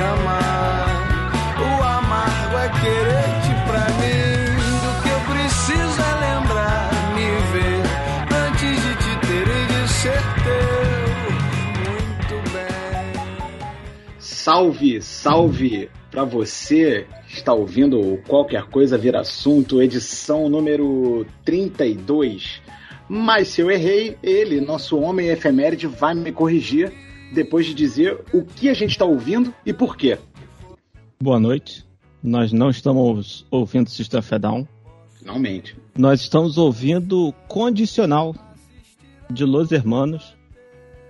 amar. O amargo é querer-te pra mim. Do que eu preciso é lembrar, me ver antes de te ter e de ser teu. Muito bem. Salve, salve pra você está ouvindo Qualquer Coisa Vir Assunto, edição número 32. Mas se eu errei, ele, nosso homem efeméride, vai me corrigir depois de dizer o que a gente está ouvindo e por quê. Boa noite. Nós não estamos ouvindo System of a Down. Finalmente. Nós estamos ouvindo Condicional de Los Hermanos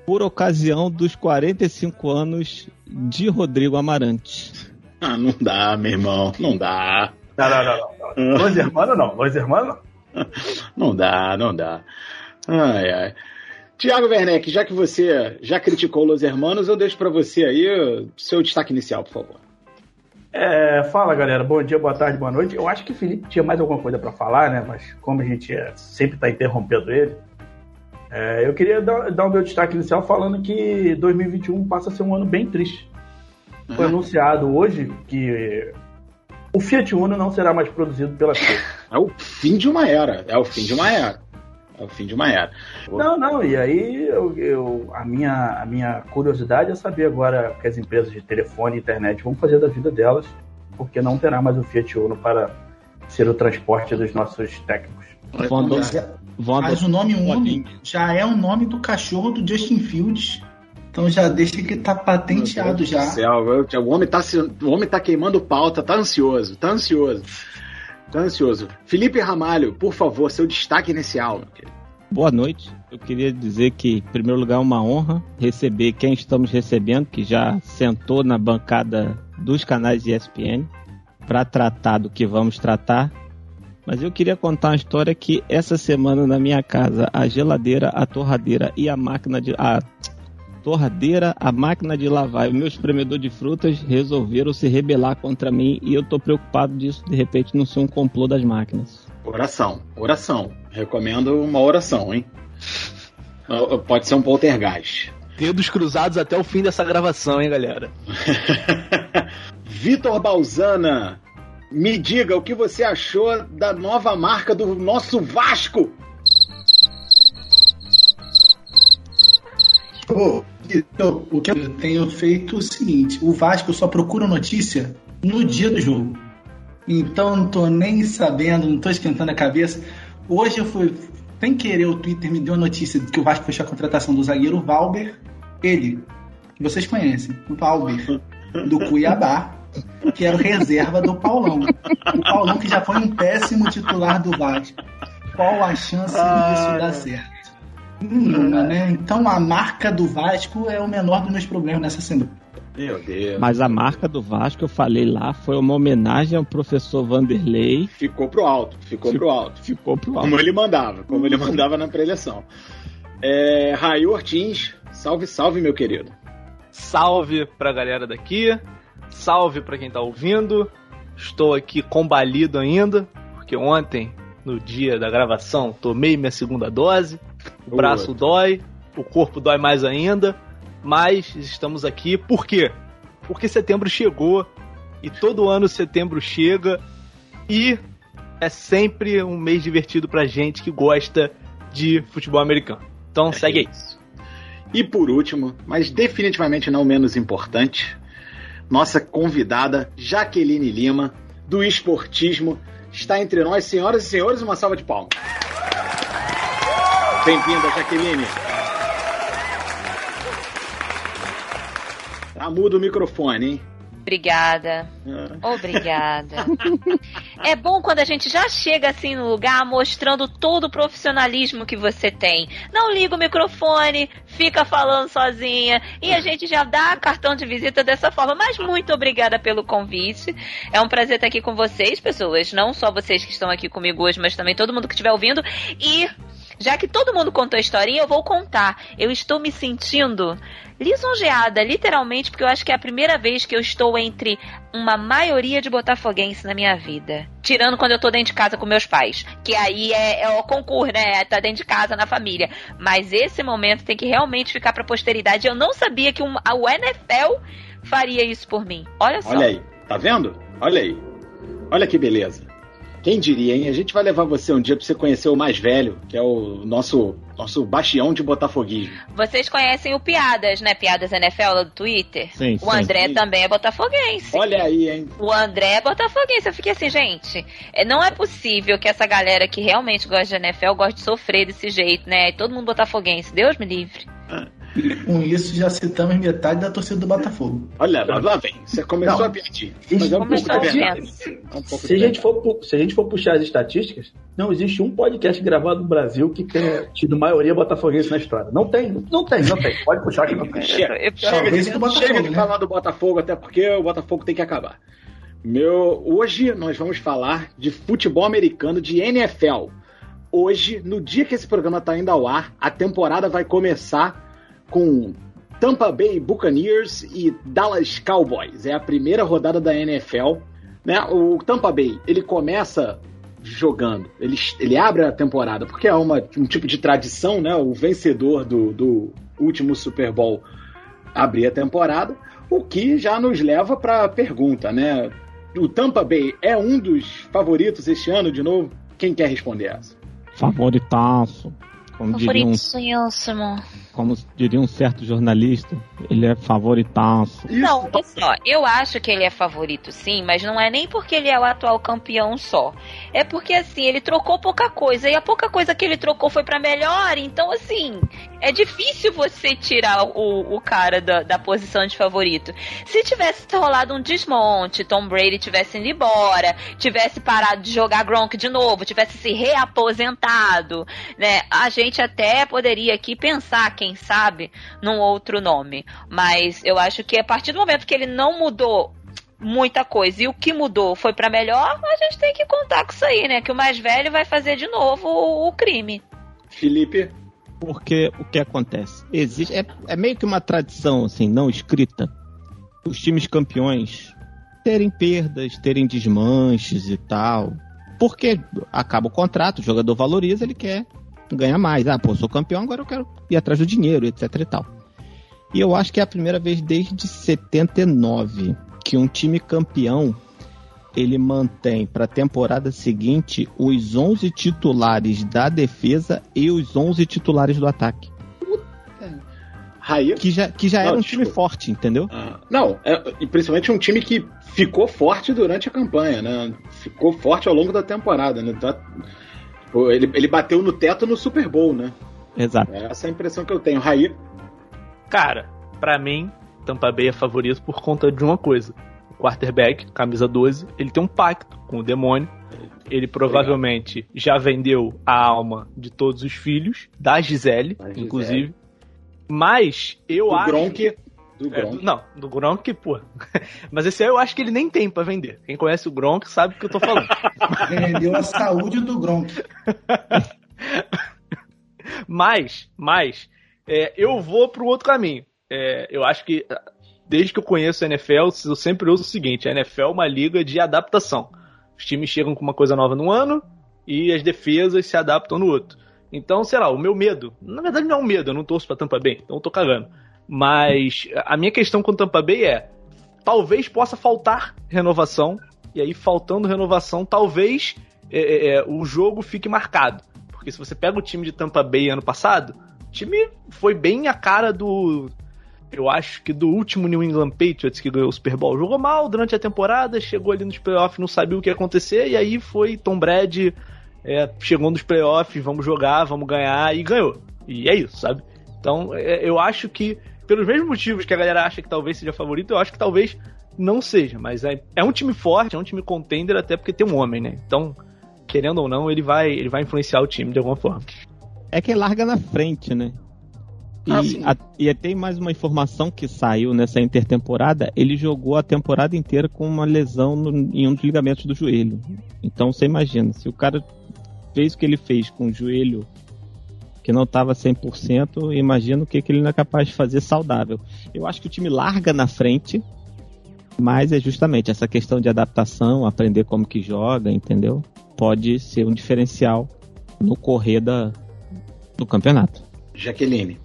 por ocasião dos 45 anos de Rodrigo Amarante. Ah, não dá, meu irmão. Não dá. Não, não, não. não. Los Hermanos não. Los Hermanos Não dá, não dá. Ai, ai. Tiago Werneck, já que você já criticou Los Hermanos, eu deixo para você aí o seu destaque inicial, por favor. É, fala galera, bom dia, boa tarde, boa noite. Eu acho que o Felipe tinha mais alguma coisa para falar, né? Mas como a gente é, sempre tá interrompendo ele, é, eu queria dar, dar o meu destaque inicial falando que 2021 passa a ser um ano bem triste. Foi Uhum. anunciado hoje que o Fiat Uno não será mais produzido pela Fiat. É o fim de uma era. É o fim de uma era. É o fim de uma era. Não, não, e aí eu, eu- a, minha, a minha curiosidade é saber agora que as empresas de telefone e internet vão fazer da vida delas, porque não terá mais o Fiat Uno para ser o transporte dos nossos técnicos. Vão ado- vão Mas o nome Uno já é o nome do cachorro do Justin Fields. Então já deixa que tá patenteado já. céu, o homem, tá, se- o homem tá queimando pauta, tá ansioso, tá ansioso. Tá ansioso. Felipe Ramalho, por favor, seu destaque inicial. Boa noite. Eu queria dizer que, em primeiro lugar, é uma honra receber quem estamos recebendo, que já sentou na bancada dos canais de ESPN, para tratar do que vamos tratar. Mas eu queria contar uma história que essa semana na minha casa, a geladeira, a torradeira e a máquina de. A torradeira, a máquina de lavar e o meu espremedor de frutas resolveram se rebelar contra mim e eu tô preocupado disso de repente não ser um complô das máquinas. Oração, oração. Recomendo uma oração, hein? Ó, Pode ser um poltergeist. Dedos cruzados até o fim dessa gravação, hein, galera? Vitor Balzana, me diga o que você achou da nova marca do nosso Vasco. Ô, Vitor, o que eu tenho feito é o seguinte: o Vasco só procura notícia no dia do jogo. Então não tô nem sabendo, não tô esquentando a cabeça. Hoje eu fui, sem querer, o Twitter me deu a notícia de que o Vasco fechou a contratação do zagueiro Valber. Ele, que vocês conhecem, o Valber, do Cuiabá, que era o reserva do Paulão. O Paulão que já foi um péssimo titular do Vasco. Qual a chance disso dar certo? Nenhuma, né? Então a marca do Vasco é o menor dos meus problemas nessa semana. Meu Deus. Mas a marca do Vasco, eu falei lá, foi uma homenagem ao professor Vanderlei. Ficou pro alto, ficou pro alto. Ficou pro alto. Como ele mandava, como ele mandava na preleção. É, Raio Ortins, salve, salve, meu querido. Salve pra galera daqui. Salve pra quem tá ouvindo. Estou aqui combalido ainda, porque ontem, no dia da gravação, tomei minha segunda dose. O braço Boa. dói, o corpo dói mais ainda, mas estamos aqui por quê? Porque setembro chegou e todo ano setembro chega e é sempre um mês divertido pra gente que gosta de futebol americano. Então segue aí. E por último, mas definitivamente não menos importante, nossa convidada Jaqueline Lima, do esportismo, está entre nós, senhoras e senhores, uma salva de palmas. Bem-vinda, Jaqueline. Tá mudo o microfone, hein? Obrigada. Obrigada. É bom quando a gente já chega assim no lugar mostrando todo o profissionalismo que você tem. Não liga o microfone, fica falando sozinha e a gente já dá cartão de visita dessa forma. Mas muito obrigada pelo convite. É um prazer estar aqui com vocês, pessoas. Não só vocês que estão aqui comigo hoje, mas também todo mundo que estiver ouvindo. E já que todo mundo contou a historinha, eu vou contar. Eu estou me sentindo lisonjeada, literalmente, porque eu acho que é a primeira vez que eu estou entre uma maioria de botafoguense na minha vida. Tirando quando eu tô dentro de casa com meus pais. Que aí é, é o concurso, né? Tá dentro de casa, na família. Mas esse momento tem que realmente ficar pra posteridade. Eu não sabia que um, o NFL faria isso por mim. Olha só. Olha aí, tá vendo? Olha aí. Olha que beleza. Quem diria, hein? A gente vai levar você um dia pra você conhecer o mais velho, que é o nosso, nosso bastião de botafoguismo. Vocês conhecem o Piadas, né? Piadas NFL lá do Twitter? Sim, O sim. André Sim. também é botafoguense. Olha aí, hein? O André é botafoguense. Eu fiquei assim, gente, é, não é possível que essa galera que realmente gosta de NFL goste de sofrer desse jeito, né? E todo mundo botafoguense. Deus me livre. Com isso, já citamos metade da torcida do Botafogo. Olha, lá, lá vem. Você começou Não. a piadinha. Mas é um pouco de verdade. É um pouco Se a, gente for, se a gente for puxar as estatísticas, não existe um podcast gravado no Brasil que tenha tido maioria botafoguense na história. Não tem, não tem, não tem. Pode puxar que não tem. Chega, chega, de, do Botafogo, chega de né? falar do Botafogo, até porque o Botafogo tem que acabar. Meu, hoje nós vamos falar de futebol americano, de NFL. Hoje, no dia que esse programa está indo ao ar, a temporada vai começar com Tampa Bay Buccaneers e Dallas Cowboys. É a primeira rodada da NFL. Né? O Tampa Bay ele começa jogando, ele, ele abre a temporada, porque é uma, um tipo de tradição, né? O vencedor do, do último Super Bowl abrir a temporada, o que já nos leva para a pergunta, né? O Tampa Bay é um dos favoritos este ano, de novo? Quem quer responder essa? Favoritaço. Como um, Favoritiníssimo. Como diria um certo jornalista, ele é favoritaço. Não, olha só, eu acho que ele é favorito sim, mas não é nem porque ele é o atual campeão só. É porque assim, ele trocou pouca coisa e a pouca coisa que ele trocou foi pra melhor, então assim, é difícil você tirar o, o cara da, da posição de favorito. Se tivesse rolado um desmonte, Tom Brady tivesse ido embora, tivesse parado de jogar Gronk de novo, tivesse se reaposentado, né? A gente até poderia aqui pensar, quem sabe, num outro nome. Mas eu acho que a partir do momento que ele não mudou muita coisa e o que mudou foi pra melhor, a gente tem que contar com isso aí, né? Que o mais velho vai fazer de novo o, o crime. Felipe, Porque o que acontece? Existe, é, é meio que uma tradição, assim, não escrita. Os times campeões terem perdas, terem desmanches e tal. Porque acaba o contrato, o jogador valoriza, ele quer ganhar mais. Ah, pô, sou campeão, agora eu quero ir atrás do dinheiro, etc e tal. E eu acho que é a primeira vez desde 79 que um time campeão ele mantém para a temporada seguinte os 11 titulares da defesa e os 11 titulares do ataque. Que já, que já Não, era um desculpa. time forte, entendeu? Ah, não, é, e principalmente um time que ficou forte durante a campanha, né? Ficou forte ao longo da temporada, né? Pô, Ele, ele bateu no teto no Super Bowl, né? Exato. Essa é a impressão que eu tenho. Raí, Cara, pra mim, Tampa Bay é favorito por conta de uma coisa. O quarterback, camisa 12, ele tem um pacto com o demônio. Ele provavelmente já vendeu a alma de todos os filhos, da Gisele, Da Gisele. inclusive. Mas eu do acho. Gronk. Do É, Gronk. do- não, do Gronk, pô. Mas esse aí eu acho que ele nem tem pra vender. Quem conhece o Gronk sabe o que eu tô falando. Vendeu a saúde do Gronk. Mas, mas, é, eu vou pro outro caminho. É, eu acho que, desde que eu conheço a NFL, eu sempre ouço o seguinte: a NFL é uma liga de adaptação. Os times chegam com uma coisa nova no ano e as defesas se adaptam no outro. Então, sei lá, o meu medo, na verdade não é um medo, eu não torço pra Tampa Bay, então eu tô cagando. Mas a minha questão com Tampa Bay é: talvez possa faltar renovação, e aí faltando renovação, talvez é, é, é, o jogo fique marcado. Porque se você pega o time de Tampa Bay ano passado, o time foi bem a cara do. Eu acho que do último New England Patriots que ganhou o Super Bowl. Jogou mal durante a temporada, chegou ali nos playoffs, não sabia o que ia acontecer, e aí foi Tom Brady, é, chegou nos playoffs, vamos jogar, vamos ganhar, e ganhou. E é isso, sabe? Então, é, eu acho que, pelos mesmos motivos que a galera acha que talvez seja favorito, eu acho que talvez não seja. Mas é, é um time forte, é um time contender, até porque tem um homem, né? Então, querendo ou não, ele vai, ele vai influenciar o time de alguma forma. É que larga na frente, né? E, Ah, sim. a- e tem mais uma informação que saiu nessa intertemporada. Ele jogou a temporada inteira com uma lesão no- em um dos ligamentos do joelho. Então você imagina, se o cara fez o que ele fez com o joelho que não estava 100%, imagina o que, que ele não é capaz de fazer saudável. Eu acho que o time larga na frente, Mas é justamente essa questão de adaptação, aprender como que joga, entendeu? Pode ser um diferencial no correr da, do campeonato. Jaqueline.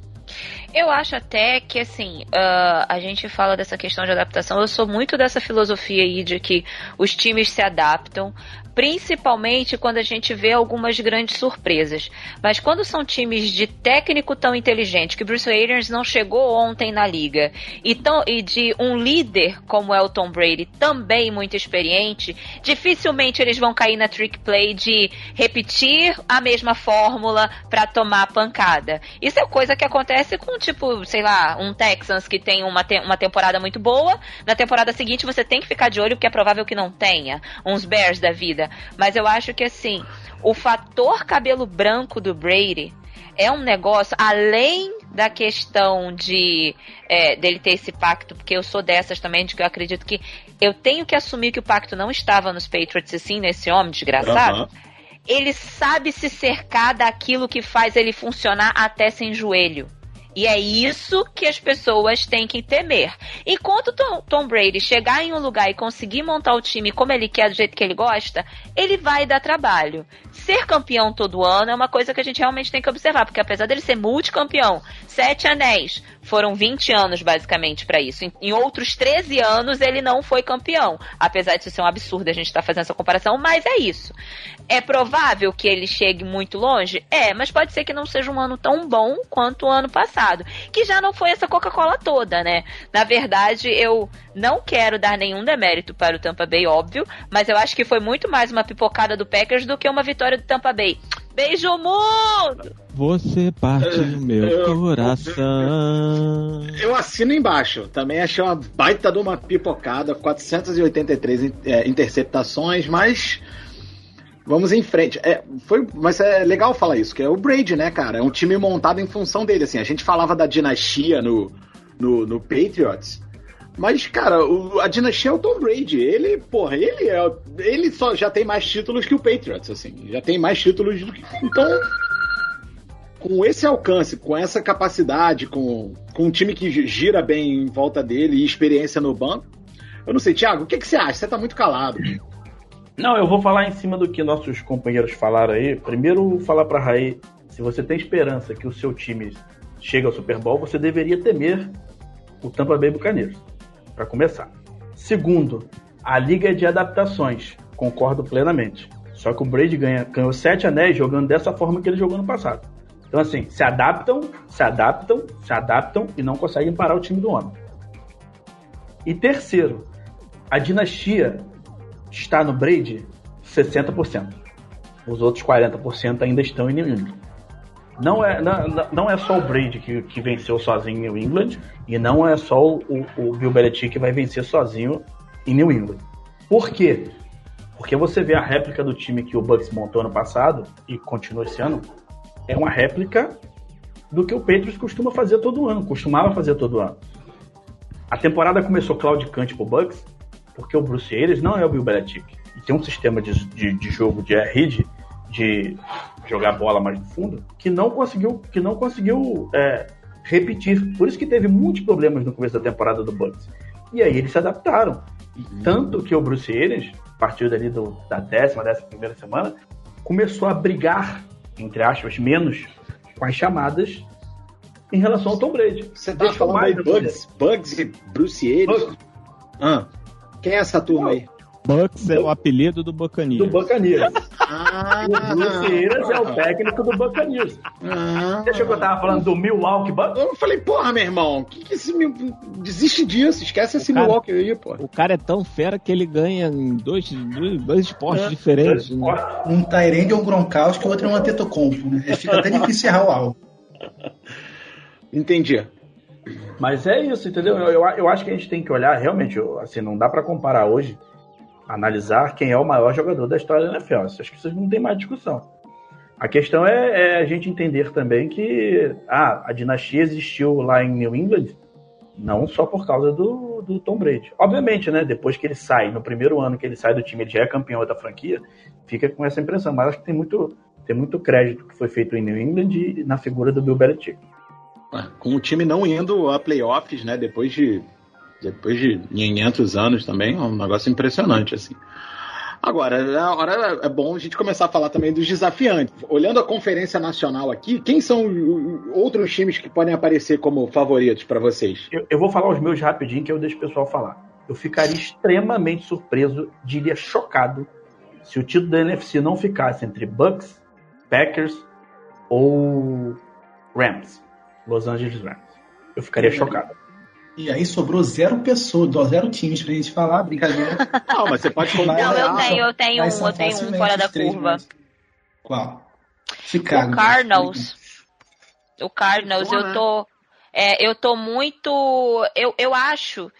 Eu acho até que, assim, uh, a gente fala dessa questão de adaptação. Eu sou muito dessa filosofia aí de que os times se adaptam principalmente quando a gente vê algumas grandes surpresas. Mas quando são times de técnico tão inteligente, que Bruce Arians não chegou ontem na liga, e, tão, e de um líder como é o Tom Brady, também muito experiente, dificilmente eles vão cair na trick play de repetir a mesma fórmula para tomar pancada. Isso é coisa que acontece com, tipo, sei lá, um Texans que tem uma, te uma temporada muito boa, na temporada seguinte você tem que ficar de olho porque é provável que não tenha. Uns Bears da vida. Mas eu acho que assim, o fator cabelo branco do Brady é um negócio além da questão de é, dele ter esse pacto, porque eu sou dessas também, de que eu acredito que eu tenho que assumir que o pacto não estava nos Patriots assim nesse homem desgraçado. Uhum. Ele sabe se cercar daquilo que faz ele funcionar até sem joelho. E é isso que as pessoas têm que temer. Enquanto Tom, Tom, Brady chegar em um lugar e conseguir montar o time como ele quer, do jeito que ele gosta, ele vai dar trabalho. Ser campeão todo ano é uma coisa que a gente realmente tem que observar, porque apesar dele ser multicampeão, sete anéis, foram 20 anos basicamente para isso. Em, em, outros 13 anos ele não foi campeão. Apesar de ser um absurdo a gente estar tá fazendo essa comparação, mas é isso. É provável que ele chegue muito longe? É, mas pode ser que não seja um ano tão bom quanto o ano passado. Que já não foi essa Coca-Cola toda, né? Na verdade, eu não quero dar nenhum demérito para o Tampa Bay, óbvio, mas eu acho que foi muito mais uma pipocada do Packers do que uma vitória do Tampa Bay. Beijo, mundo! Você parte do meu eu, coração. Eu, eu, assino embaixo. Também achei uma baita de uma pipocada. 483 é, interceptações, mas Vamos em frente. É, foi, mas é legal falar isso, que é o Brady, né, cara? É um time montado em função dele. Assim, a gente falava da dinastia no, no, no Patriots. Mas, cara, o, a dinastia é o Tom Brady. Ele, porra, ele é. Ele só já tem mais títulos que o Patriots, assim. Já tem mais títulos do que. Então. Com esse alcance, com essa capacidade, com, com um time que gira bem em volta dele e experiência no banco. Eu não sei, Thiago, o que, que você acha? Você tá muito calado. Não, eu vou falar em cima do que nossos companheiros falaram aí. Primeiro, falar para Raí, se você tem esperança que o seu time chegue ao Super Bowl, você deveria temer o Tampa Bay Buccaneers, para começar. Segundo, a liga é de adaptações, concordo plenamente. Só que o Brady ganha, ganhou sete anéis jogando dessa forma que ele jogou no passado. Então, assim, se adaptam, se adaptam, se adaptam e não conseguem parar o time do homem. E terceiro, a dinastia está no Brady 60%. Os outros 40% ainda estão em New England. Não é, não, não é só o Brady que, que venceu sozinho em New England e não é só o, o Bill Belichick que vai vencer sozinho em New England. Por quê? Porque você vê a réplica do time que o Bucks montou ano passado e continua esse ano, é uma réplica do que o Patriots costuma fazer todo ano, costumava fazer todo ano. A temporada começou claudicante pro Bucks, porque o Bruce Arians não é o Bill Belichick. E tem um sistema de, de, de jogo de raid, de jogar bola mais no fundo, que não conseguiu, que não conseguiu é, repetir. Por isso que teve muitos problemas no começo da temporada do Bucks. E aí eles se adaptaram. E tanto que o Bruce Arians, a partir dali do, da décima, décima primeira semana, começou a brigar, entre aspas, menos com as chamadas em relação ao Tom Brady. Você tá falando aí Bugs, Bugs e Bruce Arians? Ah. Quem é essa turma aí? Bucks é o apelido do Buccaneers. Do Buccaneers. Ah, o Bruce Arians é o técnico do Buccaneers. Ah, Deixa que eu tava falando do Milwaukee Bucks? Eu falei, porra, meu irmão, que que esse desiste disso, esquece o esse cara, Milwaukee aí, pô. O cara é tão fera que ele ganha em dois, dois, dois esportes é, diferentes. Dois né? Um Tyrande é um Gronkowski, o outro é um Antetokounmpo, né? Fica até difícil errar o alvo. Entendi. Mas é isso, entendeu? Eu, eu, eu, acho que a gente tem que olhar, realmente, assim, não dá para comparar hoje, analisar quem é o maior jogador da história da NFL. Acho que vocês não tem mais discussão. A questão é, é, a gente entender também que ah, a dinastia existiu lá em New England não só por causa do, do Tom Brady. Obviamente, né? Depois que ele sai, no primeiro ano que ele sai do time, ele já é campeão da franquia, fica com essa impressão. Mas acho que tem muito, tem muito crédito que foi feito em New England na figura do Bill Belichick. Com o time não indo a playoffs, né? Depois de Depois de 500 anos também, é um negócio impressionante, assim. Agora, agora é bom a gente começar a falar também dos desafiantes. Olhando a Conferência Nacional aqui, quem são outros times que podem aparecer como favoritos para vocês? Eu, eu, vou falar os meus rapidinho, que eu deixo o pessoal falar. Eu ficaria extremamente surpreso, diria chocado, se o título da NFC não ficasse entre Bucks, Packers ou Rams, Los Angeles Rams. Eu ficaria chocado. E aí sobrou zero pessoas, zero times pra gente falar, brincadeira. Não, mas você pode falar. Não, eu tenho, eu tenho um, eu tenho um fora da curva. Qual? Chicago. O Cardinals. O Cardinals, eu tô. É, eu tô muito. Eu, eu acho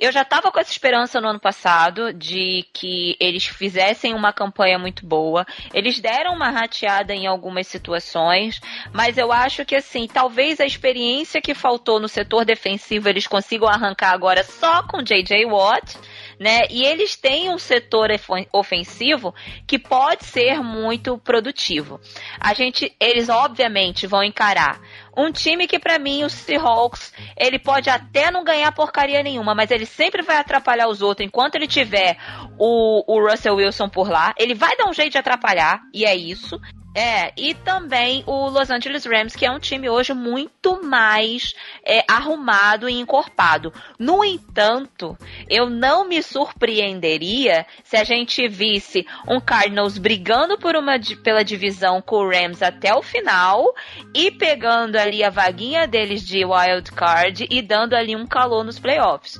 eu já estava com essa esperança no ano passado de que eles fizessem uma campanha muito boa. Eles deram uma rateada em algumas situações, mas eu acho que assim, talvez a experiência que faltou no setor defensivo eles consigam arrancar agora só com JJ Watt né? E eles têm um setor ofensivo que pode ser muito produtivo. A gente, eles obviamente vão encarar um time que para mim o Seahawks, ele pode até não ganhar porcaria nenhuma, mas ele sempre vai atrapalhar os outros enquanto ele tiver o, o Russell Wilson por lá. Ele vai dar um jeito de atrapalhar e é isso. É, e também o Los Angeles Rams, que é um time hoje muito mais é, arrumado e encorpado. No entanto, eu não me surpreenderia se a gente visse um Cardinals brigando por uma, pela divisão com o Rams até o final e pegando ali a vaguinha deles de wild card e dando ali um calor nos playoffs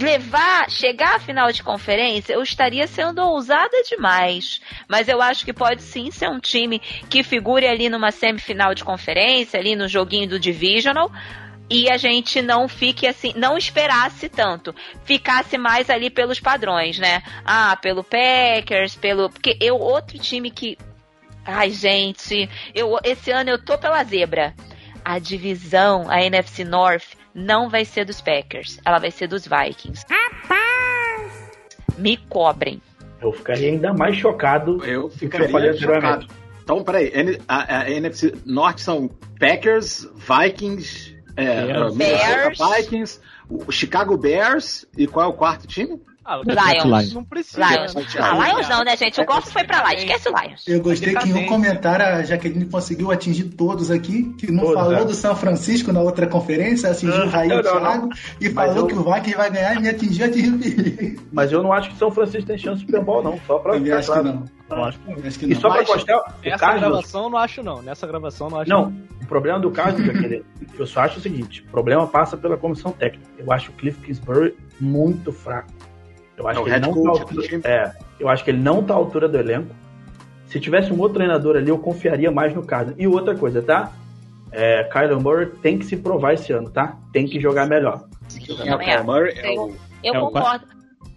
levar, chegar à final de conferência, eu estaria sendo ousada demais. Mas eu acho que pode sim ser um time que figure ali numa semifinal de conferência, ali no joguinho do Divisional. E a gente não fique assim, não esperasse tanto, ficasse mais ali pelos padrões, né? Ah, pelo Packers, pelo. Porque eu, outro time que. Ai, gente, eu, esse ano eu tô pela zebra. A divisão, a NFC North, não vai ser dos Packers, ela vai ser dos Vikings. Rapaz! Me cobrem. Eu ficaria ainda mais chocado. Eu ficaria eu chocado. Então, peraí, a, a, NFC Norte são Packers, Vikings, é, Bears. Vikings, o Chicago Bears e qual é o quarto time? Ah, Lions. Não precisa. Lions. Ah, Lions não, né, gente? O golfe foi pra lá, esquece o Lions. Eu gostei que em um comentário a Jaqueline conseguiu atingir todos aqui, que não falou é. do São Francisco na outra conferência, atingiu o Raí e o Thiago, e falou eu... que o Vikings vai ganhar e me atingiu, atingiu Mas eu não acho que São Francisco tem chance de Super Bowl, não. Só pra eu acho que não. Não, acho que, acho que não. E só pra postar. Essa Carlos... gravação não acho, não. Nessa gravação não acho. Não, não. o problema do caso, Jaqueline, eu só acho o seguinte: o problema passa pela comissão técnica. Eu acho o Cliff Kingsbury muito fraco. Eu acho, é que ele não tá altura, é, eu acho que ele não tá à altura do elenco. Se tivesse um outro treinador ali, eu confiaria mais no caso. E outra coisa, tá? É, Kyler Murray tem que se provar esse ano, tá? Tem que jogar melhor. É, Murray é o, eu é concordo.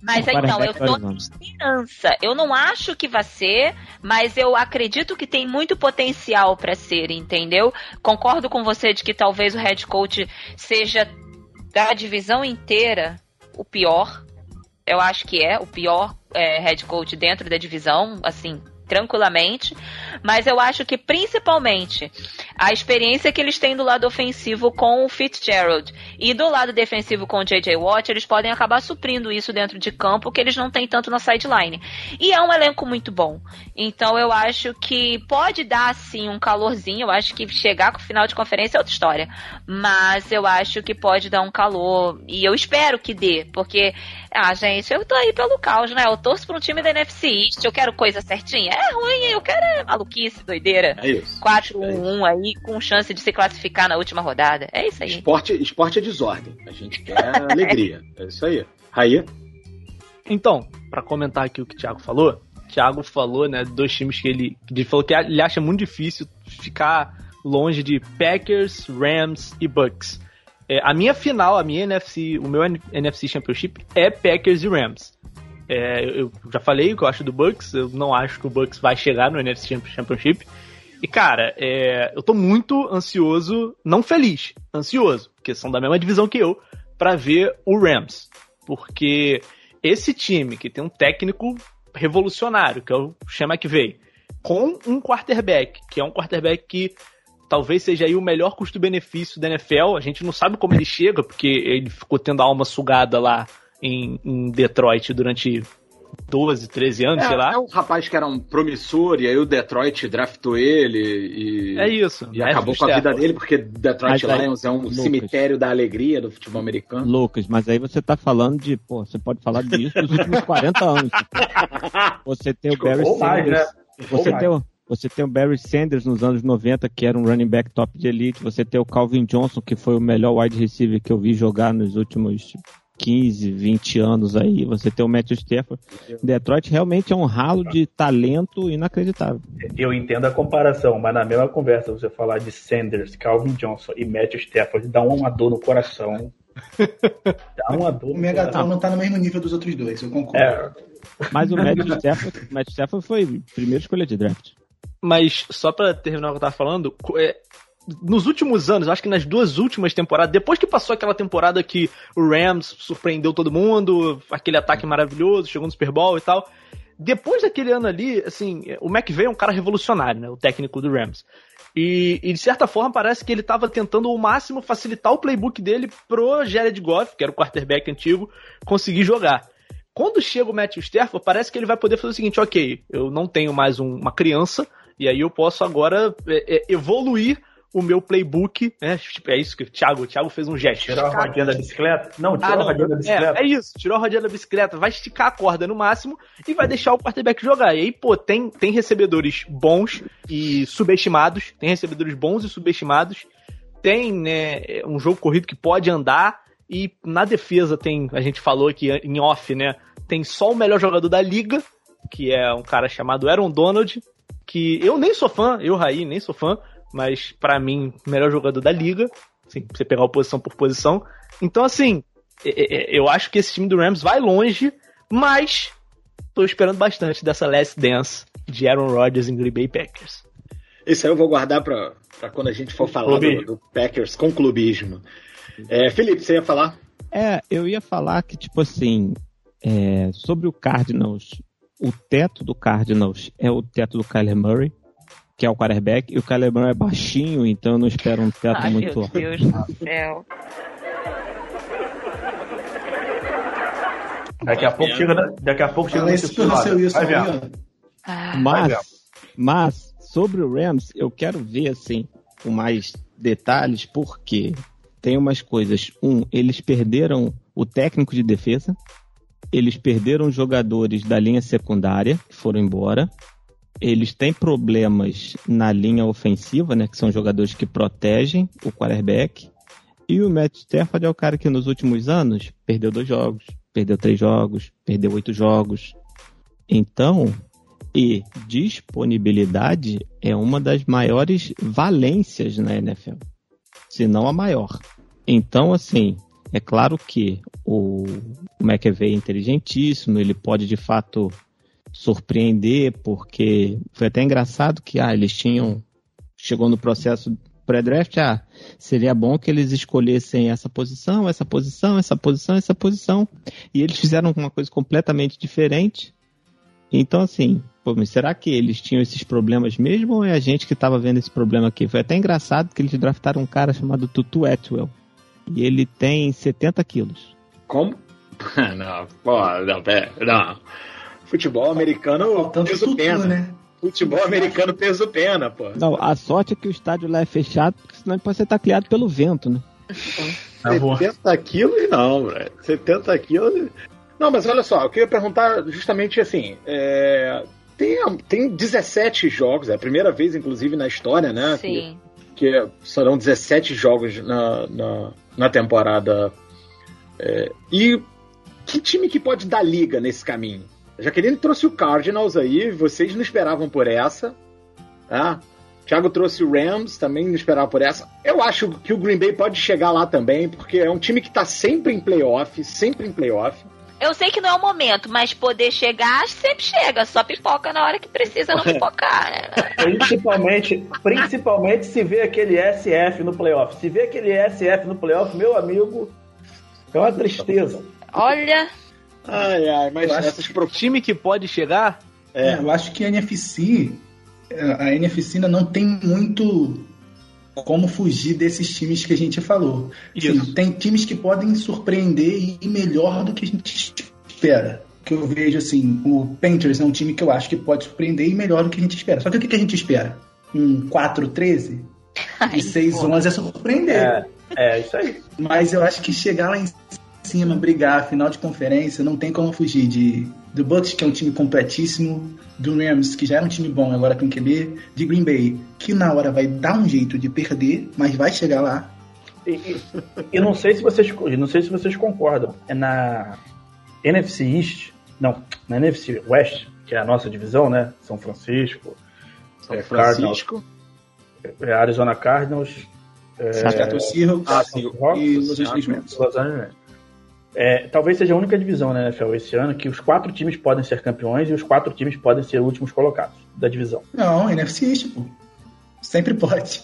Mas então, eu tô com esperança. Eu não acho que vai ser, mas eu acredito que tem muito potencial para ser, entendeu? Concordo com você de que talvez o head coach seja da divisão inteira o pior, eu acho que é o pior é, head coach dentro da divisão, assim, tranquilamente, mas eu acho que principalmente a experiência que eles têm do lado ofensivo com o Fitzgerald e do lado defensivo com o J.J. Watt, eles podem acabar suprindo isso dentro de campo que eles não têm tanto na sideline. E é um elenco muito bom. Então eu acho que pode dar sim um calorzinho, eu acho que chegar com o final de conferência é outra história, mas eu acho que pode dar um calor e eu espero que dê, porque ah, gente, eu tô aí pelo caos, né? Eu torço pra um time da NFC East, eu quero coisa certinha. É ruim, eu quero é maluquice, doideira. É isso. 4-1-1 é aí, com chance de se classificar na última rodada. É isso aí. Esporte, esporte é desordem. A gente quer alegria. É isso aí. Raí? Então, para comentar aqui o que o Thiago falou, o Thiago falou, né, dois times que ele, ele falou que ele acha muito difícil ficar longe de Packers, Rams e Bucks. É, a minha final, a minha NFC, o meu NFC Championship é Packers e Rams. É, eu já falei o que eu acho do Bucks, eu não acho que o Bucks vai chegar no NFC Championship. E cara, é, eu tô muito ansioso, não feliz, ansioso, porque são da mesma divisão que eu, para ver o Rams. Porque esse time que tem um técnico revolucionário, que é o Chama que veio, com um quarterback, que é um quarterback que talvez seja aí o melhor custo-benefício da NFL. A gente não sabe como ele chega, porque ele ficou tendo a alma sugada lá em, em Detroit durante 12, 13 anos, é, sei lá. É um rapaz que era um promissor, e aí o Detroit draftou ele e. É isso. E acabou com a vida dele, porque Detroit Mas aí- Lions é um Lucas. cemitério da alegria do futebol americano. Lucas, mas aí você tá falando de, pô, você pode falar disso dos últimos 40 anos. Você tem o Barry Ou mais, né? Sanders. Você tem, o, você tem o Barry Sanders nos anos 90, que era um running back top de elite. Você tem o Calvin Johnson, que foi o melhor wide receiver que eu vi jogar nos últimos 15, 20 anos aí. Você tem o Matthew Stafford. Detroit realmente é um ralo de talento inacreditável. Eu entendo a comparação, mas na mesma conversa você falar de Sanders, Calvin Johnson e Matthew Stafford dá uma dor no coração. Dá uma dor O Megatron não tá no mesmo nível dos outros dois, eu concordo. É, Mas o Matthew Stafford, o Matthew Stafford foi primeira escolha de draft. Mas só pra terminar o que eu tava falando, é, nos últimos anos, acho que nas duas últimas temporadas, depois que passou aquela temporada que o Rams surpreendeu todo mundo, aquele ataque maravilhoso, chegou no Super Bowl e tal. Depois daquele ano ali, assim, o McVay é um cara revolucionário, né? O técnico do Rams. E, e, de certa forma parece que ele tava tentando ao máximo facilitar o playbook dele pro Jared Goff, que era o quarterback antigo, conseguir jogar. Quando chega o Matthew Stafford, parece que ele vai poder fazer o seguinte, ok, eu não tenho mais um- uma criança, e aí eu posso agora é, é, evoluir o meu playbook, né? Tipo, é isso que o Thiago, o Thiago fez um gesto. tirar a rodinha da bicicleta? Não, tira Ah, a rodinha da bicicleta. é, é isso, tirou a rodinha da bicicleta, vai esticar a corda no máximo e vai deixar o quarterback jogar. E aí, pô, tem, tem recebedores bons e subestimados, tem recebedores bons e subestimados, tem, né, um jogo corrido que pode andar e na defesa tem, a gente falou aqui em off, né, tem só o melhor jogador da liga, que é um cara chamado Aaron Donald, que eu nem sou fã, eu, Raí, nem sou fã, mas pra mim, o melhor jogador da liga, assim, pra você pegar o posição por posição. Então, assim, é, é, eu acho que esse time do Rams vai longe, mas tô esperando bastante dessa Last Dance de Aaron Rodgers em Green Bay Packers. Esse aí eu vou guardar pra, pra quando a gente for falar do, do Packers com clubismo. É, Felipe, você ia falar? É, eu ia falar que, tipo assim, é, sobre o Cardinals, o teto do Cardinals é o teto do Kyler Murray, que é o quarterback, e o Kyler Murray é baixinho, então eu não espero um teto Ai, muito meu alto. Deus do céu. Daqui a pouco chega, na- daqui a pouco chega isso aí, vendo. ó. Ah, Mas, mas, sobre o Rams, eu quero ver, assim, com mais detalhes, porque tem umas coisas. Um, eles perderam o técnico de defesa, eles perderam jogadores da linha secundária, que foram embora. Eles têm problemas na linha ofensiva, né? Que são jogadores que protegem o quarterback. E o Matt Stafford é o cara que nos últimos anos perdeu dois jogos, perdeu três jogos, perdeu oito jogos. Então, e disponibilidade é uma das maiores valências na NFL, se não a maior. Então, assim, é claro que o McAvey é inteligentíssimo, ele pode de fato surpreender, porque foi até engraçado que ah, eles tinham. Chegou no processo pré-draft, ah, seria bom que eles escolhessem essa posição, essa posição, essa posição, essa posição. E eles fizeram uma coisa completamente diferente. Então, assim, pô, será que eles tinham esses problemas mesmo ou é a gente que estava vendo esse problema aqui? Foi até engraçado que eles draftaram um cara chamado Tutu Atwell. E ele tem 70 quilos. Como? não, pô, não, pera, não. Futebol americano Faltando peso pena. né? Futebol americano peso pena, pô. Não, a sorte é que o estádio lá é fechado, porque senão ele pode ser tacleado pelo vento, né? Tá bom. 70 quilos não, velho. 70 quilos. Não, mas olha só, eu queria perguntar justamente assim: é, tem, tem 17 jogos, é a primeira vez, inclusive, na história, né? sim. Que, que serão 17 jogos na, na, na temporada. É, e que time que pode dar liga nesse caminho? Jaqueline trouxe o Cardinals aí, vocês não esperavam por essa. Tá? Thiago trouxe o Rams, também não esperava por essa. Eu acho que o Green Bay pode chegar lá também, porque é um time que tá sempre em playoff, sempre em playoff. Eu sei que não é o momento, mas poder chegar sempre chega. Só pipoca na hora que precisa não pipocar, né? Principalmente, principalmente se vê aquele SF no playoff. Se vê aquele SF no playoff, meu amigo, é uma tristeza. Olha, Ai, ai, mas essas pro... Time que pode chegar, É. É, eu acho que a NFC, é, a NFC ainda não tem muito como fugir desses times que a gente falou. Sim, Isso. tem times que podem surpreender e ir melhor do que a gente espera. Que eu vejo assim, o Panthers é um time que eu acho que pode surpreender e melhor do que a gente espera. Só que o que a gente espera? Um 4-13 Ai, e 6-11 é surpreender. É, é isso aí. Mas eu acho que chegar lá em cima, brigar, final de conferência, não tem como fugir de do Bucks, que é um time completíssimo, do Rams, que já era um time bom, agora com QB, de Green Bay, que na hora vai dar um jeito de perder, mas vai chegar lá. E, e- e não sei se vocês não sei se vocês concordam. É na NFC East, não, na NFC West, que é a nossa divisão, né? São Francisco, São É Cardinals, Francisco. é, Arizona Cardinals, é, Seattle Seahawks Ah, sim. Hawks e Los Angeles. Rams. É, talvez seja a única divisão na NFL esse ano que os quatro times podem ser campeões e os quatro times podem ser últimos colocados da divisão. Não, NFC East, pô. Sempre pode.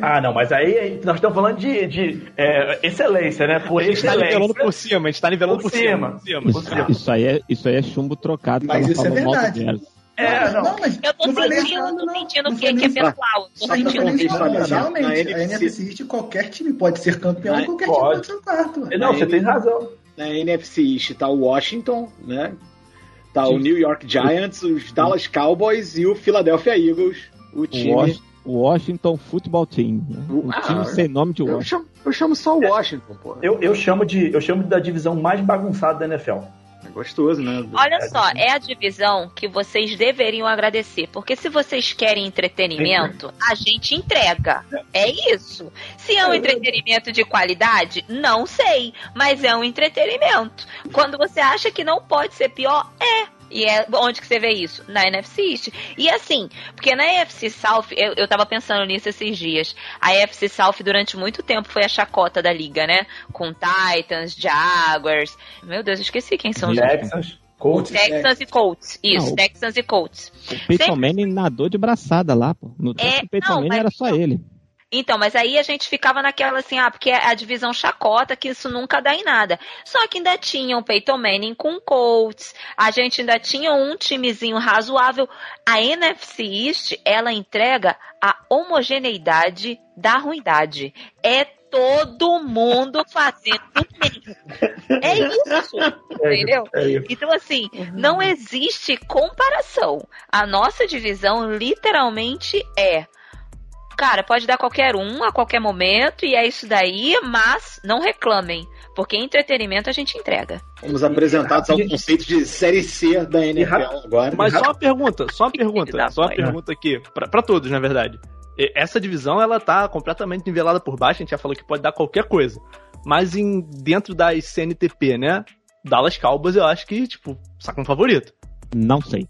Ah, não, mas aí, aí nós estamos falando de, de, é, excelência, né? Por A gente tá nivelando por cima, a gente tá nivelando Por por, cima. cima. por Isso, cima. isso aí é, isso aí é chumbo trocado. Mas não isso é verdade. É, não. mas Eu tô não sentindo, tô não. sentindo Não que, foi que é pessoal. Tô Não sentindo falando. na Realmente, a NFC East, qualquer time pode ser campeão, Na- qualquer pode. time pode ser quarto. ué. Não, você tem razão. Na NFC East tá o Washington, né? Tá o New York Giants, os Dallas Cowboys e o Philadelphia Eagles. O time. O Washington Football Team. né? O Ah, time sem nome de Eu Washington. chamo, eu chamo só o Washington, pô. Eu, eu, chamo de, eu chamo da divisão mais bagunçada da NFL. É gostoso, né? Olha só, é a divisão que vocês deveriam agradecer. Porque se vocês querem entretenimento, a gente entrega. É isso. Se é um entretenimento de qualidade, não sei. Mas é um entretenimento. Quando você acha que não pode ser pior, é. E é onde que você vê isso? Na NFC East. E assim, porque na NFC South, eu, eu tava pensando nisso esses dias. A NFC South durante muito tempo foi a chacota da liga, né? Com Titans, Jaguars. Meu Deus, eu esqueci quem são os. Texans, Colts. Texans e Colts. Isso, Não. Texans e Colts. O Peyton Manning nadou de braçada lá, pô. No tempo É, do Peyton não, Manning mas era só ele. Então, mas aí a gente ficava naquela assim, ah, porque é a divisão chacota, que isso nunca dá em nada. Só que ainda tinha o Peyton Manning com Colts, a gente ainda tinha um timezinho razoável. A NFC East, ela entrega a homogeneidade da ruindade. É todo mundo fazendo o mesmo. É isso, entendeu? É. Então, assim, não existe comparação. A nossa divisão literalmente é. Cara, pode dar qualquer um a qualquer momento, e é isso daí, mas não reclamem. Porque entretenimento a gente entrega. Fomos apresentados ao conceito de Série C da NFL agora. Mas só uma pergunta, só uma pergunta, só uma pergunta aqui, pra, pra todos, na verdade. Essa divisão, ela tá completamente nivelada por baixo, a gente já falou que pode dar qualquer coisa. Mas em, dentro das CNTP, né? Dallas Cowboys, eu acho que, tipo, saca um favorito. Não sei.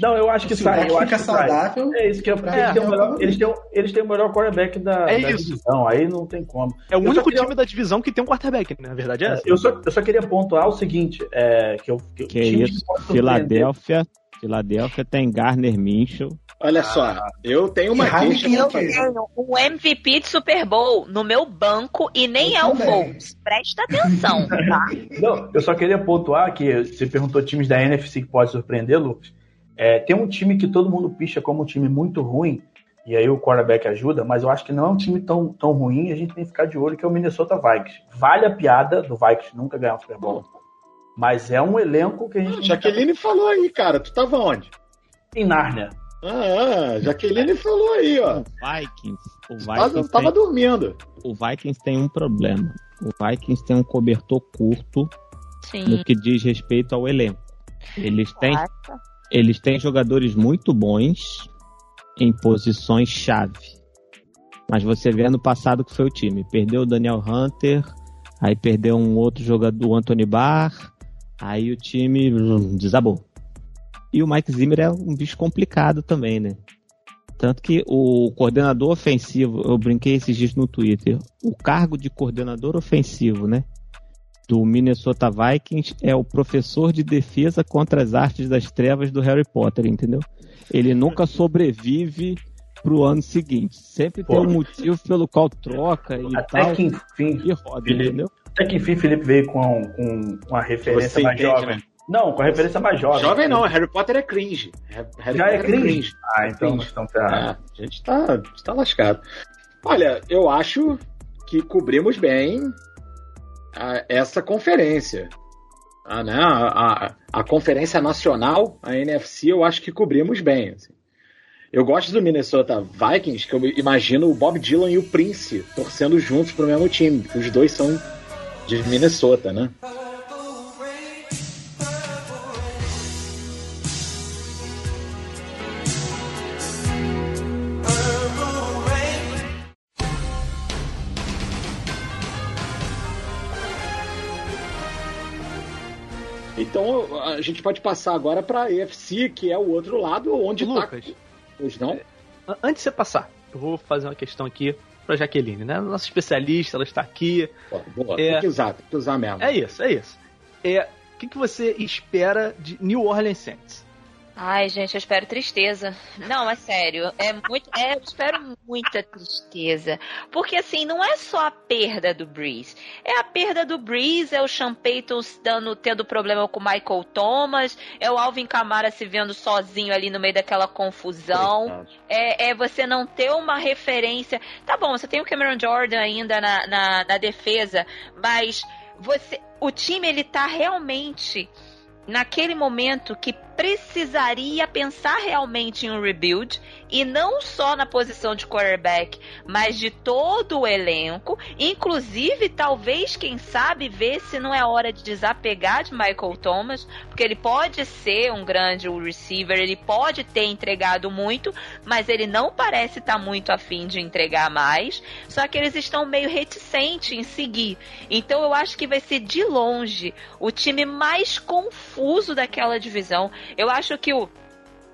Não, eu acho que Se o sai. Eu acho que sai. saudável, É isso que eu, eles, é o melhor, eles, têm, o- eles têm o melhor quarterback da, É da isso. divisão. Aí não tem como. É o Eu único queria- time da divisão que tem um quarterback, né? Na verdade é essa. Eu só, eu só queria pontuar o seguinte: é, que eu. Que, Que é isso? Filadélfia. Filadélfia tem Garner Minshew. Olha só, eu tenho uma queixa é fazer. tenho um MVP de Super Bowl no meu banco e nem Eu é o. Foles. Presta atenção, tá? Não, eu só queria pontuar que você perguntou times da NFC que pode surpreender, Lucas. É, tem um time que todo mundo picha como um time muito ruim, e aí o quarterback ajuda, mas eu acho que não é um time tão, tão ruim, a gente tem que ficar de olho, que é o Minnesota Vikings. Vale a piada do Vikings nunca ganhar um Super Bowl. Mas é um elenco que a gente. Jaqueline falou aí, cara. Tu tava onde? Em Nárnia. Ah, Jaqueline falou aí, ó. O Vikings. O Tava, Vikings, tava tem, dormindo. o Vikings tem um problema. O Vikings tem um cobertor curto Sim. no que diz respeito ao elenco. Eles têm, Nossa. Eles têm jogadores muito bons em posições chave. Mas você vê no passado que foi o time. Perdeu o Daniel Hunter, aí perdeu um outro jogador, o Anthony Barr, aí o time hum, desabou. E o Mike Zimmer é um bicho complicado também, né? Tanto que o coordenador ofensivo, eu brinquei esses dias no Twitter, o cargo de coordenador ofensivo, né? Do Minnesota Vikings é o professor de defesa contra as artes das trevas do Harry Potter, entendeu? Ele nunca sobrevive pro ano seguinte. Sempre tem Pô. um motivo pelo qual troca e Até tal. que enfim, E roda, Felipe. entendeu? até que enfim, Felipe veio com, com uma referência Você mais entende, jovem. né? Não, com a referência mais jovem. Jovem não, Harry Potter é cringe. Harry Já é Potter cringe? Ah, então, Cringe. então tá. É, a gente tá, a gente tá lascado. Olha, eu acho que cobrimos bem a, essa conferência. A, né, a, a, a, conferência nacional, a NFC, eu acho que cobrimos bem. Assim. Eu gosto do Minnesota Vikings, que eu imagino o Bob Dylan e o Prince torcendo juntos pro mesmo time. Os dois são de Minnesota, né? Então a gente pode passar agora para a EFC, que é o outro lado, onde tá Lucas, tá. Pois não? É, antes de você passar, eu vou fazer uma questão aqui para Jaqueline, né? Nossa especialista, ela está aqui. Boa, boa. É, tem que usar, tem que usar mesmo. É isso, é isso. É, o que, que você espera de New Orleans Saints? Ai, gente, eu espero tristeza. Não, é sério. É muito, é, eu espero muita tristeza. Porque, assim, não é só a perda do Breeze. É a perda do Breeze, é o Sean Payton dando, tendo problema com o Michael Thomas, é o Alvin Kamara se vendo sozinho ali no meio daquela confusão. É, é, você não ter uma referência. Tá bom, você tem o Cameron Jordan ainda na, na, na defesa, mas você, o time, ele tá realmente naquele momento que precisaria pensar realmente em um rebuild e não só na posição de quarterback, mas de todo o elenco, inclusive talvez quem sabe ver se não é hora de desapegar de Michael Thomas, porque ele pode ser um grande receiver, ele pode ter entregado muito, mas ele não parece estar tá muito afim de entregar mais, só que eles estão meio reticentes em seguir. Então eu acho que vai ser de longe o time mais confuso daquela divisão. Eu acho que o,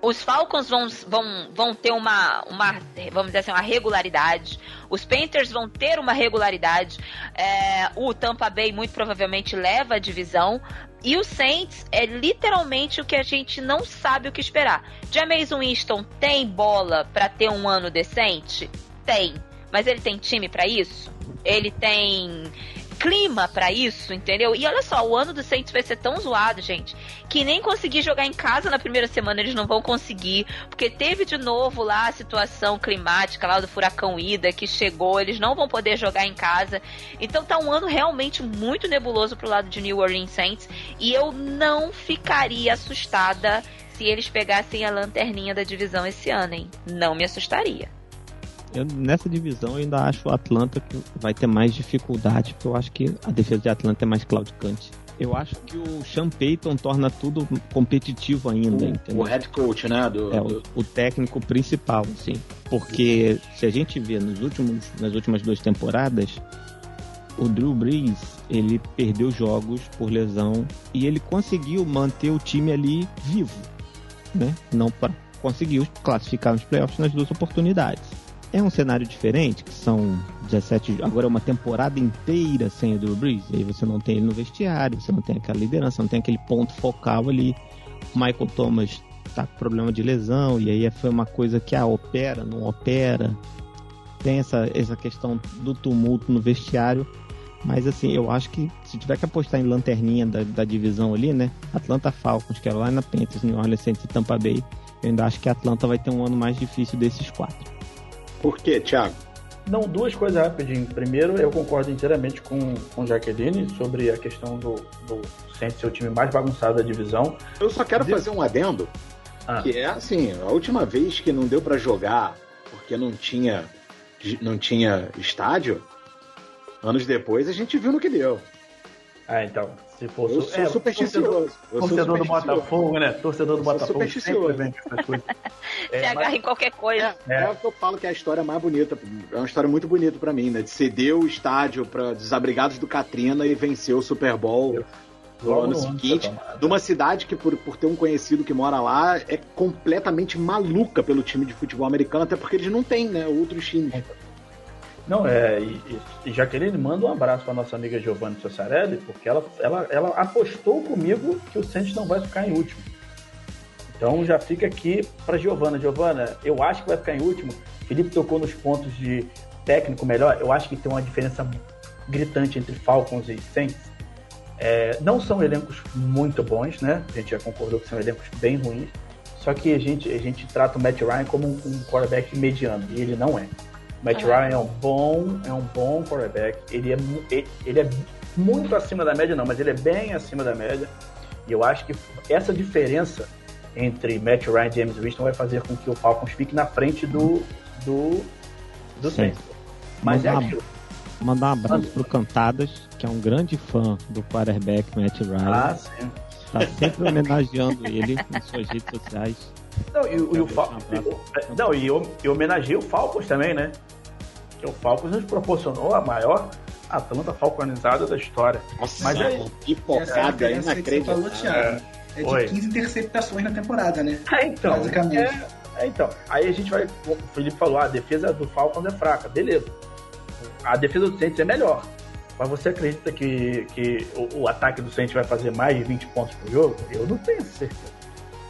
os Falcons vão, vão, vão ter uma, uma, vamos dizer assim, uma regularidade. Os Panthers vão ter uma regularidade. É, o Tampa Bay muito provavelmente leva a divisão. E o Saints é literalmente o que a gente não sabe o que esperar. Jameis Winston tem bola para ter um ano decente? Tem. Mas ele tem time para isso? Ele tem clima para isso, entendeu? E olha só, o ano do Saints vai ser tão zoado, gente, que nem conseguir jogar em casa na primeira semana eles não vão conseguir, porque teve de novo lá a situação climática lá do furacão Ida que chegou, eles não vão poder jogar em casa. Então tá um ano realmente muito nebuloso pro lado de New Orleans Saints e eu não ficaria assustada se eles pegassem a lanterninha da divisão esse ano, hein? Não me assustaria. Eu, nessa divisão eu ainda acho o Atlanta que vai ter mais dificuldade, porque eu acho que a defesa de Atlanta é mais claudicante. Eu acho que o Sean Payton torna tudo competitivo ainda. O, o head coach, né? Do, é, do... O, o, técnico principal, sim. Porque se a gente vê nos últimos, nas últimas duas temporadas, o Drew Brees, ele perdeu jogos por lesão e ele conseguiu manter o time ali vivo, né? Não para conseguiu classificar nos playoffs nas duas oportunidades. É um cenário diferente, que são 17. Agora é uma temporada inteira sem o Drew Brees. E aí você não tem ele no vestiário, você não tem aquela liderança, não tem aquele ponto focal ali. Michael Thomas tá com problema de lesão, e aí foi uma coisa que ah, opera, não opera. Tem essa, essa questão do tumulto no vestiário. Mas assim, eu acho que se tiver que apostar em lanterninha da, da divisão ali, né? Atlanta Falcons, Carolina Panthers, New Orleans Saints e Tampa Bay, eu ainda acho que a Atlanta vai ter um ano mais difícil desses quatro. Por quê, Thiago? Não, duas coisas rapidinho. Primeiro, eu concordo inteiramente com, com Jaqueline sobre a questão do, do Saints ser o time mais bagunçado da divisão. Eu só quero De... fazer um adendo, ah. que é assim, a última vez que não deu para jogar porque não tinha não tinha estádio, anos depois a gente viu no que deu. Ah, então. Se for eu sou é, supersticioso. Torcedor, do Botafogo, né? Torcedor do eu Botafogo. Supersticioso. É, Se agarra em qualquer coisa. É, é. é o que eu falo que é a história mais bonita. É uma história muito bonita para mim, né? De ceder o estádio para desabrigados do Katrina e vencer o Super Bowl. No ano seguinte, de uma cidade que, por, por ter um conhecido que mora lá, é completamente maluca pelo time de futebol americano, até porque eles não têm, né, outros times. Não, é, e, e Jaqueline, manda um abraço para nossa amiga Giovanni Sossarelli, porque ela, ela, ela apostou comigo que o Santos não vai ficar em último. Então já fica aqui para Giovana. Giovana, eu acho que vai ficar em último. Felipe tocou nos pontos de técnico melhor. Eu acho que tem uma diferença gritante entre Falcons e Saints. É, não são elencos muito bons, né? A gente já concordou que são elencos bem ruins. Só que a gente, a gente trata o Matt Ryan como um, um quarterback mediano, e ele não é. Matt Ryan é um bom, é um bom quarterback. Ele é, ele, é muito acima da média, não, mas ele é bem acima da média. E eu acho que essa diferença entre Matt Ryan e James Winston vai fazer com que o Falcons fique na frente do do, do Saints. Mas é Mandar- aquilo. Mandar um abraço pro Cantadas, que é um grande fã do quarterback Matt Ryan. Ah, sim. Tá sempre homenageando ele nas suas redes sociais. Não, e, o- e o Deixa Fal- um abraço. Não, e eu, eu homenageei o Falcons também, né? Que o Falcons nos proporcionou a maior Atlanta falconizada da história. Nossa, Mas é que você falou, inacreditável. Thiago. É de Oi. 15 interceptações na temporada, né? É, então. Basicamente. É, é, então. Aí a gente vai. O Felipe falou: ah, a defesa do Falcons é fraca. Beleza. A defesa do Saints é melhor. Mas você acredita que, que o, o ataque do Saints vai fazer mais de 20 pontos por jogo? Eu não tenho certeza.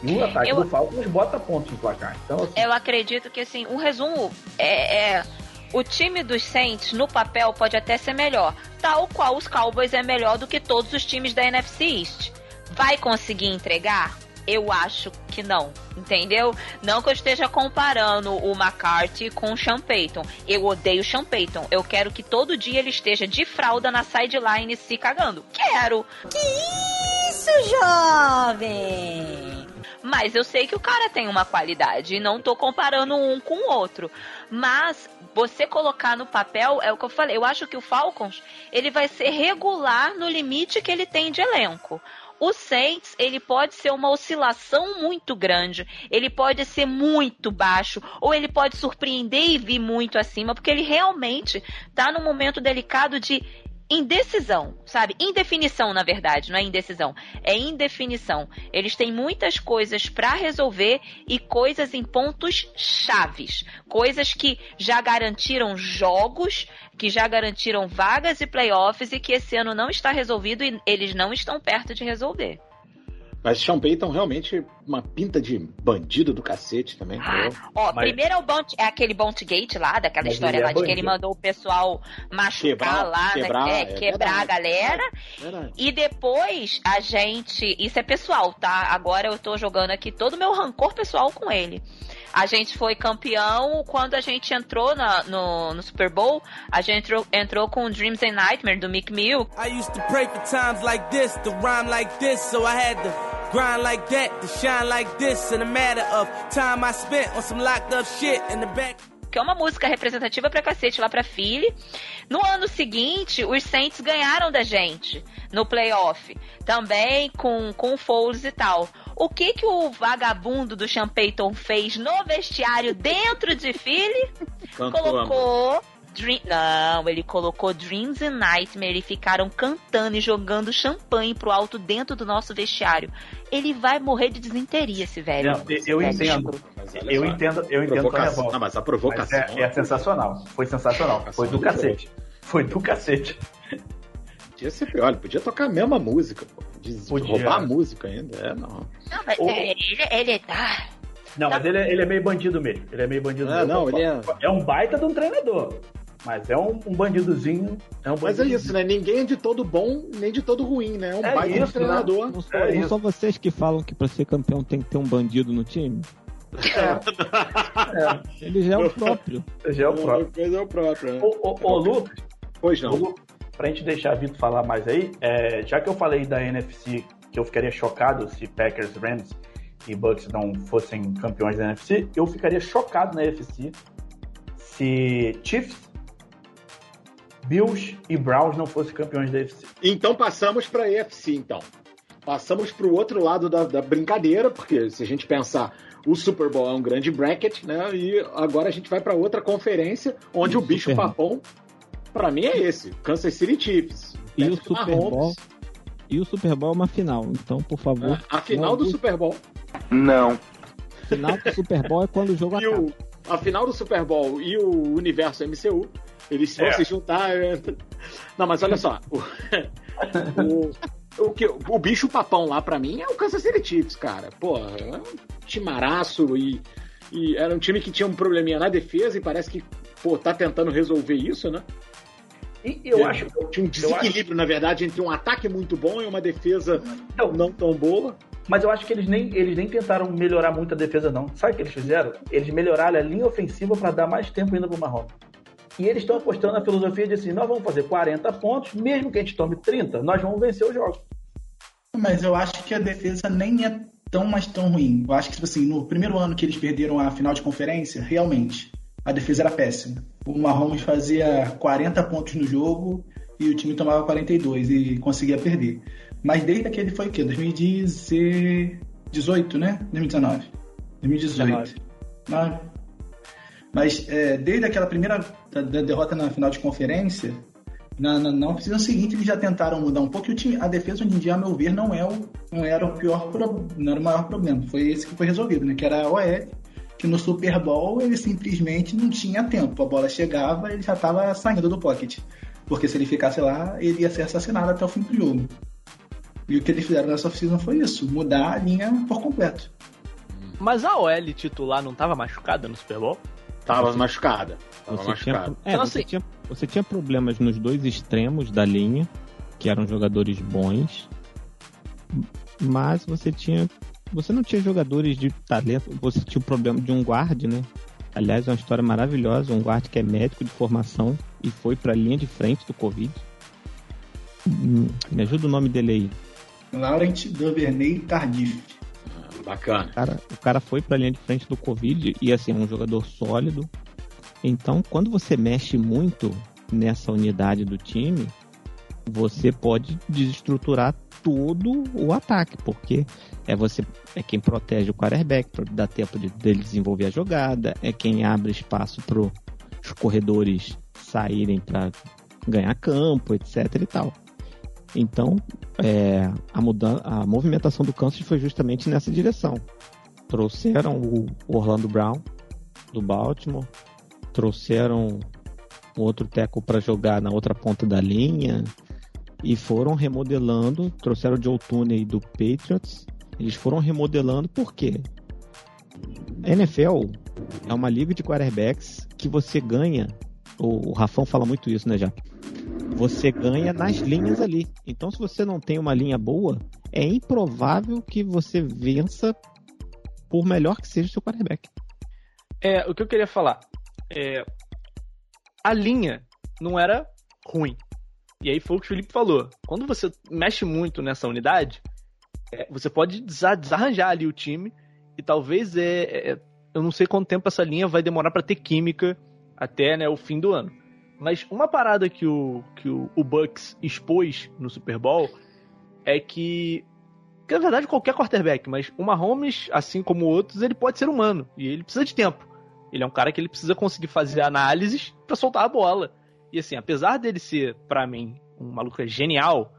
E o ataque Eu- do Falcons bota pontos no placar. Então, assim, Eu acredito que, assim, um resumo é, é, O time dos Saints, no papel, pode até ser melhor. Tal qual os Cowboys é melhor do que todos os times da NFC East. Vai conseguir entregar? Eu acho que não, entendeu? Não que eu esteja comparando o McCarthy com o Sean Payton. Eu odeio o Sean Payton. Eu quero que todo dia ele esteja de fralda na sideline se cagando. Quero! Isso, jovem! Mas eu sei que o cara tem uma qualidade e não tô comparando um com o outro. Mas você colocar no papel é o que eu falei. Eu acho que o Falcons ele vai ser regular no limite que ele tem de elenco. O Saints, ele pode ser uma oscilação muito grande, ele pode ser muito baixo, ou ele pode surpreender e vir muito acima, porque ele realmente tá num momento delicado de indecisão, sabe? Indefinição, na verdade, não é indecisão, é indefinição. Eles têm muitas coisas para resolver e coisas em pontos chaves, coisas que já garantiram jogos, que já garantiram vagas e playoffs e que esse ano não está resolvido e eles não estão perto de resolver. Mas Sean Payton realmente uma pinta de bandido do cacete também. Ah. Ó, Mas- primeiro é, o Bounty, é aquele Bounty Gate lá, daquela Mas história é lá de que ele bandido. mandou o pessoal machucar Quebrar- lá, né? quebrar, É, é quebrar a galera. Verdade. E depois a gente. Isso é pessoal, tá? Agora eu tô jogando aqui todo o meu rancor pessoal com ele. A gente foi campeão quando a gente entrou na- no, no Super Bowl. A gente entrou, entrou com Dreams and Nightmare do Mick Mill. I used to pray for times like this, to rhyme like this, so I had to grind like that, to shine like this. In a matter of time I spent on some locked up shit in the back. que é uma música representativa pra cacete lá pra Philly. No ano seguinte, os Saints ganharam da gente no playoff, também com, com o Foles e tal. O que que o vagabundo do Sean Payton fez no vestiário dentro de Philly? Cantou colocou Dream... Não, ele colocou Dreams and Nightmare e ficaram cantando e jogando champanhe pro alto dentro do nosso vestiário. Ele vai morrer de desinteria, esse velho. Não, eu- eu Velho entendo. Mas eu só, entendo, eu entendo tua provocação. revolta. Não, mas a Mas provocação. é, é sensacional. Foi sensacional. Foi do cacete. Foi do cacete. Podia ser pior, ele podia tocar a mesma música, pô. Podia. roubar a música ainda. É, não. Não, mas O- é, ele, ele tá. Não, mas ele, é- ele é meio bandido mesmo. Ele é meio bandido Ah, mesmo. não, ele é- É um baita de um treinador. Mas é um, um bandidozinho. É um Mas é isso, né? Ninguém é de todo bom, nem de todo ruim, né? É um É baita isso, né? treinador. Não são, É não isso. são vocês que falam que pra ser campeão tem que ter um bandido no time? Ele já é o próprio. Já é o próprio. Coisa é o próprio, né? Ô, ô, ô, Lucas, Pois ô, não. Lu, pra gente deixar Vitor falar mais aí, é, já que eu falei da NFC, que eu ficaria chocado se Packers, Rams e Bucks não fossem campeões da NFC, eu ficaria chocado na NFC se Chiefs, Bills e Browns não fossem campeões da NFC. Então passamos para EFC, então. Passamos para o outro lado da, da brincadeira, porque se a gente pensar, o Super Bowl é um grande bracket, né? E agora a gente vai para outra conferência, onde E o o bicho Super- papão, para mim é esse, Kansas City Chiefs. E o Patrick Super Mahomes. Bowl. E o Super Bowl é uma final. Então, por favor. A final do Super Bowl. Não. final do Super Bowl é quando o jogo E acaba. o, a final do Super Bowl e o universo MCU, eles vão É. se juntar. é. Não, mas olha só. O, o, o, que, o bicho papão lá pra mim é o Kansas City Chiefs, cara. Pô, é um timaraço e, e era um time que tinha um probleminha na defesa e parece que, pô, tá tentando resolver isso, né? E eu É, acho Tinha um eu acho- desequilíbrio, na verdade, entre um ataque muito bom e uma defesa Não. não tão boa. Mas eu acho que eles nem, eles nem tentaram melhorar muito a defesa, não. Sabe o que eles fizeram? Eles melhoraram a linha ofensiva para dar mais tempo ainda pro Mahomes. E eles estão apostando na filosofia de assim, nós vamos fazer 40 pontos, mesmo que a gente tome 30, nós vamos vencer o jogo. Mas eu acho que a defesa nem é tão mais tão ruim. Eu acho que, tipo assim, no primeiro ano que eles perderam a final de conferência, realmente, a defesa era péssima. O Mahomes fazia 40 pontos no jogo e o time tomava 42 e conseguia perder. Mas desde aquele foi o quê? 2018, né? 2019. 2018. Mas, mas é, desde aquela primeira derrota na final de conferência, na, na, na oficina seguinte eles já tentaram mudar um pouco e o time, a defesa hoje em dia, a meu ver, não, é o, não era o pior não era o maior problema. Foi esse que foi resolvido, né? Que era a OL, que no Super Bowl ele simplesmente não tinha tempo. A bola chegava ele já estava saindo do pocket. Porque se ele ficasse lá, ele ia ser assassinado até o fim do jogo. E o que eles fizeram nessa oficina foi isso, mudar a linha por completo. Mas a OL titular não estava machucada no Super Bowl? Tava machucada. Tava Você machucada. tinha, é, Então, você, assim- tinha, você tinha problemas nos dois extremos da linha, que eram jogadores bons, mas você tinha. Você não tinha jogadores de talento, você tinha o problema de um guarde, né? Aliás, é uma história maravilhosa, um guarde que é médico de formação e foi pra linha de frente do Covid. Hum, Me ajuda o nome dele aí. Laurent Duvernay Tardif. Bacana. O cara, o cara foi pra linha de frente do Covid e assim, é um jogador sólido. Então, quando você mexe muito nessa unidade do time, você pode desestruturar todo o ataque, porque é você é quem protege o quarterback dar tempo de, dele desenvolver a jogada, é quem abre espaço para os corredores saírem para ganhar campo, etc e tal. Então, é, a, mudança, a movimentação do Kansas foi justamente nessa direção. Trouxeram o Orlando Brown do Baltimore, trouxeram um outro teco para jogar na outra ponta da linha e foram remodelando. Trouxeram o Joe Tooney do Patriots. Eles foram remodelando por quê? A NFL é uma liga de quarterbacks que você ganha. O, o Rafão fala muito isso, né, já? Você ganha nas linhas ali. Então, se você não tem uma linha boa, é improvável que você vença por melhor que seja o seu quarterback. É, o que eu queria falar. É, a linha não era ruim. E aí foi o que o Felipe falou. Quando você mexe muito nessa unidade, é, você pode desa- desarranjar ali o time. E talvez é, é, eu não sei quanto tempo essa linha vai demorar para ter química até né, o fim do ano. Mas uma parada que o, que o, o Bucks expôs no Super Bowl é que, que, na verdade, qualquer quarterback, mas o Mahomes, assim como outros, ele pode ser humano. E ele precisa de tempo. Ele é um cara que ele precisa conseguir fazer análises para soltar a bola. E assim, apesar dele ser, para mim, um maluco genial,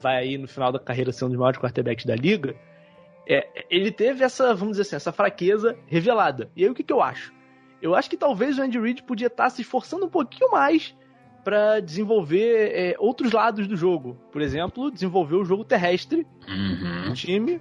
vai aí no final da carreira ser um dos maiores quarterbacks da liga, é, ele teve essa, vamos dizer assim, essa fraqueza revelada. E aí o que, que eu acho? Eu acho que talvez o Andy Reid podia estar se esforçando um pouquinho mais para desenvolver é, outros lados do jogo. Por exemplo, desenvolver o jogo terrestre Uhum. do time.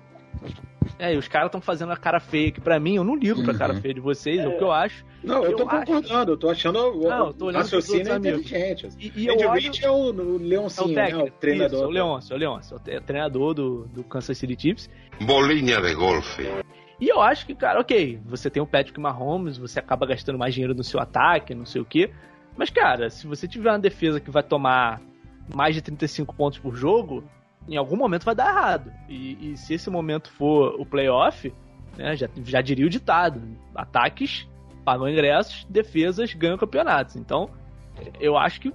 É, e os caras estão fazendo a cara feia aqui pra mim, eu não ligo pra Uhum. cara feia de vocês, é o que eu acho. Não, eu tô Eu acho- concordando, eu tô achando o Não, eu tô o olhando raciocínio amigos. inteligente. assim. E, e Andy. Reid é o, o É Leoncinho, o né? técnico, O treinador. Isso, é o Leôncio, é o Leôncio, é o treinador do, do Kansas City Chiefs. Bolinha de golfe. E eu acho que, cara, ok, você tem o Patrick Mahomes, você acaba gastando mais dinheiro no seu ataque, não sei o quê. Mas, cara, se você tiver uma defesa que vai tomar mais de 35 pontos por jogo, em algum momento vai dar errado. E, e se esse momento for o playoff, né, já, já diria o ditado: ataques pagam ingressos, defesas ganham campeonatos. Então, eu acho que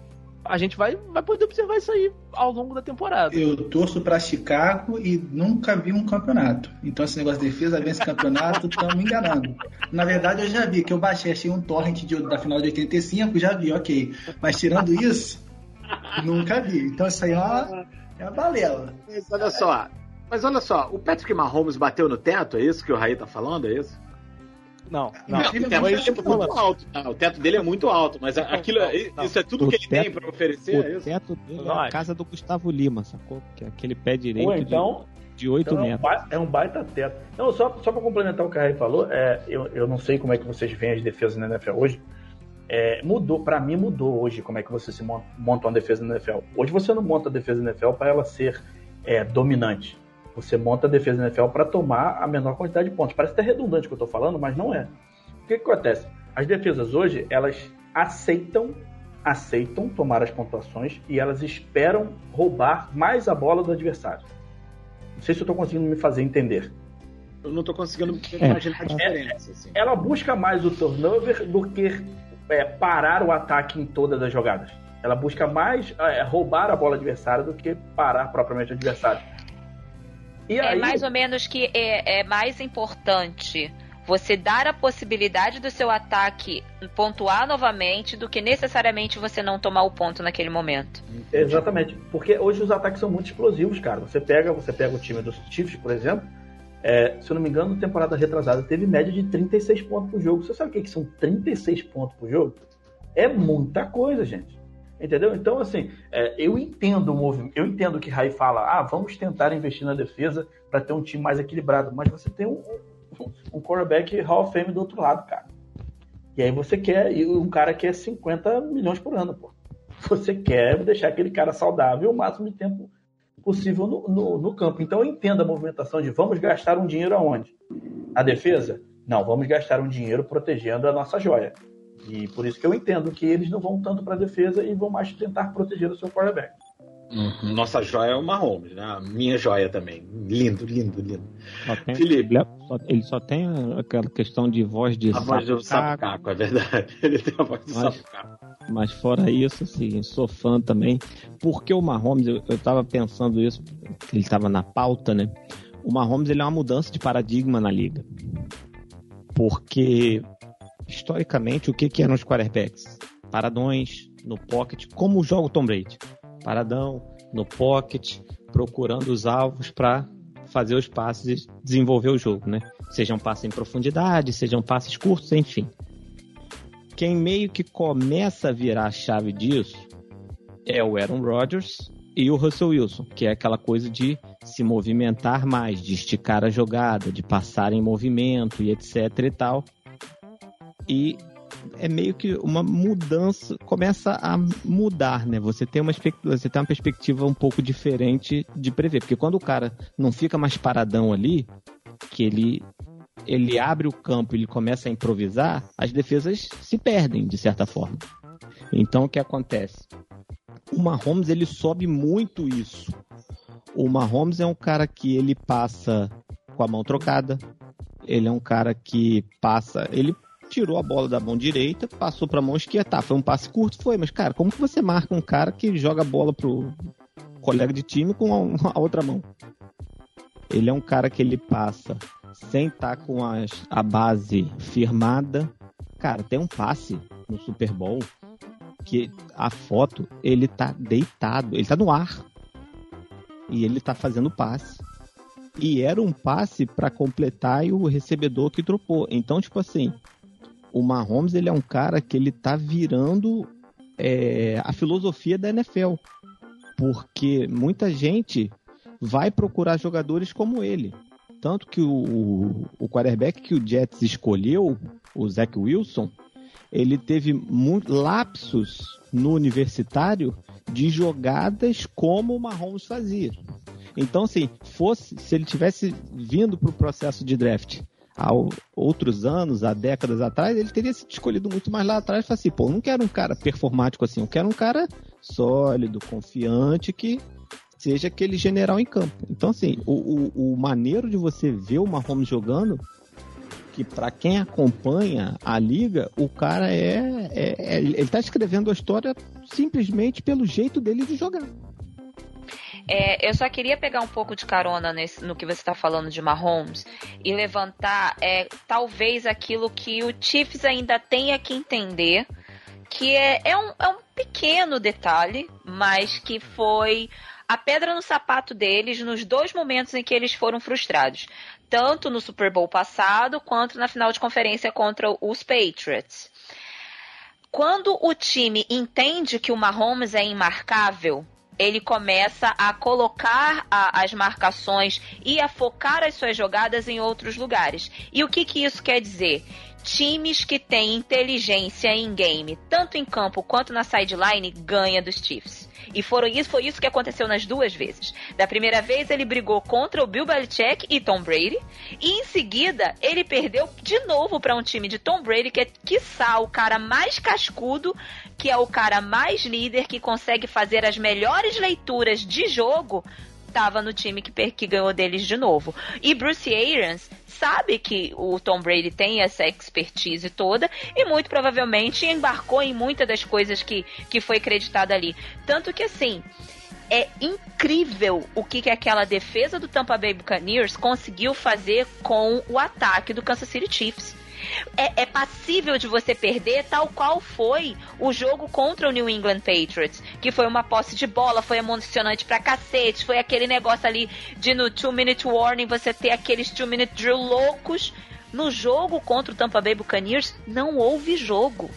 a gente vai, vai poder observar isso aí ao longo da temporada. Eu torço pra Chicago e nunca vi um campeonato. Então esse negócio de defesa vence campeonato, estão me enganando. Na verdade, eu já vi, que eu baixei, achei um torrent de- da final de 85, já vi, ok. Mas tirando isso, nunca vi. Então isso aí é uma, é uma balela. Mas olha só, mas olha só, o Patrick Mahomes bateu no teto, é isso que o Raí tá falando, é isso? Não, não. o teto vai é muito alto. Ah, o teto dele é muito alto, mas aquilo, não. isso é tudo O que ele tem pra oferecer, é O isso? teto dele é a casa do Gustavo Lima, sacou? Que é aquele pé direito Ou então, de, de 8 então é, metros. é um baita teto. Não, só, só pra complementar o que a Rai falou, é, eu, eu não sei como é que vocês veem as defesas na NFL hoje. É, mudou, pra mim mudou hoje como é que você se mon- monta uma defesa na NFL. Hoje você não monta a defesa na NFL pra ela ser é, dominante. Você monta a defesa na NFL pra tomar a menor quantidade de pontos. Parece até redundante o que eu tô falando, mas não é. O que, que acontece? As defesas hoje, elas aceitam aceitam tomar as pontuações e elas esperam roubar mais a bola do adversário. Não sei se eu estou conseguindo me fazer entender. Eu não tô conseguindo É. imaginar a diferença. Assim. Ela busca mais o turnover do que é, parar o ataque em todas as jogadas. Ela busca mais é, roubar a bola adversária do que parar propriamente o adversário. E É aí, mais ou menos que é, é mais importante você dar a possibilidade do seu ataque pontuar novamente do que necessariamente você não tomar o ponto naquele momento. Exatamente, porque hoje os ataques são muito explosivos, cara. Você pega, você pega o time dos Chiefs, por exemplo, é, se eu não me engano, na temporada retrasada teve média de 36 pontos por jogo. Você sabe o que, que são 36 pontos por jogo? É muita coisa, gente. Entendeu? Então, assim, é, eu entendo o movimento, eu entendo que Rai fala, ah, vamos tentar investir na defesa para ter um time mais equilibrado, mas você tem um, um, um quarterback Hall of Fame do outro lado, cara. E aí você quer, e um cara que é 50 milhões por ano, pô. Você quer deixar aquele cara saudável o máximo de tempo possível no, no, no campo. Então eu entendo a movimentação de vamos gastar um dinheiro aonde? Na defesa? Não, vamos gastar um dinheiro protegendo a nossa joia. E por isso que eu entendo que eles não vão tanto para a defesa e vão mais tentar proteger o seu quarterback. Uhum. Nossa joia é o Mahomes, né? A minha joia também. Lindo, lindo, lindo. Só tem- Felipe. ele, só, ele só tem aquela questão de voz de A voz do sapo-caco, é verdade. Ele tem a voz do Mas-. Mas fora isso, assim, sou fã também. Porque o Mahomes, eu, eu tava pensando isso, que ele tava na pauta, né? O Mahomes ele é uma mudança de paradigma na liga. Porque, historicamente, o que, que eram os quarterbacks? Paradões, no pocket, como joga o Tom Brady. Paradão, no pocket, procurando os alvos para fazer os passes e desenvolver o jogo, né? Sejam passes em profundidade, sejam passes curtos, enfim quem meio que começa a virar a chave disso é o Aaron Rodgers e o Russell Wilson, que é aquela coisa de se movimentar mais, de esticar a jogada, de passar em movimento e etc e tal. E é meio que uma mudança, começa a mudar, né? Você tem uma você tem uma perspectiva um pouco diferente de prever, porque quando o cara não fica mais paradão ali, que ele ele abre o campo ele começa a improvisar, as defesas se perdem, de certa forma. Então, o que acontece? O Mahomes, ele sobe muito isso. O Mahomes é um cara que ele passa com a mão trocada, ele é um cara que passa... Ele tirou a bola da mão direita, passou para a mão esquerda. Tá, foi um passe curto, foi, mas, cara, como que você marca um cara que joga a bola pro colega de time com a, outra mão? Ele é um cara que ele passa sem estar com as, a base firmada. Cara, tem um passe no Super Bowl que a foto ele tá deitado, ele tá no ar e ele tá fazendo passe. E era um passe para completar e o recebedor que dropou. Então, tipo assim, o Mahomes ele é um cara que ele tá virando é, a filosofia da NFL. Porque muita gente vai procurar jogadores como ele. Tanto que o, o quarterback que o Jets escolheu, o Zach Wilson, ele teve lapsos no universitário de jogadas como o Mahomes fazia. Então, assim, fosse, se ele tivesse vindo para o processo de draft há outros anos, há décadas atrás, ele teria sido escolhido muito mais lá atrás e falado assim, pô, eu não quero um cara performático assim, eu quero um cara sólido, confiante, que seja aquele general em campo. Então, assim, o, o, o maneiro de você ver o Mahomes jogando, que para quem acompanha a liga, o cara é, é, é- Ele tá escrevendo a história simplesmente pelo jeito dele de jogar. É, eu só queria pegar um pouco de carona nesse- no que você está falando de Mahomes e levantar é, talvez aquilo que o Chiefs ainda tenha que entender, que é, é, um, é um pequeno detalhe, mas que foi a pedra no sapato deles nos dois momentos em que eles foram frustrados. Tanto no Super Bowl passado, quanto na final de conferência contra os Patriots. Quando o time entende que o Mahomes é imarcável, ele começa a colocar a- as marcações e a focar as suas jogadas em outros lugares. E o que, que isso quer dizer? Times que têm inteligência em game, tanto em campo quanto na sideline, ganha dos Chiefs. E foram isso, foi isso que aconteceu nas duas vezes. Da primeira vez ele brigou contra o Bill Belichick e Tom Brady, e em seguida ele perdeu de novo para um time de Tom Brady que é quiçá o cara mais cascudo, que é o cara mais líder que consegue fazer as melhores leituras de jogo estava no time que, que ganhou deles de novo. E Bruce Arians sabe que o Tom Brady tem essa expertise toda e muito provavelmente embarcou em muitas das coisas que, que foi acreditada ali. Tanto que assim. É incrível o que, que aquela defesa do Tampa Bay Buccaneers conseguiu fazer com o ataque do Kansas City Chiefs é, é, passível de você perder, tal qual foi o jogo contra o New England Patriots, que foi uma posse de bola, foi emocionante pra cacete, foi aquele negócio ali de no two minute warning você ter aqueles two minute drill loucos. No jogo contra o Tampa Bay Buccaneers não houve jogo.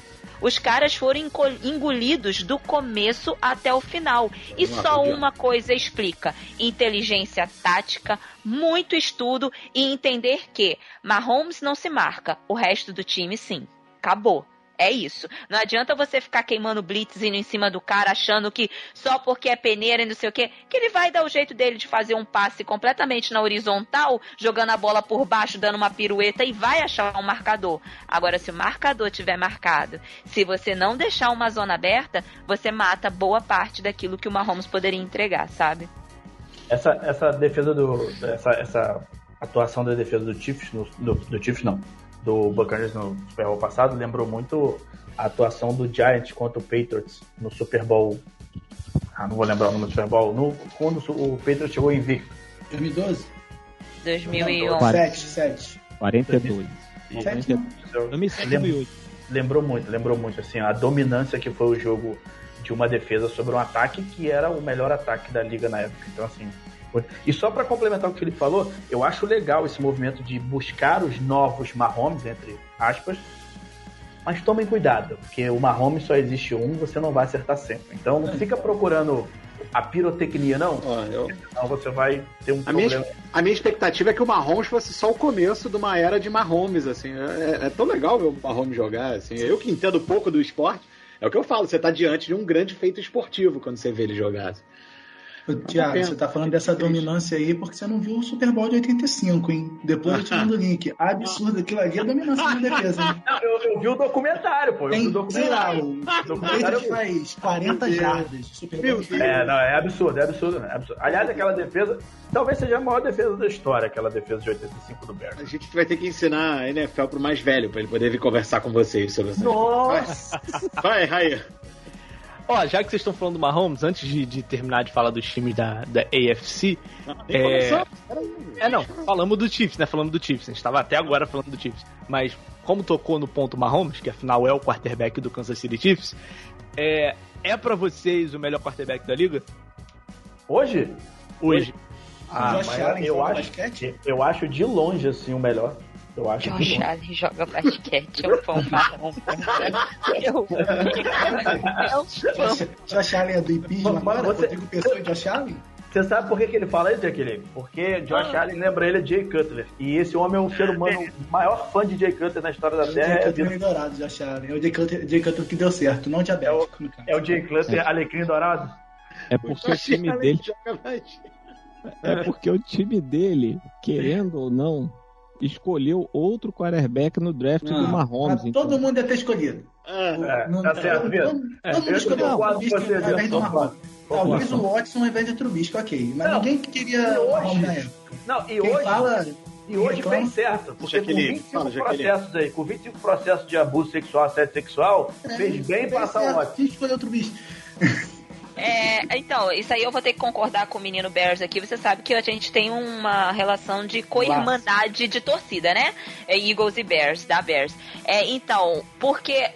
Os caras foram engolidos do começo até o final. E só uma coisa explica: inteligência tática, muito estudo e entender que Mahomes não se marca, o resto do time sim. Acabou. É isso. Não adianta você ficar queimando blitz indo em cima do cara, achando que só porque é peneira e não sei o quê, que ele vai dar o jeito dele de fazer um passe completamente na horizontal, jogando a bola por baixo, dando uma pirueta e vai achar um marcador. Agora, se o marcador tiver marcado, se você não deixar uma zona aberta, você mata boa parte daquilo que o Mahomes poderia entregar, sabe? Essa, essa defesa do. Essa, essa atuação da defesa do Chiefs, no, do, do Chiefs não, do Buccaneers no Super Bowl passado lembrou muito a atuação do Giants contra o Patriots no Super Bowl. Ah, não vou lembrar o número do Super Bowl. No, quando o Patriots chegou invicto. 2012? 2011. 7, 7. 42. 2008. Lembrou muito, lembrou muito assim, a dominância que foi o jogo de uma defesa sobre um ataque que era o melhor ataque da liga na época. Então assim, e só para complementar o que o Felipe falou, eu acho legal esse movimento de buscar os novos Mahomes, entre aspas, mas tomem cuidado, porque o Mahomes só existe um, você não vai acertar sempre. Então não fica procurando a pirotecnia, não. Ah, eu... Senão você vai ter um a problema. Minha, a minha expectativa é que o Mahomes fosse só o começo de uma era de Mahomes, assim. É, é tão legal ver o Mahomes jogar, assim. Eu que entendo pouco do esporte, é o que eu falo, você está diante de um grande feito esportivo quando você vê ele jogar. Assim. Tiago, você tá falando dessa dominância aí porque você não viu o Super Bowl de 85, hein? Depois eu te mando o link. Absurdo, aquilo ali é dominância na defesa. Hein? Não, eu, eu, vi o documentário, pô. Eu Tem, vi o documentário. Sei lá, o documentário faz 40 jardas de Super Bowl. É, não, é absurdo, é absurdo, é absurdo. Aliás, aquela defesa, talvez seja a maior defesa da história, aquela defesa de 85 do Bears. A gente vai ter que ensinar a NFL pro mais velho, pra ele poder vir conversar com vocês sobre isso. Nossa! Vai, Raia. Ó, já que vocês estão falando do Mahomes, antes de, de terminar de falar dos times da, da AFC. é... é, não, falamos do Chiefs, né? Falamos do Chiefs. A gente estava até agora falando do Chiefs. Mas, como tocou no ponto Mahomes, que afinal é o quarterback do Kansas City Chiefs, é, é para vocês o melhor quarterback da liga? Hoje? Hoje. Ah, eu, acho, eu acho de longe assim o melhor. Eu acho Josh que... Allen joga basquete, é um fanfarrão. É um Josh Allen é do agora? Você... Rodrigo Pessoa e Josh Allen? Você sabe por que, que ele fala isso, Jaqueline? Porque Josh ah. Allen lembra ele de Jay Cutler. E esse homem é um ser humano, maior fã de Jay Cutler na história da Terra. É o Jay Cutler dourado, Josh Allen. É o Jay Cutler, Jay Cutler que deu certo, não diabético. É o, é o Jay Cutler é. alecrim dourado? É porque o, o time dele... É porque o time dele, querendo ou não, escolheu outro quarterback no draft do Mahomes. Então. Todo mundo ia ter escolhido. É, não, tá certo, Todo, todo, é, mundo escolheu o Trubisky ao invés do Mahomes. Talvez o Watson ao invés de Trubisky, ok. Mas não, ninguém queria Mahomes na época. Não, e Quem hoje... Fala, e hoje então, fez certo, porque com 25 fala, processos aí, com 25 processos de abuso sexual, assédio sexual, é, fez bem passar o Watson. Quem escolheu o Trubisky? É, então, isso aí eu vou ter que concordar com o menino Bears aqui. Você sabe que a gente tem uma relação de co-irmandade de torcida, né? É Eagles e Bears, da Bears. É, então, porque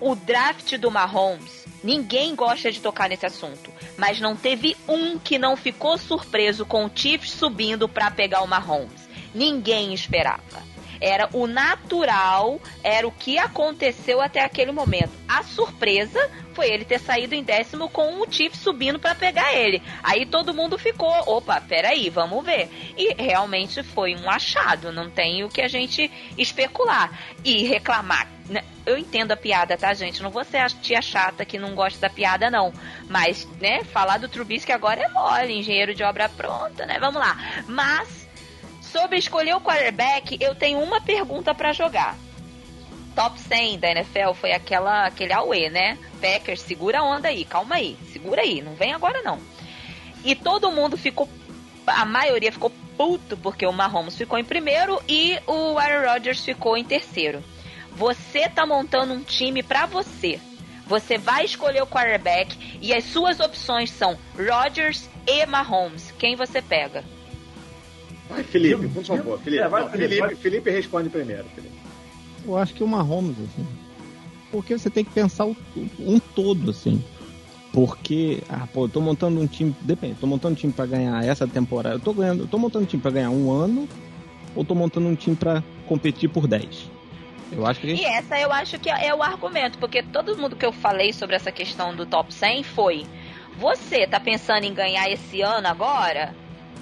o draft do Mahomes, ninguém gosta de tocar nesse assunto, mas não teve um que não ficou surpreso com o Chiefs subindo para pegar o Mahomes. Ninguém esperava. Era o natural, era o que aconteceu até aquele momento. A surpresa foi ele ter saído em décimo com o Chief subindo para pegar ele. Aí todo mundo ficou, opa, peraí, vamos ver. E realmente foi um achado, não tem o que a gente especular. E reclamar né, eu entendo a piada, tá, gente? Não vou ser a tia chata que não gosta da piada, não. Mas, né, falar do Trubisky agora é mole, engenheiro de obra pronta, né? Vamos lá. Mas, sobre escolher o quarterback, eu tenho uma pergunta para jogar. Top 100 da NFL foi aquela, aquele Aue, né? Packers, segura a onda aí, calma aí, segura aí, não vem agora não. E todo mundo ficou, a maioria ficou puto porque o Mahomes ficou em primeiro e o Aaron Rodgers ficou em terceiro. Você tá montando um time para você. Você vai escolher o quarterback e as suas opções são Rodgers e Mahomes. Quem você pega? Vai, Felipe, por favor. Felipe, É, vai, não, Felipe, Felipe, vai. Felipe responde primeiro. Felipe. Eu acho que o Mahomes, assim. Porque você tem que pensar o- um todo, assim. Porque, ah, pô, eu tô montando um time. Depende, tô montando um time pra ganhar essa temporada. Eu tô ganhando. Eu tô montando um time pra ganhar um ano ou tô montando um time pra competir por 10? Eu acho que gente E essa eu acho que é o argumento, porque todo mundo que eu falei sobre essa questão do top 100 foi: você tá pensando em ganhar esse ano agora?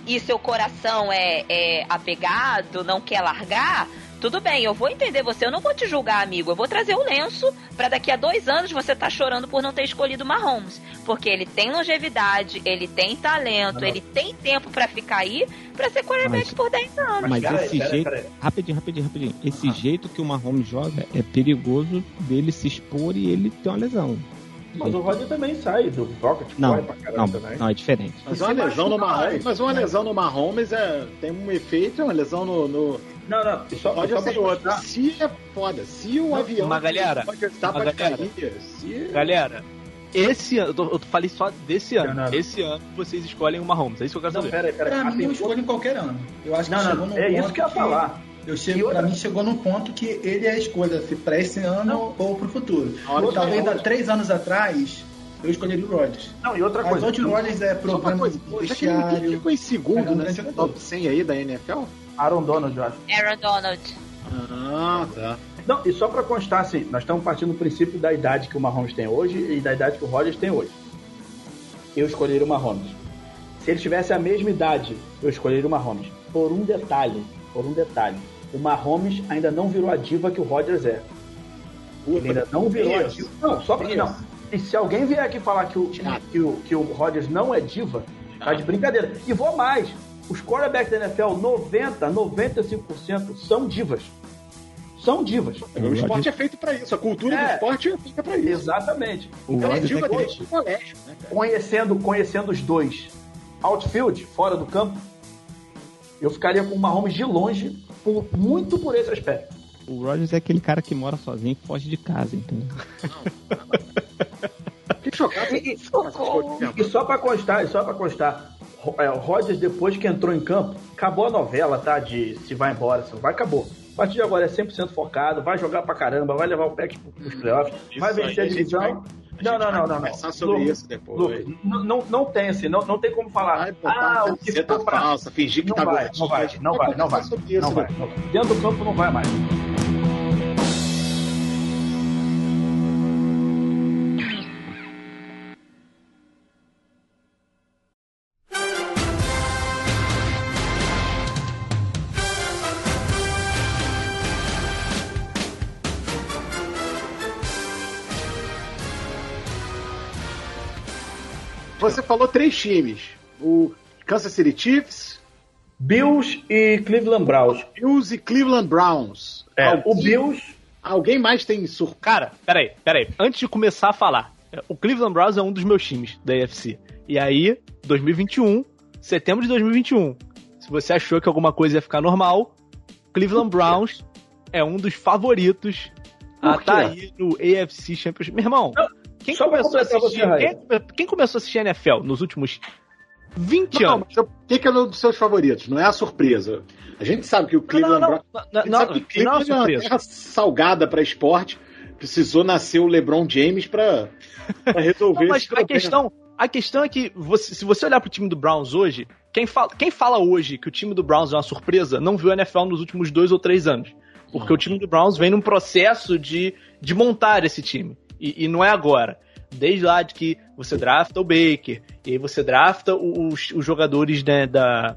E seu coração é, é apegado, não quer largar? Tudo bem, eu vou entender você, eu não vou te julgar, amigo. Eu vou trazer o lenço pra daqui a dois anos você tá chorando por não ter escolhido o Mahomes. Porque ele tem longevidade, ele tem talento, ele tem tempo pra ficar aí pra ser quarterback Mas- por 10 anos. Mas Peraí, esse jeito. Rapidinho, rapidinho, rapidinho. Esse jeito que o Mahomes joga é perigoso dele se expor e ele ter uma lesão. Mas o Rodgers também sai do Rocket, Não, corre pra caramba não, também. não, é diferente. Mas uma lesão no Mahomes, mas uma lesão no Mahomes é, tem um efeito, é uma lesão no. no Não, não, só, pode só ser pra outra. Se é foda, se o avião mas galera, pode estar mas pode galera, cair, se Galera, esse ano, eu, tô- eu falei só desse ano. Não, não. Esse ano vocês escolhem o Mahomes. É isso que eu quero Não, saber. peraí, peraí. Pra a mim, escolho em qualquer ano. Eu acho que Não, chegou não, é isso que eu ia falar. Eu chego, outra- pra mim chegou num ponto que ele é a escolha, se pra esse ano ou pro futuro. Talvez há três anos atrás, eu escolheria o Rodgers. Não, e outra Mas coisa. onde o Rodgers é problema coisa, do que ele vestiário. ficou em segundo Pegando nesse grande top 100 aí da NFL? Aaron Donald, eu acho. Aaron Donald. Ah, tá. Não, e só pra constar, assim, nós estamos partindo do princípio da idade que o Mahomes tem hoje e da idade que o Rodgers tem hoje. Eu escolheria o Mahomes. Se ele tivesse a mesma idade, eu escolheria o Mahomes. Por um detalhe, por um detalhe. O Mahomes ainda não virou a diva que o Rodgers é. Ele ainda não virou a diva. Não, só pra... Isso. Não. E se alguém vier aqui falar que o, que o, que o Rodgers não é diva, tá de brincadeira. E vou mais. Os quarterbacks da NFL, 90, 95% são divas. São divas. O esporte é feito pra isso, a cultura do É. esporte é feita pra isso. Exatamente. O Então, diva é que- desde o colégio, né, conhecendo, conhecendo os dois, outfield, fora do campo, eu ficaria com o Mahomes de longe, por- muito por esse aspecto. O Rodgers é aquele cara que mora sozinho e foge de casa, entendeu? Fiquei chocado. E, e- e só pra constar, e só para constar, é, o Rodgers, depois que entrou em campo, acabou a novela, tá? De se vai embora, se não vai, acabou. A partir de agora é 100% focado, vai jogar pra caramba, vai levar o pack pros playoffs, vai Isso aí, vencer a divisão. vai- não, não, não, não, não. conversar sobre Lucas, isso depois. Lucas, não, não, não tem assim, não, não tem como falar. Ah, o que ficou pra... falsa, fingir que não tá vai, não vai, não vai, não vai, depois. não vai. Dentro do campo não vai mais. Você falou três times. O Kansas City Chiefs, Bills e Cleveland Browns. Bills e Cleveland Browns. É, Alguém, o Bills alguém mais tem sur... Cara, peraí, peraí. Antes de começar a falar, o Cleveland Browns é um dos meus times da AFC. E aí, 2021, setembro de 2021, se você achou que alguma coisa ia ficar normal, Cleveland Browns é um dos favoritos a tá aí no AFC Championship. Meu irmão, Não, quem só começou, a assistir, quem, quem começou a assistir NFL nos últimos 20 Não, anos? o que, que é um dos seus favoritos? Não é a surpresa. A gente sabe que o Cleveland não, Browns. não, a não, sabe que não é uma Cleveland é terra salgada para esporte. Precisou nascer o LeBron James para resolver Não, mas esse a problema. questão, a questão é que você- se você olhar pro time do Browns hoje, quem fala, quem fala hoje que o time do Browns é uma surpresa não viu a NFL nos últimos dois ou três anos. Porque o time do Browns vem num processo de, de montar esse time. E, e não é agora. Desde lá de que você drafta o Baker, e aí você drafta os, os jogadores né, da.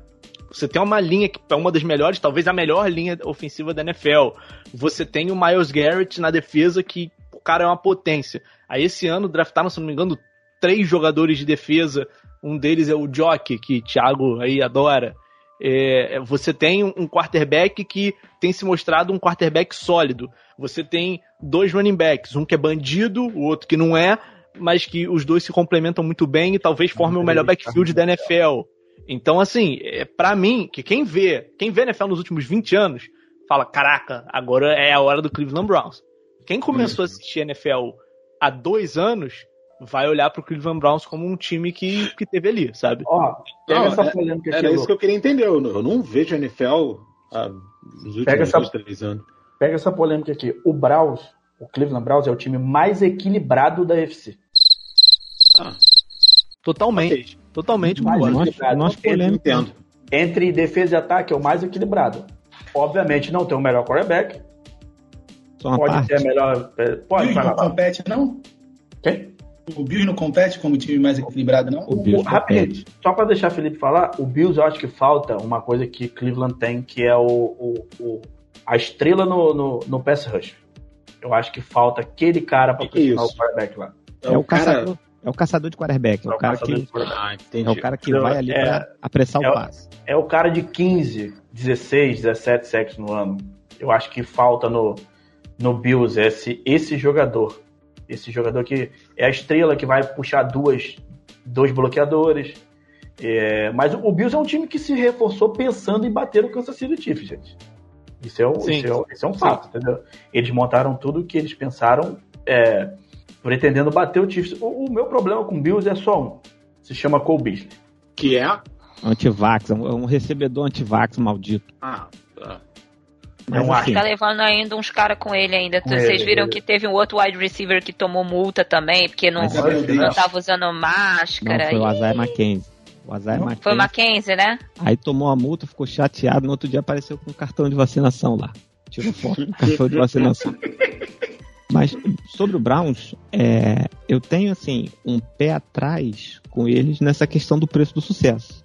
Você tem uma linha que é uma das melhores, talvez a melhor linha ofensiva da NFL. Você tem o Miles Garrett na defesa, que o cara é uma potência. Aí esse ano draftaram, se não me engano, três jogadores de defesa. Um deles é o Jock, que Thiago aí adora. É, você tem um quarterback que tem se mostrado um quarterback sólido. Você tem dois running backs, um que é bandido, o outro que não é, mas que os dois se complementam muito bem e talvez formem o melhor backfield da NFL. Então, assim, é, para mim, que quem vê, quem vê NFL nos últimos 20 anos, fala, caraca, agora é a hora do Cleveland Browns. Quem começou a assistir NFL há dois anos, vai olhar pro Cleveland Browns como um time que, que teve ali, sabe? Ó, pega Não, essa é- polêmica aqui. Era Lu. isso que eu queria entender. Eu não, eu não vejo NFL há nos últimos Pega essa- dois, três anos. Pega essa polêmica aqui. O Browns, o Cleveland Browns é o time mais equilibrado da UFC. Ah, Totalmente. Totalmente Mais concordo. Nós, equilibrado. nós Entre- polêmica. entendo. Entre defesa e ataque é o mais equilibrado. Obviamente não tem o melhor quarterback. Só uma pode parte. ter a melhor. é, Pode, Bills não compete, não? Quem? O Bills não compete como time mais equilibrado, não? O Bills O- rapidinho, compete. só pra deixar o Felipe falar, o Bills eu acho que falta uma coisa que Cleveland tem, que é o, o- o- a estrela no, no, no pass rush. Eu acho que falta aquele cara é pressionar isso? o quarterback lá. É o, caçador, é o caçador de quarterback. É É o o cara que. Ah, é o cara que Então, vai ali é- pra apressar é o passe. É o cara de 15, 16, 17 sacks no ano. Eu acho que falta no, no Bills esse, esse jogador. Esse jogador que é a estrela que vai puxar duas, dois bloqueadores. É, mas o Bills é um time que se reforçou pensando em bater o Kansas City Chiefs, gente. Isso é, um, Sim. isso é, um- isso é um fato, entendeu? Eles montaram tudo o que eles pensaram é, pretendendo bater o Chiefs. O, o meu problema com o Bills é só um. Se chama Cole Beasley. Que é? Antivax, é um, é um recebedor antivax maldito. Ah, tá. Mas, um assim, Tá levando ainda uns caras com ele ainda. Com Vocês ele, viram ele. que teve um outro wide receiver que tomou multa também, porque não, não tava usando não, máscara. foi o e- Isaiah O Isaiah Foi o McKenzie. Mackenzie, né? Aí tomou a multa, ficou chateado. No outro dia apareceu com um cartão de vacinação lá. Tirou foto do cartão de vacinação. Mas sobre o Browns, é, eu tenho assim um pé atrás com eles nessa questão do preço do sucesso.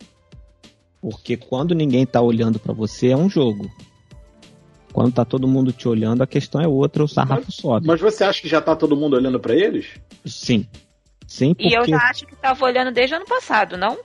Porque quando ninguém tá olhando pra você é um jogo. Quando tá todo mundo te olhando, a questão é outra, o sarrafo sobe. Mas você acha que já tá todo mundo olhando pra eles? Sim. Sim, E eu porque já acho que tava olhando desde o ano passado, não?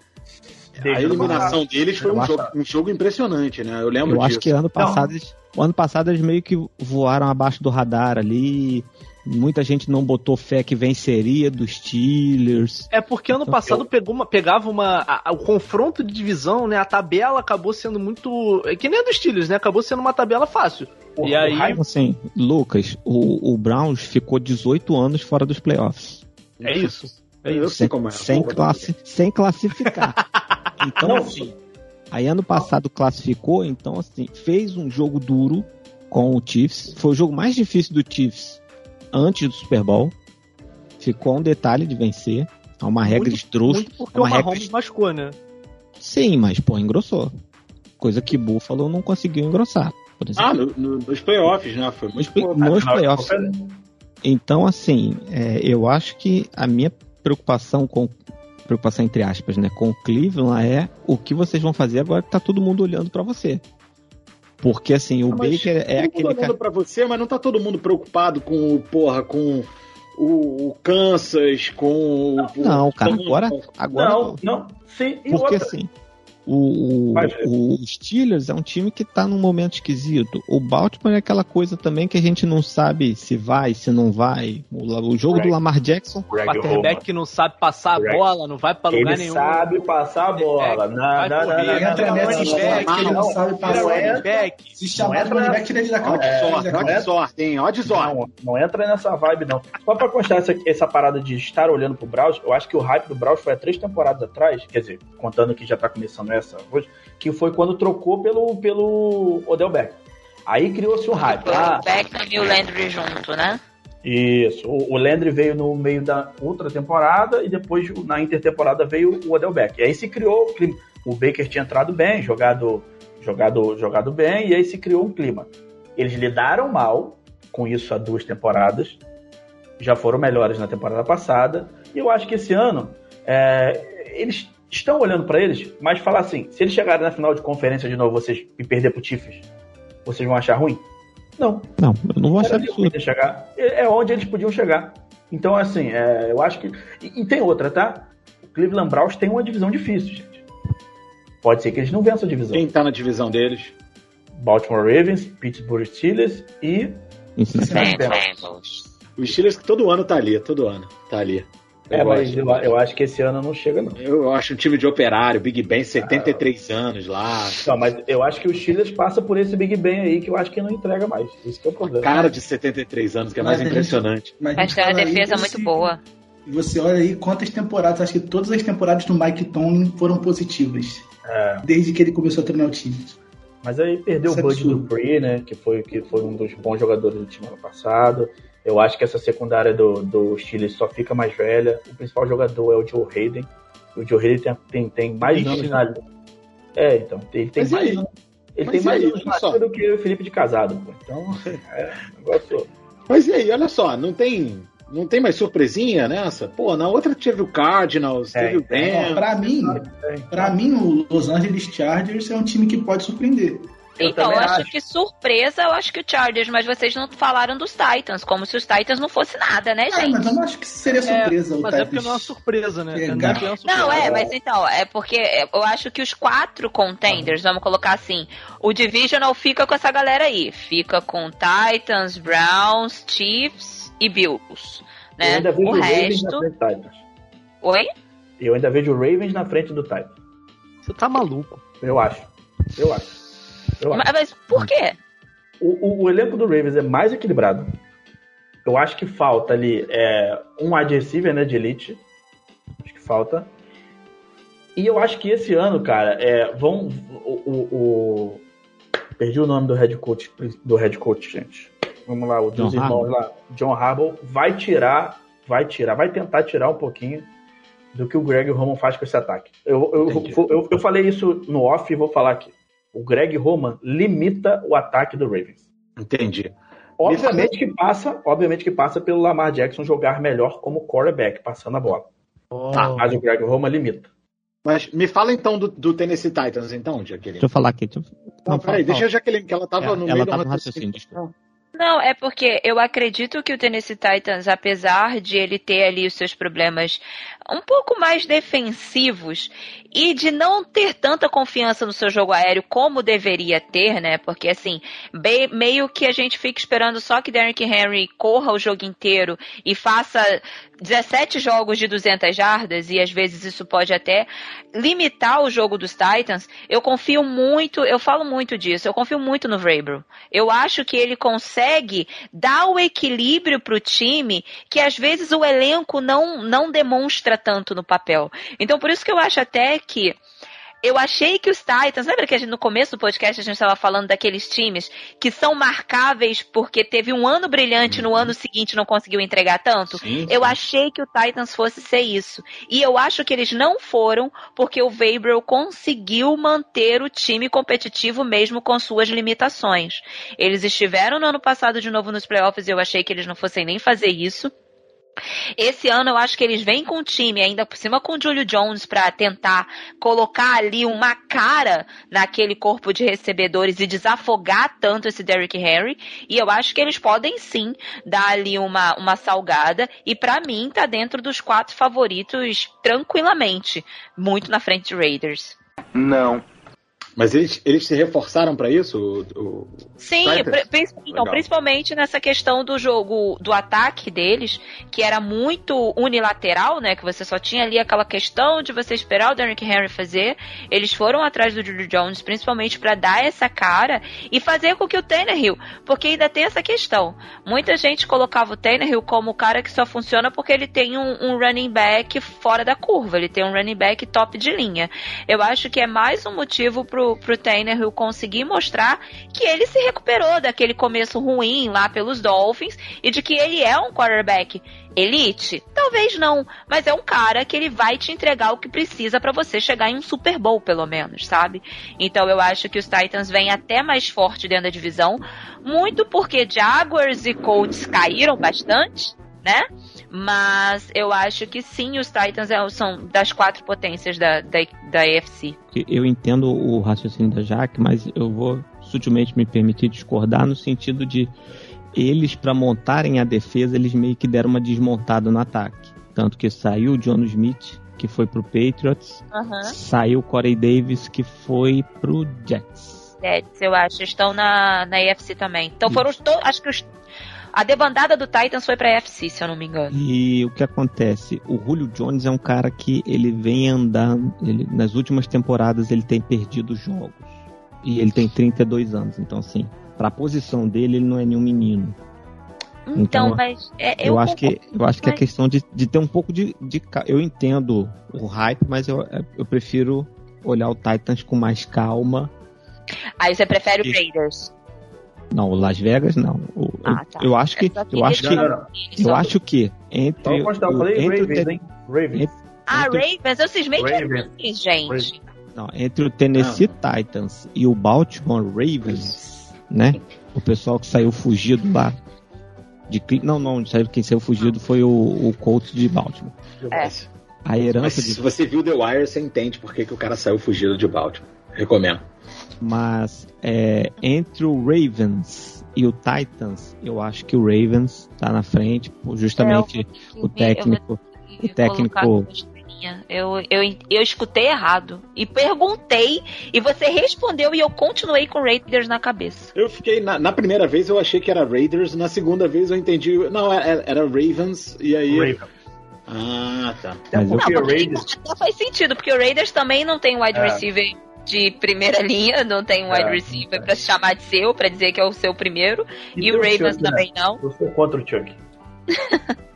A eliminação deles foi um jogo, um jogo impressionante, né? Eu lembro eu disso. acho que ano passado, eles, o ano passado eles meio que voaram abaixo do radar ali. Muita gente não botou fé que venceria dos Steelers. É porque ano Então, passado pegou uma, pegava uma. a- a- o confronto de divisão, né? A tabela acabou sendo muito. é Que nem a dos Steelers, né? Acabou sendo uma tabela fácil. O- e o aí. assim, Lucas, o, o Browns ficou 18 anos fora dos playoffs. É isso. É Eu isso. sei como é. Sem, classi sem classificar. Então, Não, assim, aí ano passado classificou, então, assim, fez um jogo duro com o Chiefs. Foi o jogo mais difícil do Chiefs antes do Super Bowl. Ficou um detalhe de vencer. É uma regra Muito- esdrúxula. Muito porque é o uma regra Mahomes machucou, né? Sim, mas, pô, engrossou. Coisa que Buffalo não conseguiu engrossar. Ah, no- no- nos playoffs, né? Foi nos, muito nos Afinal de playoffs. Então, assim, é, eu acho que a minha preocupação com. Preocupação entre aspas, né? Com o Cleveland é o que vocês vão fazer agora que tá todo mundo olhando pra você. Porque, assim, o Ah, mas Baker é todo mundo aquele olhando cara. pra você, mas não tá todo mundo preocupado com o, porra, com o, Kansas, com o... Não, cara, agora. agora Não, não. Sim, e Porque, outra. assim. O, o, o Steelers é um time que tá num momento esquisito. O Baltimore é aquela coisa também que a gente não sabe se vai, se não vai. O, o jogo do Greg. Lamar Jackson Greg Quarterback que não sabe passar a Greg. bola, não vai pra lugar Ele nenhum. sabe passar a bola. Não, Vai não, não, correr, não, entra não, nessa não, que ele não sabe passar. running back. Se chamar de entra running back, tira ele da É, Tira ó sorte, hein? Ó de sorte. Não, entra nessa vibe, não. Só pra constar essa, essa parada de estar olhando pro Browns, eu acho que o hype do Browns foi há três temporadas atrás, quer dizer, contando que já tá começando essa hoje, que foi quando trocou pelo, pelo Odell Beckham. Aí criou-se um hype. Ah, O Beckham e o Landry junto, né? isso. O, o Landry veio no meio da outra temporada e depois na intertemporada veio o Odell Beckham. E aí se criou o clima. O Baker tinha entrado bem, jogado, jogado, jogado bem, e aí se criou um clima. Eles lidaram mal com isso há duas temporadas. Já foram melhores na temporada passada. E eu acho que esse ano é, eles estão olhando para eles, mas falar assim: se eles chegarem na final de conferência de novo vocês e perder pro Chiefs, vocês vão achar ruim? Não. Não, eu não vou achar absurdo. chegar. É é onde eles podiam chegar. Então, assim, é, eu acho que. E, e tem outra, tá? O Cleveland Browns tem uma divisão difícil, gente. Pode ser que eles não vençam a divisão. Quem tá na divisão deles? Baltimore Ravens, Pittsburgh Steelers e. Cincinnati. Bengals. O Steelers que todo ano tá ali, todo ano tá ali. Eu, É, mas eu, eu acho que esse ano não chega, não. Eu acho um time de operário, Big Ben, 73 anos lá. Não, mas eu acho que o Steelers passa por esse Big Ben aí que eu acho que não entrega mais. Isso que é o problema. Cara de 73 anos, que é mais Mas a gente- impressionante. Mas, a Mas gente tem uma fala aí, defesa você- muito boa. E você olha aí quantas temporadas, acho que todas as temporadas do Mike Tomlin foram positivas. É. Desde que ele começou a treinar o time. Mas aí perdeu Isso o é Bud. Dupree, né? Que foi, que foi um dos bons jogadores do time ano passado. Eu acho que essa secundária do, do Steelers só fica mais velha. O principal jogador é o Joe Hayden. O Joe Hayden tem, tem, tem mais Ixi, anos na liga. É, então. Ele tem Mas mais anos. Ele Mas tem mais aí? anos na liga do que o Felipe de Casado, pô. Então, é negócio. Mas e aí, olha só, não tem, não tem mais surpresinha nessa? Pô, na outra teve o Cardinals, É, teve o é, Ben. Pra mim, pra mim, o Los Angeles Chargers é um time que pode surpreender. Eu Então, eu acho, acho. que surpresa, eu acho que o Chargers, mas vocês não falaram dos Titans, como se os Titans não fosse nada, né, Ah, gente? mas eu não acho que seria surpresa o Mas é Titans. porque não é uma surpresa, né? Pegar. Não é uma surpresa. Não, é, mas então, é porque eu acho que os quatro contenders, vamos colocar assim, o Divisional fica com essa galera aí. Fica com Titans, Browns, Chiefs e Bills. Eu Né? ainda vejo O resto. na frente do Titans. Oi? Eu ainda vejo o Ravens na frente do Titans. Você tá maluco. Eu acho. Eu acho. Eu acho. Mas, mas por quê? O, o- o elenco do Ravens é mais equilibrado. Eu acho que falta ali é, um wide receiver né, de elite. Acho que falta. E eu acho que esse ano, cara, é, vão. O, o- o- perdi o nome do head coach, do head coach, gente. Vamos lá, o dos John irmãos lá. John Harbaugh vai tirar, vai tirar, vai tentar tirar um pouquinho do que o Greg Roman faz com esse ataque. Eu, eu, Entendi. eu, eu falei isso no off e vou falar aqui. O Greg Roman limita o ataque do Ravens. Entendi. Obviamente que passa, obviamente que passa pelo Lamar Jackson jogar melhor como quarterback, passando a bola. Tá. Mas o Greg Roman limita. Mas me fala então do, do Tennessee Titans, então, Jaqueline. Deixa eu falar aqui. Deixa eu... Não, fala, peraí, deixa a Jaqueline, que ela tava Ela- no ela meio tava raciocínio. Não, é porque eu acredito que o Tennessee Titans, apesar de ele ter ali os seus problemas um pouco mais defensivos e de não ter tanta confiança no seu jogo aéreo como deveria ter, né? Porque assim, bem- meio que a gente fica esperando só que Derrick Henry corra o jogo inteiro e faça 17 jogos de 200 jardas e às vezes isso pode até limitar o jogo dos Titans. Eu confio muito, eu falo muito disso, eu confio muito no Vrabel. Eu acho que ele consegue dar o equilíbrio pro time que às vezes o elenco não, não demonstra tanto no papel. Então por isso que eu acho até que eu achei que os Titans, lembra que a gente, no começo do podcast a gente estava falando daqueles times que são marcáveis porque teve um ano brilhante no ano seguinte não conseguiu entregar tanto? Sim, Eu sim. achei que o Titans fosse ser isso. E eu acho que eles não foram porque o Vabrel conseguiu manter o time competitivo mesmo com suas limitações. Eles estiveram no ano passado de novo nos playoffs e eu achei que eles não fossem nem fazer isso. Esse ano eu acho que eles vêm com o time, ainda por cima com o Julio Jones, para tentar colocar ali uma cara naquele corpo de recebedores e desafogar tanto esse Derrick Henry. E eu acho que eles podem sim dar ali uma, uma salgada. E para mim tá dentro dos quatro favoritos tranquilamente, muito na frente de Raiders. Não. Mas eles, eles se reforçaram pra isso? O, o- Sim, então, principalmente nessa questão do jogo, do ataque deles, que era muito unilateral, né? Que você só tinha ali aquela questão de você esperar o Derrick Henry fazer. Eles foram atrás do Julio Jones, principalmente para dar essa cara e fazer com que o Tannehill, porque ainda tem essa questão. Muita gente colocava o Tannehill como o cara que só funciona porque ele tem um, um running back fora da curva, ele tem um running back top de linha. Eu acho que é mais um motivo pro pro, pro Tannehill conseguir mostrar que ele se recuperou daquele começo ruim lá pelos Dolphins e de que ele é um quarterback elite? Talvez não, mas é um cara que ele vai te entregar o que precisa para você chegar em um Super Bowl, pelo menos, sabe? Então eu acho que os Titans vêm até mais forte dentro da divisão, muito porque Jaguars e Colts caíram bastante, né? Mas eu acho que sim, os Titans é- são das quatro potências da, da, da AFC. Eu entendo o raciocínio da Jaque, mas eu vou sutilmente me permitir discordar no sentido de eles, para montarem a defesa, eles meio que deram uma desmontada no ataque. Tanto que saiu o John Smith, que foi pro Patriots, Uhum. saiu o Corey Davis, que foi pro Jets. Jets, eu acho, estão na, na AFC também. Então foram os to- acho que os, a debandada do Titans foi pra AFC, se eu não me engano. E o que acontece? O Julio Jones é um cara que ele vem andando, ele, nas últimas temporadas ele tem perdido jogos. E ele tem 32 anos, então assim, pra posição dele ele não é nenhum menino. Então, Então, mas é, Eu, acho que eu acho que é mas- questão de, de ter um pouco de, de eu entendo o hype, mas eu, eu prefiro olhar o Titans com mais calma. Aí você prefere o Isso. Raiders. Não, o Las Vegas não. O- Ah, eu, tá. eu acho que Eu eu queria acho que eu acho que entre eu o- falei entre o Ravens, Ten- hein? Ravens. Ah, entre- Ravens, eu cismei que é Ravens. Ravens, gente. Não, entre o Tennessee Titans e o Baltimore Ravens, né? O pessoal que saiu fugido lá. De, não, não, sabe quem saiu fugido foi o, o Colts de Baltimore. É. A herança Mas de se você viu The Wire, você entende por que, que o cara saiu fugido de Baltimore. Recomendo. Mas é, entre o Ravens e o Titans, eu acho que o Ravens tá na frente, justamente o técnico. Eu o técnico-. Eu, eu, eu escutei errado. E perguntei, e você respondeu, e eu continuei com Raiders na cabeça. Eu fiquei. Na, na primeira vez eu achei que era Raiders, na segunda vez eu entendi. Não, era, era Ravens, e aí. Ravens. Ah, tá. Até Mas não, o porque Raiders. até faz sentido, porque o Raiders também não tem wide É. receiver de primeira linha, não tem wide É, receiver é. pra se chamar de seu, pra dizer que é o seu primeiro. E, tem o Ravens Chuck, né? também não. Eu sou contra o Chuck.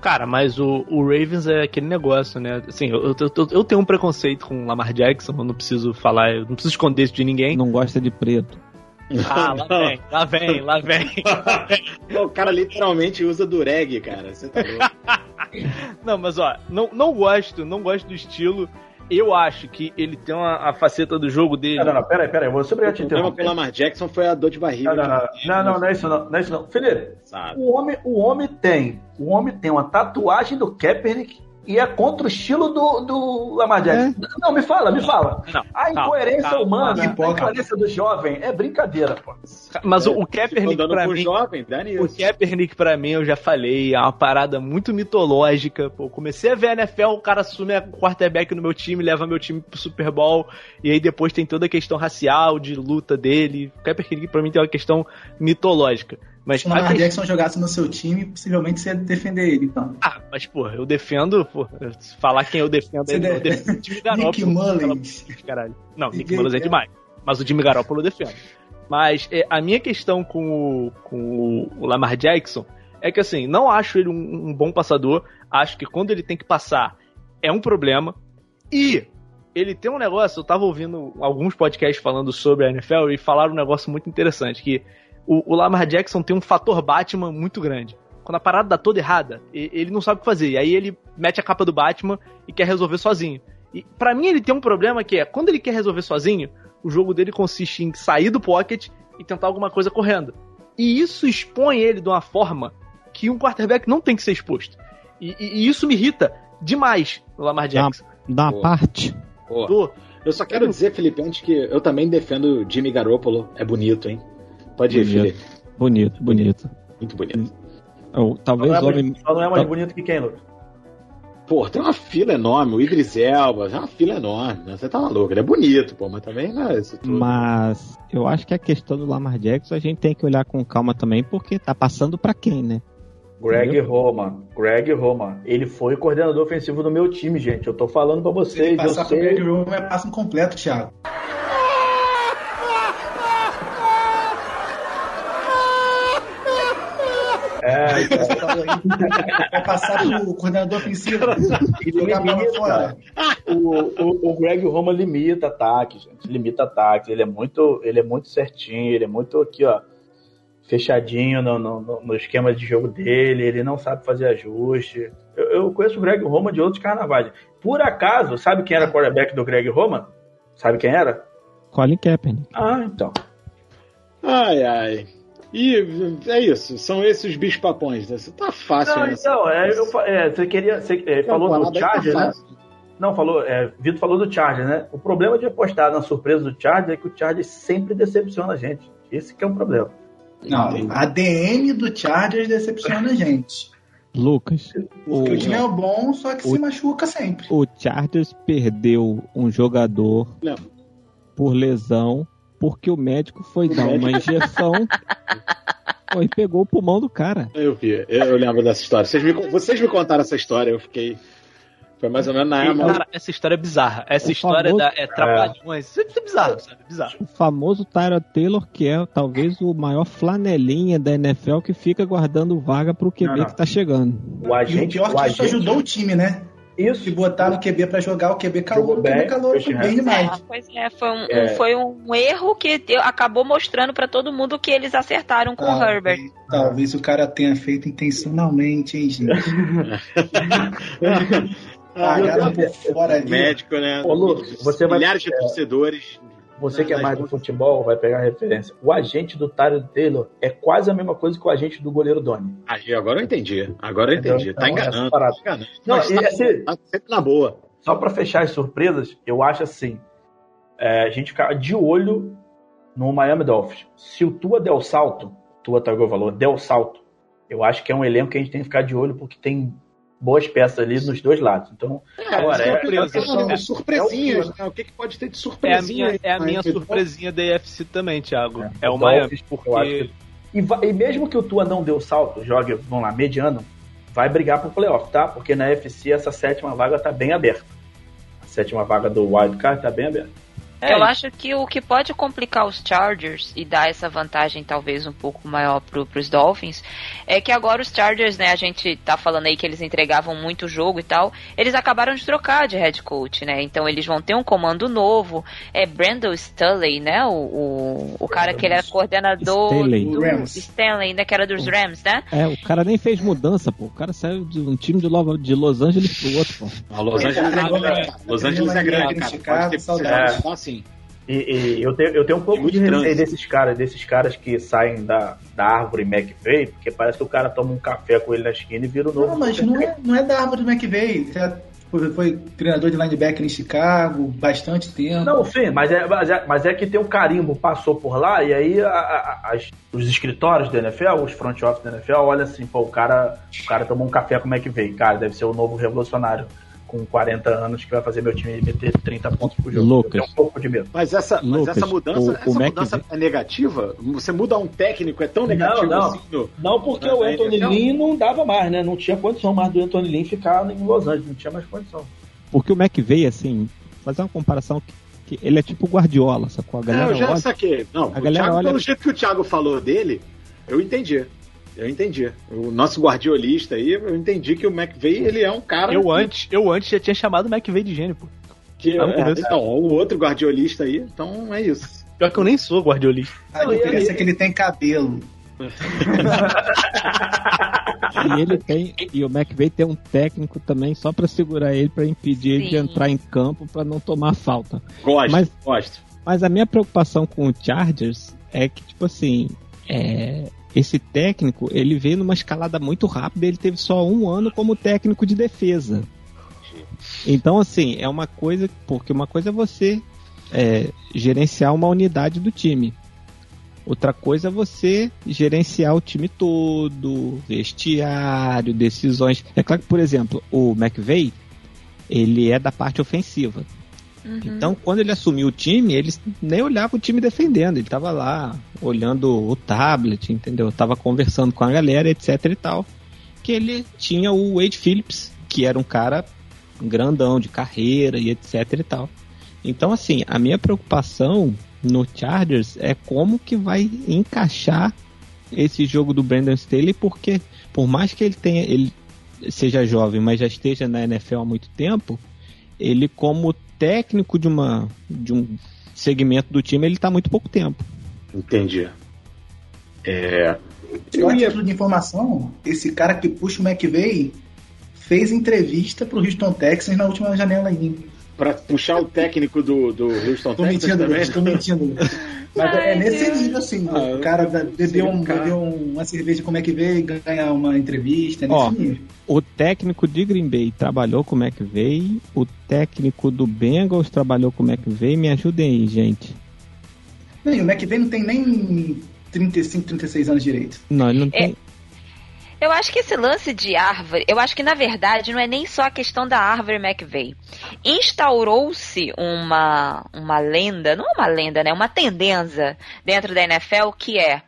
Cara, mas o, o Ravens é aquele negócio, né? Assim, eu, eu, eu- eu tenho um preconceito com o Lamar Jackson, eu não preciso falar, eu não preciso esconder isso de ninguém. Não gosta de preto. Ah, lá vem, lá vem, lá vem. O cara literalmente usa dureg, cara. Você tá louco. Não, mas ó, não, não gosto, não gosto do estilo. Eu acho que ele tem uma, a faceta do jogo dele. Não, não, não, peraí, peraí, vou sobre O a te problema com interromper. o Lamar Jackson foi a dor de barriga. Não, não, ele não, não, não é isso não, não é isso não. Felipe, sabe? o homem, o homem tem, o homem tem uma tatuagem do Kaepernick e é contra o estilo do, do Lamar Jackson. Não, me fala, me fala. Não, A calma, incoerência calma, humana, a hipócrita. incoerência do jovem é brincadeira, pô. Mas o, o Kaepernick, pra mim, jovem, O. Kaepernick, pra mim, eu já falei, é uma parada muito mitológica. Pô, comecei a ver a NFL, o cara assume a quarterback no meu time, leva meu time pro Super Bowl, e aí depois tem toda a questão racial, de luta dele. O Kaepernick, pra mim, tem uma questão mitológica. Mas, Se o Lamar que- Jackson jogasse no seu time, possivelmente você ia defender ele, então. Ah, mas, pô, eu defendo, pô, se falar quem eu defendo, Você eu deve- defendo o Nick Garoppolo. Mullins. Caralho. Não, Nick Mullins é demais. Mas o Jimmy Garoppolo eu defendo. Mas é, a minha questão com, o, com o- o Lamar Jackson é que, assim, não acho ele um, um bom passador. Acho que quando ele tem que passar é um problema. E ele tem um negócio, eu tava ouvindo alguns podcasts falando sobre a NFL e falaram um negócio muito interessante, que o, o Lamar Jackson tem um fator Batman muito grande. Quando a parada dá toda errada, e- ele não sabe o que fazer. E aí ele mete a capa do Batman e quer resolver sozinho. E para mim ele tem um problema que é, quando ele quer resolver sozinho, o jogo dele consiste em sair do pocket e tentar alguma coisa correndo. E isso expõe ele de uma forma que um quarterback não tem que ser exposto. E, e- e isso me irrita demais no Lamar Jackson. Da Boa. parte. Do- Eu só quero dizer, Felipe, antes que eu também defendo o Jimmy Garoppolo. É bonito, hein? Pode ir, Bonito. Felipe. Bonito, bonito. Muito bonito. Eu, Só talvez não, é o homem. mais, só não é mais Tá. bonito que quem, Lucas? Pô, tem uma fila enorme. O Idris Elba, é uma fila enorme. né? Você tá maluco. Ele é bonito, pô, mas também não é isso tudo. Mas eu acho que a questão do Lamar Jackson a gente tem que olhar com calma também, porque tá passando pra quem, né? Greg Roma, Greg Roma. Ele foi coordenador ofensivo do meu time, gente. Eu tô falando pra Se ele vocês, eu passar pro Greg sei. Roman, vai passar um completo, Thiago. É, Vai passar pro coordenador ofensivo e jogar a bola fora. O, o, o Greg Roma limita ataque, gente. Limita ataque. Ele é muito, ele é muito certinho, ele é muito aqui, ó, fechadinho no, no, no- no esquema de jogo dele. Ele não sabe fazer ajuste. Eu, eu conheço o Greg Roma de outros carnavais. Por acaso, sabe quem era quarterback do Greg Roma? Sabe quem era? Colin Kaepernick. Ah, então. Ai, ai. E é isso, são esses os bichos papões. né? Tá fácil, Não, né? então, é, eu é, você queria. Você é, falou do tá Charger, né? fácil. Não, falou. É, Vitor falou do Charger, né? O problema de apostar na surpresa do Charger é que o Charger sempre decepciona a gente. Esse que é um problema. Não, a DM do Chargers decepciona a gente. Lucas, o, Porque o time é bom, só que o- se machuca sempre. o Chargers perdeu um jogador Não. por lesão porque o médico foi dar uma injeção pô, e pegou o pulmão do cara. Eu vi, eu lembro dessa história. Vocês me, vocês me contaram essa história, eu fiquei. Foi mais ou menos na época. Cara, essa história é bizarra. Essa O história famoso- da, é trapalhões. Isso é bizarro, sabe? Bizarro. O famoso Tyrod Taylor, que é talvez o maior flanelinha da NFL que fica guardando vaga pro QB Não, não. que tá chegando. O E o agente. pior o é que isso agente- ajudou o time, né? Isso. Se botar no QB pra jogar, o QB calor, Jogou o QB bem, calor foi bem demais. Pois é, foi um, É. foi um erro que deu- acabou mostrando pra todo mundo que eles acertaram com o Talvez- Herbert. Talvez o cara tenha feito intencionalmente, hein, gente? Pagaram por fora ali. médico, né? Ô, Lu, você vai- Milhares de torcedores. Você que é mais do futebol vai pegar a referência. O agente do Tyler Taylor é quase a mesma coisa que o agente do goleiro Doni. Aí, agora eu entendi. Agora eu entendi. Então, tá então, enganando. essa parada. Tá enganando. Não, Mas tá, esse- tá sempre na boa. Só pra fechar as surpresas, eu acho assim: é, a gente ficar de olho no Miami Dolphins. Se o Tua der o salto, Tua Tagovailoa der o salto, eu acho que é um elenco que a gente tem que ficar de olho porque tem boas peças ali nos dois lados. Então, agora Isso é, eu é, tô falando, é, surpresinhas. é o- né? O que, que pode ter de É a surpresinha? minha, é a minha surpresinha da EFC também, Thiago. É, É, o Miami, Dolphins, porque eu acho que- E, va- e mesmo que o Tua não dê o salto, jogue, vamos lá, mediano, vai brigar pro playoff, tá? Porque na FC essa sétima vaga tá bem aberta. A sétima vaga do Wild Card tá bem aberta. É, Eu acho que o que pode complicar os Chargers e dar essa vantagem talvez um pouco maior pro, pros Dolphins é que agora os Chargers, né, a gente tá falando aí que eles entregavam muito jogo e tal, eles acabaram de trocar de head coach, né? Então eles vão ter um comando novo. É Brandon Staley, né? O, o, o cara que ele era coordenador Staley. do Rams. Stanley, né? Que era dos Rams, né? É, o cara nem fez mudança, pô. O cara saiu de um time de, Lo- de Los Angeles pro outro, pô. Ah, Los Angeles é grande. cara. Los Angeles é grande, cara. Pode ter saudades. precisado. E, e eu, tenho, eu tenho um pouco muito de receio desses caras, desses caras que saem da, da árvore McVeigh, porque parece que o cara toma um café com ele na esquina e vira o novo. Não, mas não é, não é da árvore McVeigh. Você é- foi, foi treinador de linebacker em Chicago, bastante tempo. Não, sim, mas é, mas, é, mas é que tem um carimbo, passou por lá, e aí a- a- as- os escritórios da NFL, os front office da NFL, olha assim, pô, o cara, o cara tomou um café com o McVeigh, cara, deve ser o novo revolucionário com 40 anos que vai fazer meu time meter 30 pontos por jogo. Lucas. Eu tenho um pouco de medo. Mas essa, mas Lucas, essa mudança, o- essa o Mac mudança Ve- é negativa? Você muda um técnico, é tão negativo não. assim? No... Não, porque Não, o é, Anthony Lynn não dava mais, né? Não tinha condição mais do Anthony Lynn ficar em Los Angeles, não tinha mais condição. Porque o McVeigh, assim, fazer uma comparação que, que ele é tipo Guardiola, sacou? A É, galera eu já olha, saquei. Não, A o galera Thiago, olha- pelo jeito que o Thiago falou dele, eu entendi. Eu entendi. O nosso guardiolista aí, eu entendi que o McVeigh, ele é um cara... eu antes, eu antes já tinha chamado o McVeigh de gênio, pô. Que, Ah, é, então, o outro guardiolista aí, então é isso. Pior que eu nem sou guardiolista. A diferença é que ele tem cabelo. e ele tem e o McVeigh tem um técnico também só pra segurar ele pra impedir ele de Sim. entrar em campo pra não tomar falta. Gosto, Mas- gosto. Mas a minha preocupação com o Chargers é que tipo assim, é, esse técnico ele veio numa escalada muito rápida. Ele teve só um ano como técnico de defesa. Então assim é uma coisa porque uma coisa é você é, gerenciar uma unidade do time. Outra coisa é você gerenciar o time todo, vestiário, decisões. É claro que, por exemplo, o McVeigh, ele é da parte ofensiva. Uhum. Então, quando ele assumiu o time, ele nem olhava o time defendendo. Ele tava lá, olhando o tablet, entendeu? Tava conversando com a galera, etc e tal. Que ele tinha o Wade Phillips, que era um cara grandão, de carreira e etc e tal. Então, assim, a minha preocupação no Chargers é como que vai encaixar esse jogo do Brandon Staley porque, por mais que ele tenha, ele seja jovem, mas já esteja na NFL há muito tempo, ele como técnico de uma de um segmento do time, ele está muito pouco tempo. Entendi. É, eu a título de informação, esse cara que puxa o McVeigh fez entrevista pro Houston Texans na última janela aí. Pra puxar o técnico do, do Houston tô mentindo, também? Tô mentindo, Mas Ai, é nesse Deus. nível, assim. Ah, o cara bebeu, um, cara... bebeu uma cerveja com o McVeigh, ganha uma entrevista, é nesse Ó, nível. O técnico de Green Bay trabalhou com o McVeigh, o técnico do Bengals trabalhou com o McVeigh. Me ajudem aí, gente. Não, o McVeigh não tem nem 35, 36 anos direito. Não, ele não tem. É, eu acho que esse lance de árvore, eu acho que na verdade não é nem só a questão da árvore McVeigh. Instaurou-se uma, uma lenda, não uma lenda, né? Uma tendência dentro da NFL que é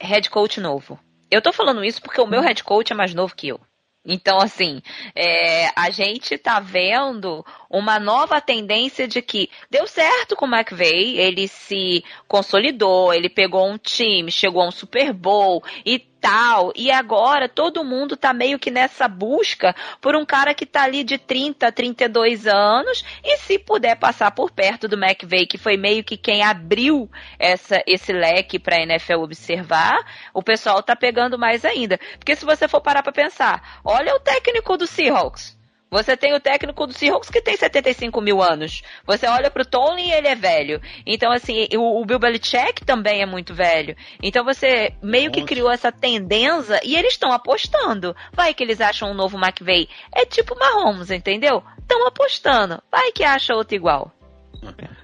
head coach novo. Eu tô falando isso porque o meu head coach é mais novo que eu. Então, assim, é, a gente tá vendo uma nova tendência de que deu certo com o McVeigh, ele se consolidou, ele pegou um time, chegou a um Super Bowl e tal, e agora todo mundo tá meio que nessa busca por um cara que tá ali de 30, 32 anos, e se puder passar por perto do McVeigh, que foi meio que quem abriu essa, esse leque pra NFL observar, o pessoal tá pegando mais ainda. Porque se você for parar pra pensar, olha o técnico do Seahawks. Você tem o técnico do Seahawks que tem 75 mil anos. Você olha pro Tony e ele é velho. Então, assim, o, o Bill Belichick também é muito velho. Então você meio que criou essa tendência e eles estão apostando. Vai que eles acham um novo McVeigh. É tipo Mahomes, entendeu? Estão apostando. Vai que acha outro igual.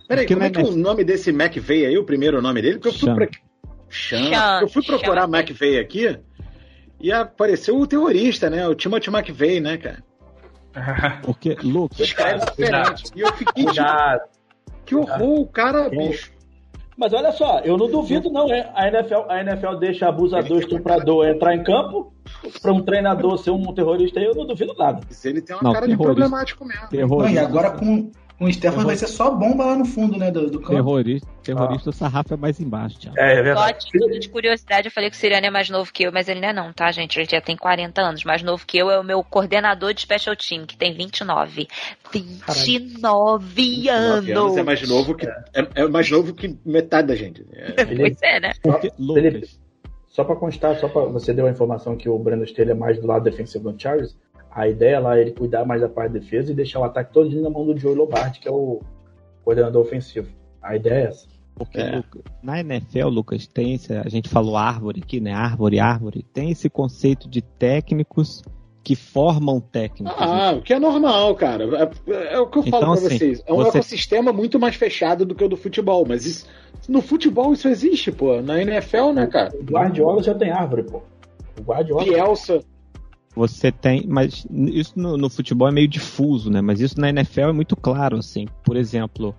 Peraí, como é que é o nome desse McVeigh aí, o primeiro nome dele? Porque eu fui, pra... Sean. Eu fui procurar. McVeigh aqui e apareceu o terrorista, né? O Timothy McVeigh, né, cara? Porque, Lucas. Cara, diferente. E eu fiquei tipo, que horror, o cara, bicho. Mas olha só, eu não duvido não, é. A NFL, a NFL deixa abusador, estuprador entrar em campo para um treinador ser um terrorista aí, eu não duvido nada. Se ele tem uma não, cara de problemático mesmo. Não, e agora com, com o Stefan vai ser só bomba lá no fundo, né, do, do campo. Terrorista, terrorista ah. o sarrafo é mais embaixo, Thiago. É, é verdade. Só de curiosidade, eu falei que o Siriane é mais novo que eu, mas ele não é não, tá, gente? Ele já tem 40 anos. Mais novo que eu é o meu coordenador de Special Team, que tem 29. 29 anos! anos é mais novo que, é, é, mais novo que metade da gente. É. pois é, né? Porque, Felipe, só pra constar, só pra você deu a informação que o Brandon Staley é mais do lado defensivo do Charles, a ideia lá é ele cuidar mais da parte de defesa e deixar o ataque todo na mão do Joe Lombardi, que é o coordenador ofensivo. A ideia é essa. Porque é. na NFL, Lucas, tem esse, a gente falou árvore aqui, né? Árvore, árvore. Tem esse conceito de técnicos que formam técnicos. Ah, o que é normal, cara. É, é o que eu então, falo pra assim, vocês. É um você... ecossistema muito mais fechado do que o do futebol, mas isso, no futebol isso existe, pô. Na NFL, né, cara? O Guardiola já tem árvore, pô. O Guardiola. Bielsa. Você tem, mas isso no, no futebol é meio difuso, né? Mas isso na NFL é muito claro, assim. Por exemplo,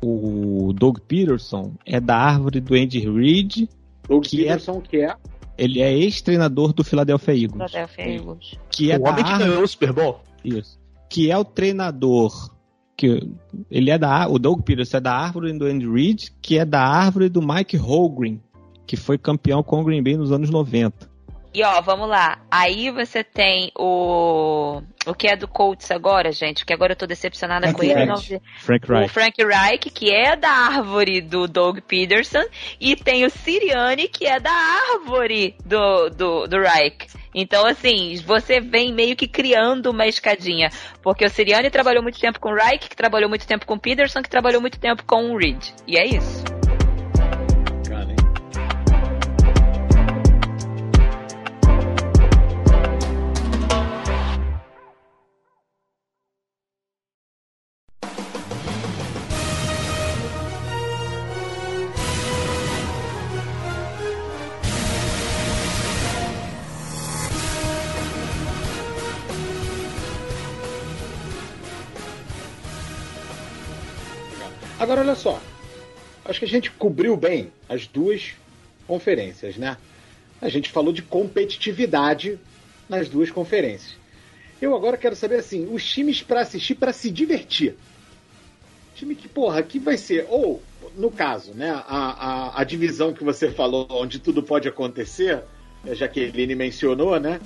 o Doug Peterson é da árvore do Andy Reid. Doug que é Peterson, é, que é? Ele é ex-treinador do Philadelphia Eagles. Philadelphia Eagles. Que é o homem que ganhou o Super Bowl. Isso. Que é o treinador que ele é da o Doug Peterson é da árvore do Andy Reid, que é da árvore do Mike Holmgren, que foi campeão com o Green Bay nos anos 90. E ó, vamos lá. Aí você tem o. O que é do Colts agora, gente? Que agora eu tô decepcionada Frank com ele. Não... Frank Reich. O Frank Reich, que é da árvore do Doug Peterson. E tem o Siriani, que é da árvore do, do, do Reich. Então, assim, você vem meio que criando uma escadinha. Porque o Siriani trabalhou muito tempo com o Reich, que trabalhou muito tempo com o Peterson, que trabalhou muito tempo com o Reed. E é isso. Acho que a gente cobriu bem as duas conferências, né? A gente falou de competitividade nas duas conferências. Eu agora quero saber assim, os times para assistir para se divertir. Time que, porra, que vai ser. Ou, no caso, né? A, a, a divisão que você falou, onde tudo pode acontecer, a Jaqueline mencionou, né?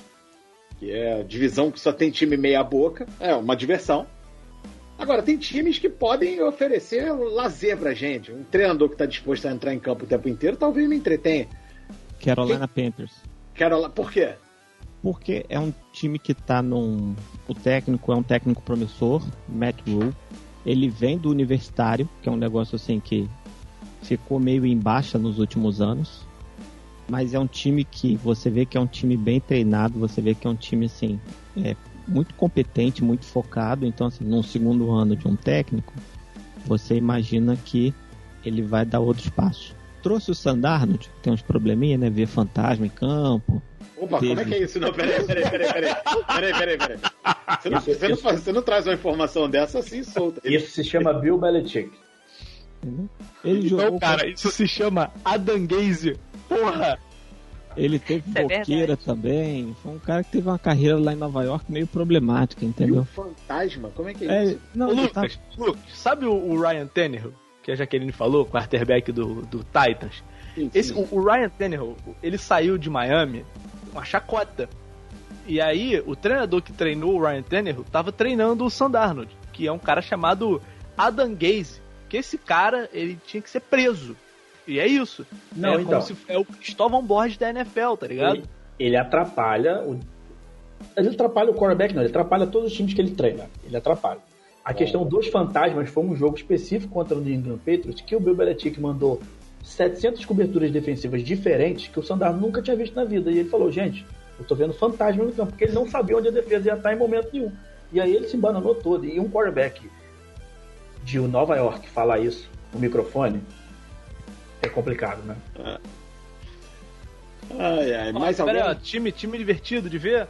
Que é a divisão que só tem time meia-boca. É uma diversão. Agora, tem times que podem oferecer lazer pra gente. Um treinador que tá disposto a entrar em campo o tempo inteiro talvez me entretenha. Carolina Panthers. Quero Por quê? Porque é um time que tá num. O técnico é um técnico promissor, Matt Rule. Ele vem do universitário, que é um negócio assim que ficou meio em baixa nos últimos anos. Mas é um time que você vê que é um time bem treinado, você vê que é um time assim, é, muito competente, muito focado. Então, assim, num segundo ano de um técnico, você imagina que ele vai dar outros passos. Trouxe o Sandarno, que tem uns probleminha, né? Ver fantasma em campo. Opa, Teve... como é que é isso? Não, peraí, peraí, peraí, peraí. Peraí, peraí, peraí. Você não, você, não, você não traz uma informação dessa assim solta. Isso se chama Bill Belichick. Ele então, jogou. cara, isso se chama Adanguese. Porra! Ele teve Isso é boqueira é também. Foi um cara que teve uma carreira lá em Nova York meio problemática, entendeu? E o fantasma? Como é que é, é isso? Não, Lucas, tá... Lucas, sabe o, o, Ryan Tannehill, que a Jaqueline falou, quarterback do, do Titans? Sim, sim. Esse, o, o, Ryan Tannehill, ele saiu de Miami uma chacota. E aí, o treinador que treinou o Ryan Tannehill tava treinando o Sandarnold, que é um cara chamado Adam Gaze. Que esse cara, ele tinha que ser preso. E é isso. Não, é então. Se, é o Cristóvão Borges da NFL, tá ligado? Ele, ele atrapalha o. Ele atrapalha o quarterback, não. Ele atrapalha todos os times que ele treina. Ele atrapalha. A questão dos fantasmas foi um jogo específico contra o New England Patriots que o Bill Belichick mandou 700 coberturas defensivas diferentes que o Sandar nunca tinha visto na vida. E ele falou, gente, eu tô vendo fantasma no campo, porque ele não sabia onde a defesa ia estar em momento nenhum. E aí ele se embananou todo. E um quarterback de Nova York falar isso no microfone, é complicado, né? É. Ai, ai, mais alguém? Pera, time, time divertido de ver?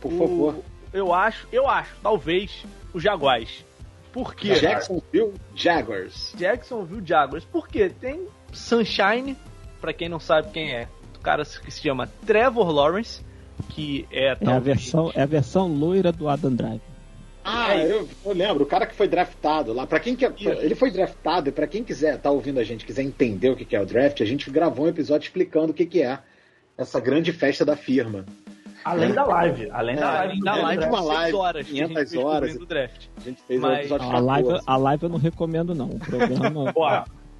Por favor. eu acho, eu acho, talvez, o Jaguars. Por quê? Jacksonville Jaguars. Jacksonville Jaguars. Por quê? Tem Sunshine, para quem não sabe quem é. O cara que se chama Trevor Lawrence, que é, é a versão É a versão loira do Adam Drive. Ah, é eu, eu, lembro, o cara que foi draftado lá. Para quem que, ele foi draftado e para quem quiser tá ouvindo a gente, quiser entender o que é o draft, a gente gravou um episódio explicando o que é essa grande festa da firma. Além é. da live, além da é, live, da live uma live, horas, 500 horas do draft. A gente fez Mas, um episódio a live, a live eu não recomendo não, o programa. pô,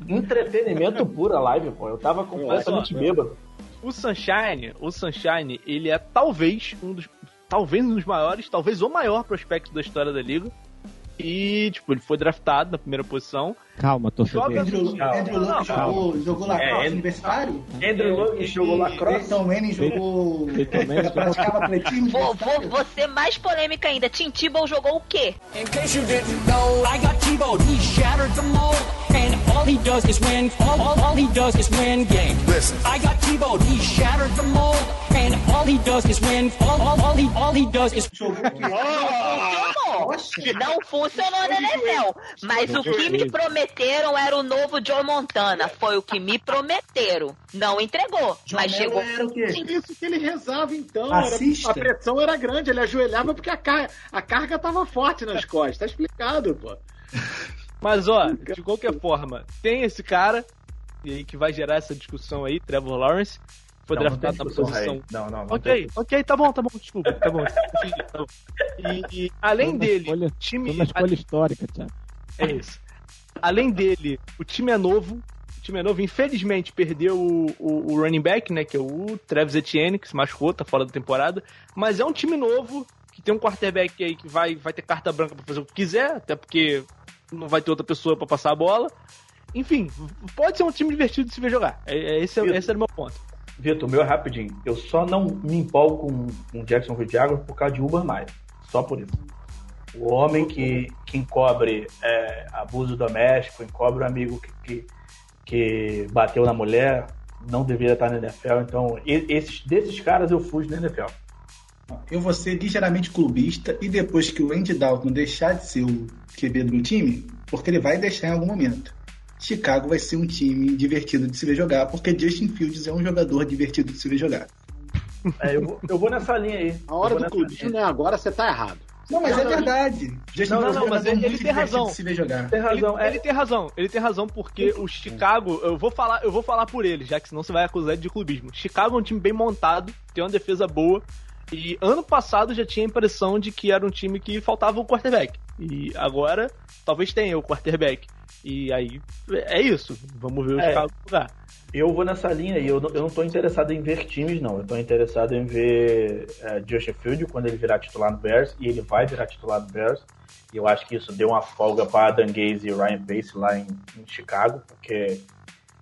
entretenimento puro a live, pô. Eu tava completamente bêbado. O Sunshine, o Sunshine, ele é talvez um dos talvez um dos maiores, talvez o maior prospecto da história da liga. E, tipo, ele foi draftado na primeira posição. Calma, tô Andrew, Andrew Luck jogou, jogou lacrosse é, universitário? Andrew Luck jogou lacrosse. Peyton Manning jogou... Ele praticava atletismo vou, vou, vou ser mais polêmica ainda. Tim Tebow jogou o quê? In case you didn't know, I got Tebow. He shattered the mold. And all he does is win. All, all, all he does is win games. Listen. I got Tebow. He shattered the mold. And all he does is win. All, all, all, he, all he does is... Não funcionou na NFL. Mas o que me prometeram era o novo Joe Montana. Foi o que me prometeram. Não entregou, mas chegou. Era o quê? Isso que ele rezava então. Era, a pressão era grande, ele ajoelhava porque a, car a carga tava forte nas costas. Tá explicado, pô. Mas ó, de qualquer forma, tem esse cara e aí que vai gerar essa discussão aí, Trevor Lawrence foi não, draftado não na posição. Não, não, não. Ok, ok, tá bom, tá bom, desculpa, tá bom. e, e, além dele, escolha, time. Uma escolha histórica, Thiago. É isso. Além dele, o time é novo. O time é novo, infelizmente perdeu o, o, o running back, né? Que é o Travis Etienne, que se machucou, tá fora da temporada. Mas é um time novo, que tem um quarterback aí que vai, vai ter carta branca pra fazer o que quiser, até porque não vai ter outra pessoa para passar a bola. Enfim, pode ser um time divertido de se ver jogar. É, é esse, é, esse era o meu ponto. Vitor, meu rapidinho. Eu só não me empolgo com o Jackson Jaguars por causa de Uber Maia. Só por isso. O homem que, que encobre é, abuso doméstico, encobre o um amigo que, que, que, bateu na mulher, não deveria estar na NFL. Então, esses, desses caras eu fujo na NFL. Eu vou ser ligeiramente clubista e depois que o Andy Dalton deixar de ser o QB do meu time, porque ele vai deixar em algum momento. Chicago vai ser um time divertido de se ver jogar, porque Justin Fields é um jogador divertido de se ver jogar. É, eu, vou, eu vou nessa linha aí. A hora do clubismo, né? Agora você tá errado. Não, mas é verdade. Justin Não, não, Fields não, mas é ele, tem divertido razão. de Se ver jogar. Tem razão. Ele, é, ele tem razão, ele tem razão porque o Chicago, eu vou falar, eu vou falar por ele, já que senão você vai acusar ele de clubismo. Chicago é um time bem montado, tem uma defesa boa e ano passado já tinha a impressão de que era um time que faltava o quarterback. E agora talvez tenha o quarterback. E aí é isso, vamos ver o É. Chicago jogar. Eu vou nessa linha e eu não, eu não tô interessado em ver times, não. Eu tô interessado em ver é, Justin Field quando ele virar titular no Bears, e ele vai virar titular no Bears. E eu acho que isso deu uma folga para Adam Gaze e Ryan Pace lá em, em Chicago, porque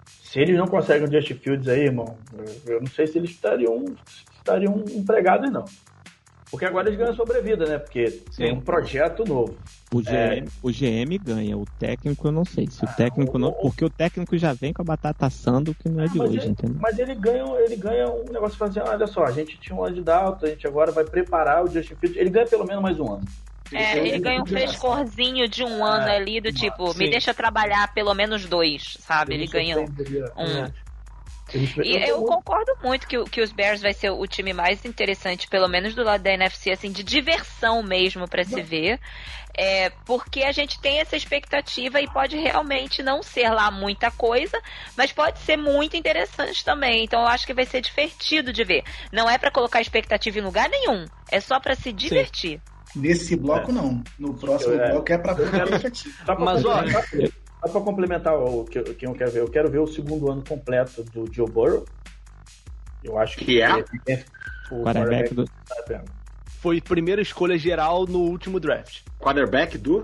se eles não conseguem o Justin Fields aí, irmão, eu, eu não sei se eles estariam, estariam empregados, não. Porque agora eles ganham sobrevida, né? Porque tem um projeto novo. O GM, o GM ganha, o técnico eu não sei. Se o técnico não. Porque o técnico já vem com a batata assando, que não é de mas, hoje, ele, entendeu? mas ele ganha, ele ganha um negócio falando assim, olha só, a gente tinha um ano de Dalton, a gente agora vai preparar o Justin Fields. Ele ganha pelo menos mais um ano. É, ele ganha um frescorzinho de um ano É, ali, do tipo, sim. me deixa trabalhar pelo menos dois, sabe? Ele ganha um. E eu concordo muito que, que os Bears vai ser o time mais interessante, pelo menos do lado da NFC, assim, de diversão mesmo pra se ver. É, porque a gente tem essa expectativa e pode realmente não ser lá muita coisa, mas pode ser muito interessante também. Então eu acho que vai ser divertido de ver. Não é pra colocar expectativa em lugar nenhum, é só pra se divertir. Nesse bloco, não. No próximo É. bloco é pra Mas, ó, complementar, só pra complementar o que, eu- quem eu quero ver, eu quero ver o segundo ano completo do Joe Burrow. Eu acho que, Que é? é o Quarterback do. Foi primeira escolha geral no último draft. Quarterback do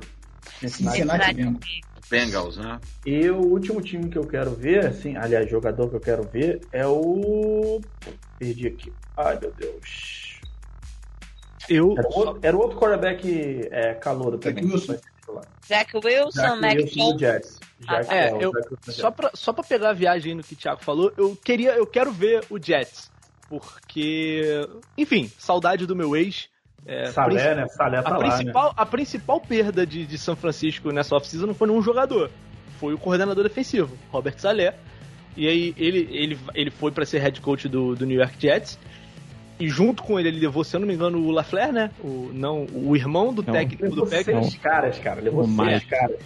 Cincinnati. Cincinnati. Bengals, né? E o último time que eu quero ver, assim, aliás, jogador que eu quero ver é o. Perdi aqui. Ai, meu Deus. Eu Era o outro, era o outro quarterback é, calouro Zach também. Wilson. Zach Wilson, Zach Mac Wilson. Jets. Ah, É, eu, só, pra, só pra pegar a viagem aí no que o Thiago falou, eu queria, eu quero ver o Jets. Porque, enfim, saudade do meu ex. É, Salé, né? Salé tá a, lá, né? principal, a principal perda de, de São Francisco nessa off-season não foi nenhum jogador. Foi o coordenador defensivo, Robert Salé. E aí ele, ele, ele foi pra ser head coach do, do New York Jets. E junto com ele, ele levou, se eu não me engano, o Lafleur, né? O, não, o irmão do Não. técnico do Levou Packers. seis caras, cara. Levou O seis Mike. caras.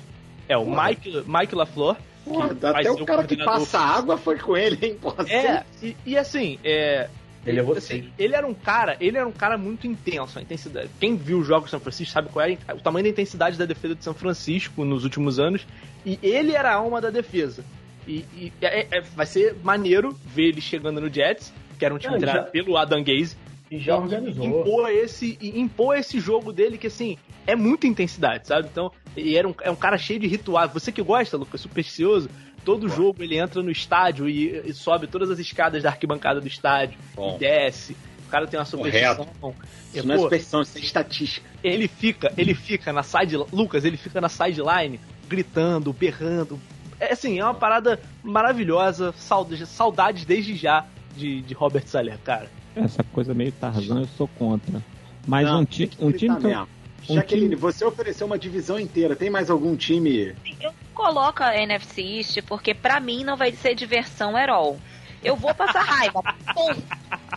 É, o Mike, Mike LaFleur. Porra, até o cara que passa água foi com ele, hein? Porra, É, e, e assim, é, Ele levou assim, ele era um cara, ele era um cara muito intenso, a intensidade. Quem viu os jogos de São Francisco sabe qual é o tamanho da intensidade da defesa de São Francisco nos últimos anos. E ele era a alma da defesa. E, e é- é- vai ser maneiro ver ele chegando no Jets, que era um time treinado já- pelo Adam Gaze. E já organizou. Impor esse, impor esse jogo dele que, assim, é muita intensidade, sabe? Então, e era um, é um cara cheio de rituais. Você que gosta, Lucas, supersticioso, todo jogo ele entra no estádio e, e sobe todas as escadas da arquibancada do estádio Bom. e desce. O cara tem uma superstição. Isso E, não é superstição, isso é estatística. ele fica, ele fica na side, Lucas, ele fica na sideline gritando, berrando. É assim, é uma parada maravilhosa, saudades, saudades desde já de, de Robert Saleh, cara. Essa coisa meio Tarzan eu sou contra. Mas Não, um, ti, um time que eu, um Jaqueline, time- você ofereceu uma divisão inteira. Tem mais algum time? Eu coloco a NFC East porque pra mim não vai ser diversão at all. Eu vou passar raiva. Ponto.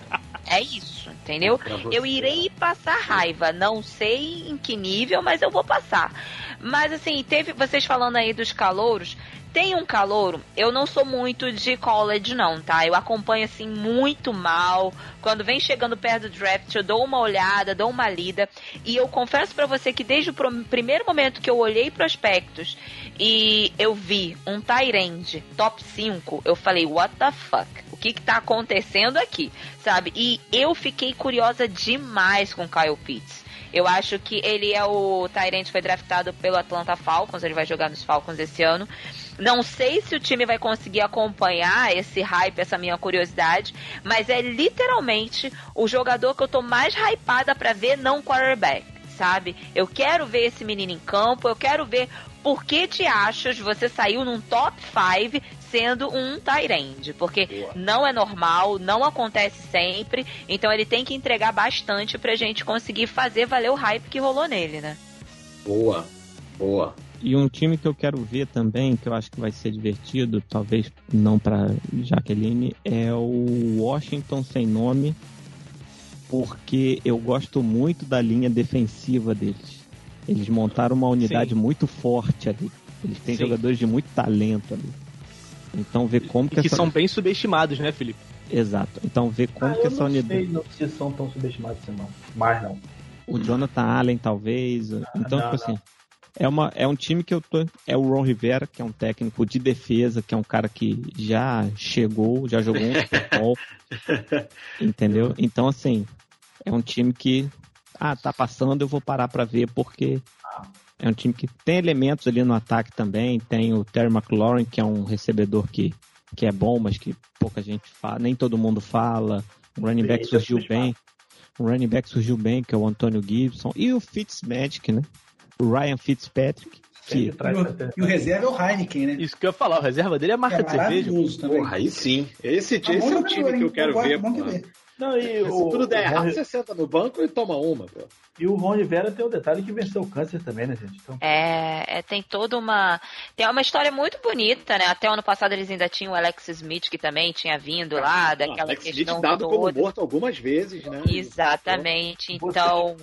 É isso, entendeu? Você. Eu irei passar raiva. Não sei em que nível, mas eu vou passar. Mas assim, teve vocês falando aí dos calouros. Tem um calouro, eu não sou muito de college, não, tá? Eu acompanho assim muito mal. Quando vem chegando perto do draft, eu dou uma olhada, dou uma lida. E eu confesso pra você que desde o primeiro momento que eu olhei prospectos e eu vi um Tyrande top 5, eu falei, what the fuck? Que que tá acontecendo aqui? Sabe? E eu fiquei curiosa demais com Kyle Pitts. Eu acho que ele é o Tyrant foi draftado pelo Atlanta Falcons, ele vai jogar nos Falcons esse ano. Não sei se o time vai conseguir acompanhar esse hype, essa minha curiosidade, mas é literalmente o jogador que eu tô mais hypada pra ver não quarterback, sabe? Eu quero ver esse menino em campo, eu quero ver por que te achas você saiu num top 5 sendo um Tyrande, porque não é normal, não acontece sempre, então ele tem que entregar bastante pra gente conseguir fazer valer o hype que rolou nele, né? Boa, boa. E um time que eu quero ver também, que eu acho que vai ser divertido, talvez não para Jaqueline, é o Washington sem nome. porque eu gosto muito da linha defensiva deles. Eles montaram uma unidade Sim. muito forte ali. Eles têm Sim. jogadores de muito talento ali. Então ver como que, E que essa... são bem subestimados, né, Felipe? Exato. Então ver como Ah, que eu essa não unidade. sei não, se são tão subestimados assim, não. Mas não. O Jonathan Allen, talvez. Então, não, tipo assim. É, uma, é um time que eu tô. É o Ron Rivera, que é um técnico de defesa, que é um cara que já chegou, já jogou um Super Bowl. entendeu? Então, assim, é um time que. Ah, tá passando, eu vou parar pra ver, porque é um time que tem elementos ali no ataque também. Tem o Terry McLaurin, que é um recebedor que, que é bom, mas que pouca gente fala, nem todo mundo fala. O running back Eita, surgiu bem. O running back surgiu bem, que é o Antônio Gibson. E o Fitzmagic, né? O Ryan Fitzpatrick, que traz E o, reserva é o Heineken, né? Isso que eu ia falar, o reserva dele é a marca é de cerveja. também. Porra, aí sim. Esse, Tá esse é o time que eu quero gosto, ver. bom que pô. ver. Não, e Se o, tudo der errado, Ron- você senta no banco e toma uma, pô. e o Ron Rivera tem o detalhe que venceu o câncer também, né, gente? Então, É, é, tem toda uma. Tem uma história muito bonita, né? Até o ano passado eles ainda tinham o Alex Smith, que também tinha vindo lá, daquela Alex Smith questão dado como morto algumas vezes, né? Exatamente. Então,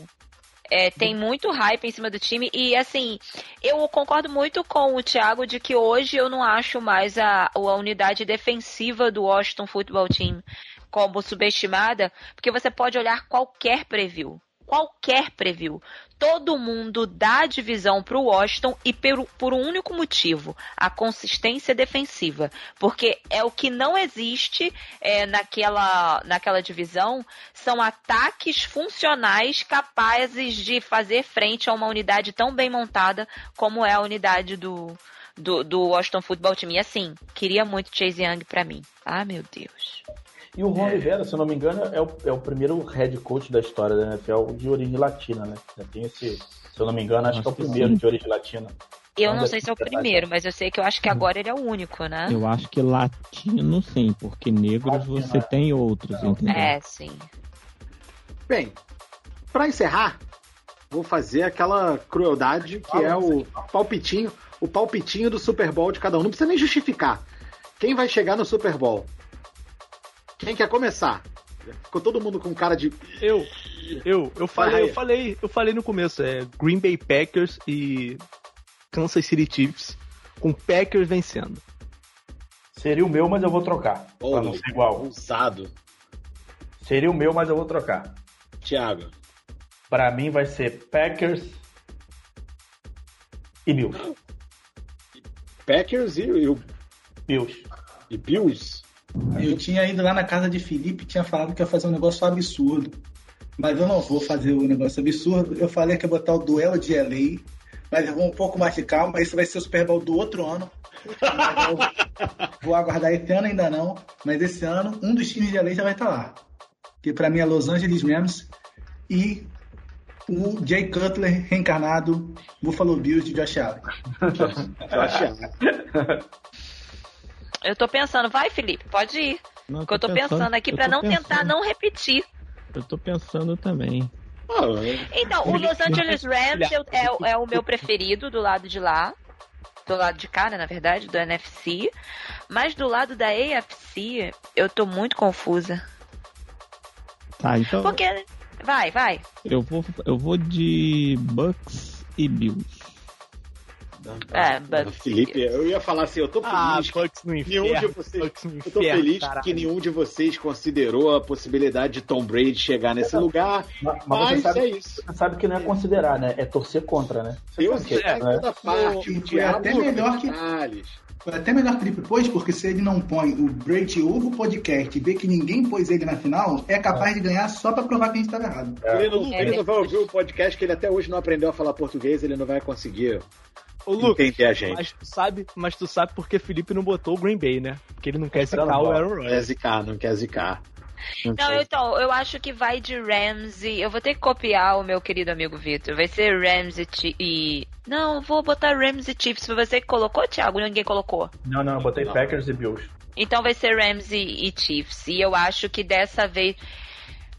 é, tem muito hype em cima do time. E assim, eu concordo muito com o Thiago de que hoje eu não acho mais a, a unidade defensiva do Washington Football Team como subestimada, porque você pode olhar qualquer preview. Qualquer preview. Todo mundo dá divisão para o Washington e por, por um único motivo: a consistência defensiva. Porque é o que não existe é, naquela, naquela divisão são ataques funcionais capazes de fazer frente a uma unidade tão bem montada como é a unidade do, do, do Washington Football Team. E assim, queria muito Chase Young pra mim. Ah, meu Deus. E o Ron Rivera, se eu não me engano, é o, é o primeiro head coach da história da NFL de origem latina, né? Tem esse, se eu não me engano, acho que é o primeiro sim. de origem latina. Eu não é sei se é o primeiro, mas eu sei que eu acho que agora ele é o único, né? eu acho que latino sim, porque negros Latino, você é. tem outros, entendeu? É, sim. Bem, pra encerrar, vou fazer aquela crueldade que é o palpitinho, o palpitinho do Super Bowl de cada um. Não precisa nem justificar. Quem vai chegar no Super Bowl? Quem quer começar? Ficou todo mundo com cara de. Eu, eu, eu falei, eu falei, eu falei no começo, é Green Bay Packers e Kansas City Chiefs, com Packers vencendo. Seria o meu, mas eu vou trocar. Oh, pra não ser igual. Ousado. Seria o meu, mas eu vou trocar. Thiago. Pra mim vai ser Packers e Bills. Packers e, e, o- Bills. e Bills. Eu tinha ido lá na casa de Felipe tinha falado que ia fazer um negócio absurdo. Mas eu não vou fazer o negócio absurdo. Eu falei que ia botar o duelo de LA, mas eu vou um pouco mais de calma. Esse vai ser o Super Bowl do outro ano. Vou aguardar esse ano ainda não. Mas esse ano, um dos times de LA já vai estar lá. Que pra mim é Los Angeles Rams e o Jay Cutler reencarnado Buffalo Bills de Josh Allen. Josh Allen. Eu tô pensando, vai, Felipe, pode ir. Não, Porque eu tô pensando aqui eu pra tô não pensando- tentar não repetir. Eu tô pensando também. Ah, Então, o Los Angeles Rams é, o- é o meu preferido do lado de lá. Do lado de cá, né, na verdade, do NFC. Mas do lado da AFC, eu tô muito confusa. Tá, então Porque. Vai, vai. eu vou eu vou de Bucks e Bills. É, Bucks. Felipe, eu ia falar assim, eu tô Ah, feliz. Bucks no nenhum inferno. de vocês, Bucks no eu tô inferno, feliz caralho. que nenhum de vocês considerou a possibilidade de Tom Brady chegar nesse lugar. Mas, mas Mas você, sabe, é isso. você sabe que não é considerar, né? É torcer contra, né? Você Eu que sei é, né? toda parte, o diabo até melhor que- detalhes. Foi até melhor que ele propôs, porque se ele não põe o Brady ouve o podcast e vê que ninguém pôs ele na final, é capaz de ganhar só pra provar que a gente estava errado. Ele, não, É ele não vai ouvir o podcast que ele até hoje não aprendeu a falar português, ele não vai conseguir Ô, Lucas, entender a gente. mas tu sabe, mas tu sabe porque Felipe não botou o Green Bay, né? Porque ele não quer Não, zicar não. o Aaron Não quer Rodgers. zicar, não quer zicar. Não, eu- então, eu acho que vai de Rams e. Eu vou ter que copiar o meu querido amigo Vitor. Vai ser Rams Chi- e. Não, vou botar Rams e Chiefs. Foi você que colocou, Thiago? Ninguém colocou. Não, não, eu botei Não. Packers e Bills. Então vai ser Rams e, e Chiefs. E eu acho que dessa vez.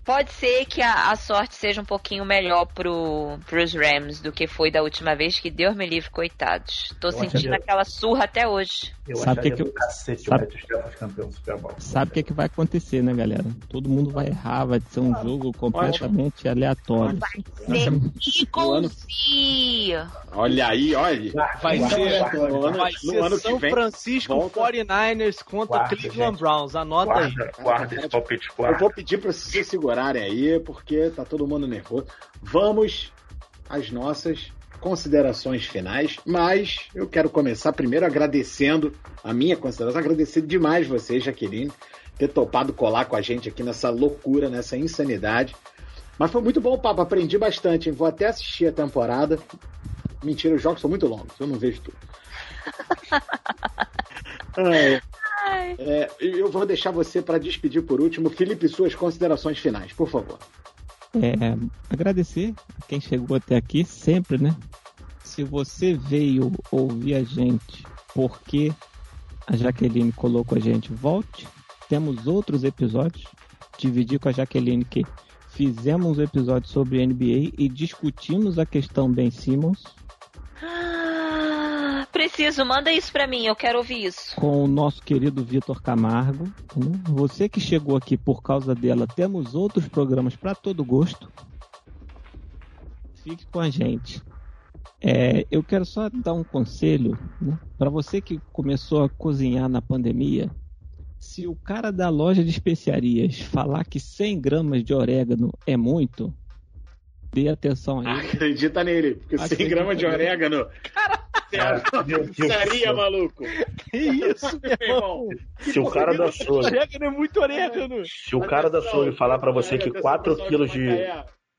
Pode ser que a, a, sorte seja um pouquinho melhor pro, pros Rams do que foi da última vez, que Deus me livre, coitados. Tô eu sentindo aquela surra até hoje. Eu sabe que, que eu... cacete sabe... o campeão Super Bowl. Sabe o que, que vai acontecer, né, galera? Todo mundo vai errar, vai ser um jogo completamente aleatório. Vai ser ano... Olha aí, olha. Vai ser, vai ser ano São Francisco volta. 49ers contra guarda, Cleveland gente. Browns. Anota guarda, aí. Guarda esse palpite, guarda. Eu vou pedir pra vocês aí, porque tá todo mundo nervoso. Vamos às nossas considerações finais, mas eu quero começar primeiro agradecendo a minha consideração, agradecer demais você, Jaqueline, ter topado colar com a gente aqui nessa loucura, nessa insanidade. Mas foi muito bom o papo, aprendi bastante, hein? Vou até assistir a temporada. Mentira, os jogos são muito longos, eu não vejo tudo. é, é, eu vou deixar você para despedir por último. Felipe, suas considerações finais, por favor. É, agradecer a quem chegou até aqui, sempre, né? Se você veio ouvir a gente porque a Jaqueline colocou a gente, volte. Temos outros episódios. Dividir com a Jaqueline que fizemos um episódio sobre NBA e discutimos a questão Ben Simmons. Preciso, manda isso pra mim, eu quero ouvir isso. Com o nosso querido Vitor Camargo. Né? Você que chegou aqui por causa dela, temos outros programas para todo gosto. Fique com a gente. É, eu quero só dar um conselho né? para você que começou a cozinhar na pandemia. Se o cara da loja de especiarias falar que 100 gramas de orégano é muito, dê atenção aí. Acredita nele, porque Acredita 100 gramas de orégano. Cara, seria maluco. Que isso, meu irmão? Se o cara da açougue. Orégano é muito orégano. Se o cara da açougue falar pra você que 4 quilos de.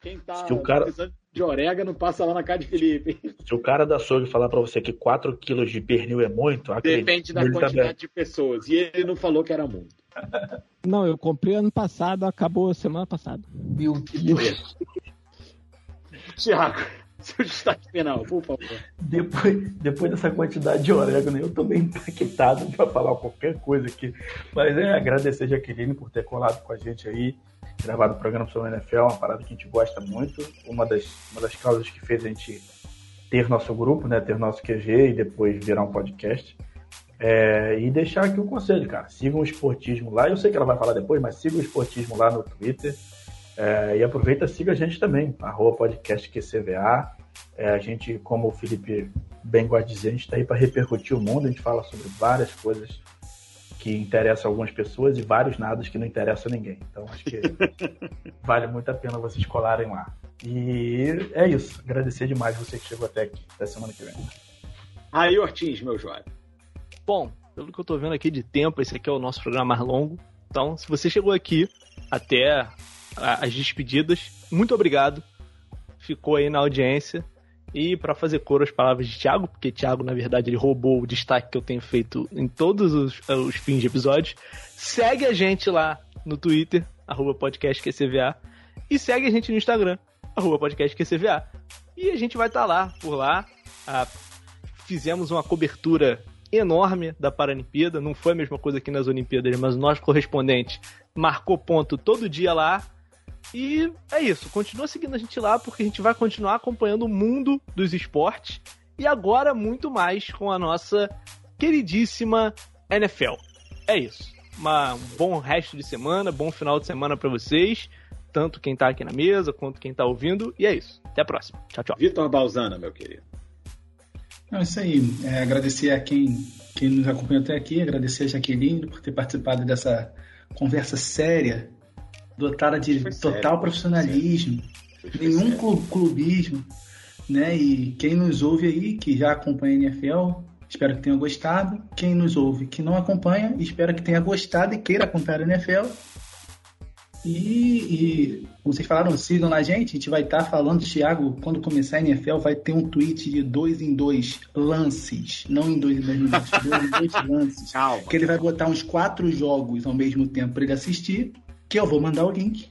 Quem tá se o cara... de orégano passa lá na casa de Felipe. Se o cara da açougue falar pra você que 4 quilos de pernil é muito, Depende da quantidade também. de pessoas. E ele não falou que era muito. Não, eu comprei ano passado, acabou semana passada. Meu Deus. Tiago, seu destaque final, por favor. Depois, depois dessa quantidade de orégano, eu tô bem impactado para falar qualquer coisa aqui. Mas é agradecer a Jaqueline por ter colado com a gente aí, gravado o programa sobre o NFL, uma parada que a gente gosta muito. Uma das, uma das causas que fez a gente ter nosso grupo, né? Ter nosso QG e depois virar um podcast. É, e deixar aqui o um conselho, cara. Sigam o esportismo lá. Eu sei que ela vai falar depois, mas sigam o esportismo lá no Twitter. É, e aproveita siga a gente também, arroba podcast QCVA. É, a gente, como o Felipe bem gosta de dizer, a gente está aí para repercutir o mundo, a gente fala sobre várias coisas que interessam algumas pessoas e vários nadas que não interessam a ninguém. Então acho que vale muito a pena vocês colarem lá. E é isso. Agradecer demais você que chegou até aqui. Até semana que vem. Aí, Ortiz, meu jovem. Bom, pelo que eu estou vendo aqui de tempo, esse aqui é o nosso programa mais longo. Então, se você chegou aqui até as despedidas. Muito obrigado. Ficou aí na audiência. E para fazer coro as palavras de Thiago, porque Thiago, na verdade, ele roubou o destaque que eu tenho feito em todos os, os fins de episódio. Segue a gente lá no Twitter, arroba podcastqcva. E segue a gente no Instagram, arroba podcastqcva. E a gente vai estar tá lá, por lá. Ah, fizemos uma cobertura enorme da Paralimpíada. Não foi a mesma coisa aqui nas Olimpíadas, mas o nosso correspondente marcou ponto todo dia lá. E é isso, continua seguindo a gente lá porque a gente vai continuar acompanhando o mundo dos esportes e agora muito mais com a nossa queridíssima NFL. É isso. Uma, um bom resto de semana, bom final de semana para vocês, tanto quem tá aqui na mesa quanto quem tá ouvindo. E é isso. Até a próxima. Tchau, tchau. Vitor Balzana, meu querido. Não, isso aí. É, agradecer a quem, quem nos acompanhou até aqui, agradecer a Jaqueline por ter participado dessa conversa séria dotada de Foi total sério, profissionalismo, nenhum clubismo, né? E quem nos ouve aí, que já acompanha a NFL, espero que tenha gostado. Quem nos ouve que não acompanha, espero que tenha gostado e queira acompanhar a NFL. E, e como vocês falaram, sigam a gente, a gente vai estar tá falando, Thiago, quando começar a NFL, vai ter um tweet de dois em dois lances, não em dois em dois minutos, dois em dois lances. Calma. Que ele vai botar uns quatro jogos ao mesmo tempo para ele assistir que eu vou mandar o link.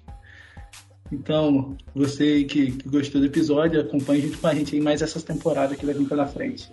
Então, você que, que gostou do episódio, acompanhe junto com a gente em mais essa temporada que vai vir pela frente.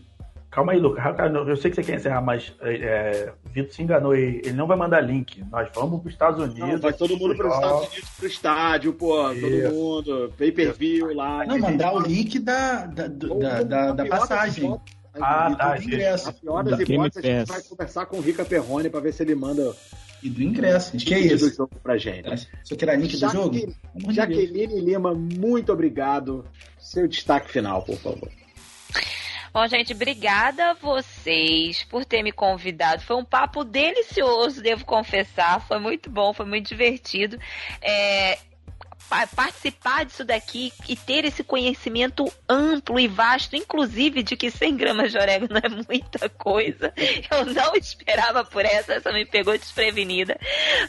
Calma aí, Lucas. Eu sei que você quer encerrar, mas é, Vitor se enganou aí. Ele não vai mandar link. Nós vamos para os Estados Unidos. Não, vai todo mundo para os Estados Unidos, pro estádio, pô. Isso. Todo mundo. Pay per view lá. Não, mandar o link da, da, da, da, da passagem. Ah, tá. Do ingresso. A pior das hipóteses, a gente vai conversar com o Rica Perrone para ver se ele manda e do ingresso. Que é isso? do jogo pra gente. Você quer link do jogo? Jaqueline Lima, muito obrigado. Seu destaque final, por favor. Bom, gente, obrigada a vocês por ter me convidado. Foi um papo delicioso, devo confessar. Foi muito bom, foi muito divertido. É, participar disso daqui e ter esse conhecimento amplo e vasto, inclusive de que 100 gramas de orégano é muita coisa. Eu não esperava por essa, essa me pegou desprevenida.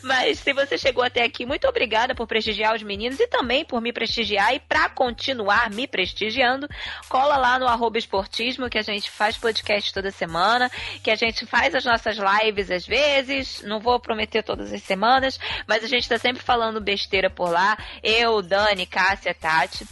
Mas se você chegou até aqui, muito obrigada por prestigiar os meninos e também por me prestigiar e para continuar me prestigiando, cola lá no arroba esportismo que a gente faz podcast toda semana, que a gente faz as nossas lives às vezes, não vou prometer todas as semanas, mas a gente está sempre falando besteira por lá eu, Dani, Cássia, Tati.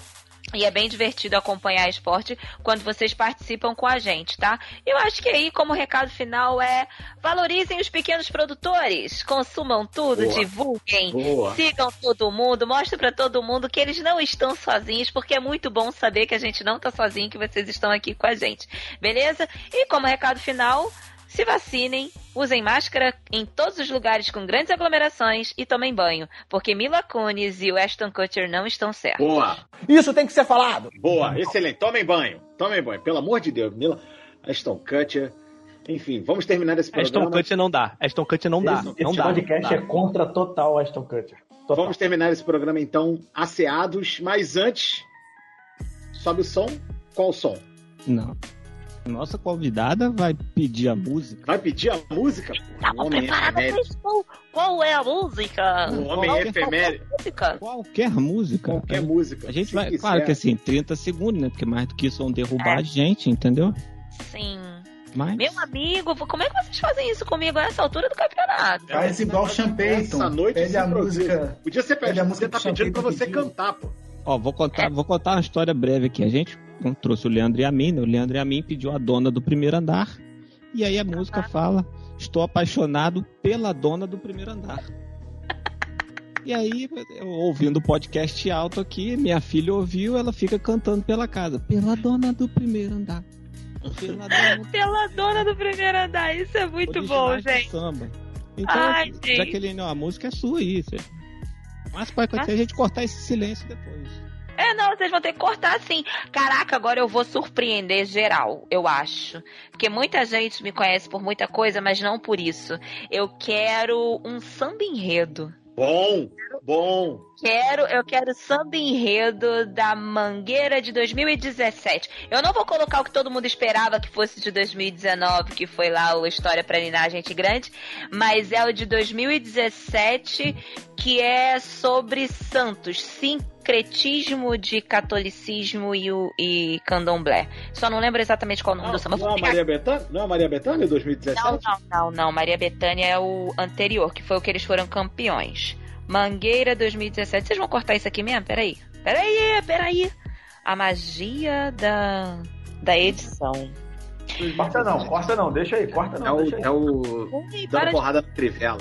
E é bem divertido acompanhar esporte quando vocês participam com a gente, tá? Eu acho que aí, como recado final, é valorizem os pequenos produtores, consumam tudo, Boa. divulguem, Boa. sigam todo mundo, mostrem para todo mundo que eles não estão sozinhos, porque é muito bom saber que a gente não tá sozinho, que vocês estão aqui com a gente, beleza? E como recado final, se vacinem, usem máscara em todos os lugares com grandes aglomerações e tomem banho, porque Mila Kunis e o Ashton Kutcher não estão certos. Boa! Isso tem que ser falado! Boa, excelente. Tomem banho, tomem banho. Pelo amor de Deus, Mila, Ashton Kutcher... Enfim, vamos terminar esse programa. Ashton Kutcher não dá. Ashton Kutcher não dá. Esse, não esse dá, podcast é contra total Ashton Kutcher. Total. Vamos terminar esse programa então asseados, mas antes sobe o som. Qual o som? Não. Nossa convidada vai pedir a música. Vai pedir a música? Tava preparada Qual é a música? O homem Qual efeméride. Música? Qualquer música. Qualquer música. A gente vai. Quiser. Claro que assim, 30 segundos, né? Porque mais do que isso vão derrubar é. a gente, entendeu? Sim. Mas... Meu amigo, como é que vocês fazem isso comigo a essa altura do campeonato? Faz igual o Champagne. Essa noite pede a música. Podia ser pede a música. Você tá pedindo pra você cantar, pô. Ó, vou contar, vou contar uma história breve aqui. A gente trouxe o Leandro e a mim, né? O Leandro e a mim pediu a dona do primeiro andar. E aí a música fala: Estou apaixonado pela dona do primeiro andar. E aí, eu, ouvindo o podcast alto aqui, minha filha ouviu, ela fica cantando pela casa. Pela dona do primeiro andar. Pela dona, pela dona do primeiro andar. Isso é muito bom, gente. Samba. Então, Ai, Jaqueline, ó, a música é sua aí. Você mas pode acontecer a gente cortar esse silêncio depois. É, não, vocês vão ter que cortar assim. Caraca, agora eu vou surpreender geral, eu acho. Porque muita gente me conhece por muita coisa, mas não por isso. Eu quero um samba enredo. Bom, bom. Quero, eu quero samba enredo da Mangueira de 2017. Eu não vou colocar o que todo mundo esperava que fosse de 2019, que foi lá o História pra Ninar Gente Grande, mas é o de 2017, que é sobre santos, sincretismo de catolicismo e, o, e candomblé. Só não lembro exatamente qual o nome não, do samba. Não, é Maria Bethânia? Não é Maria Bethânia 2017? Não, não, não, não. Maria Bethânia é o anterior, que foi o que eles foram campeões. Mangueira 2017. Vocês vão cortar isso aqui mesmo? Peraí. Peraí, peraí. A magia da, da edição. Corta não, corta não, deixa aí, corta não. É o, é o dando porrada na trivela.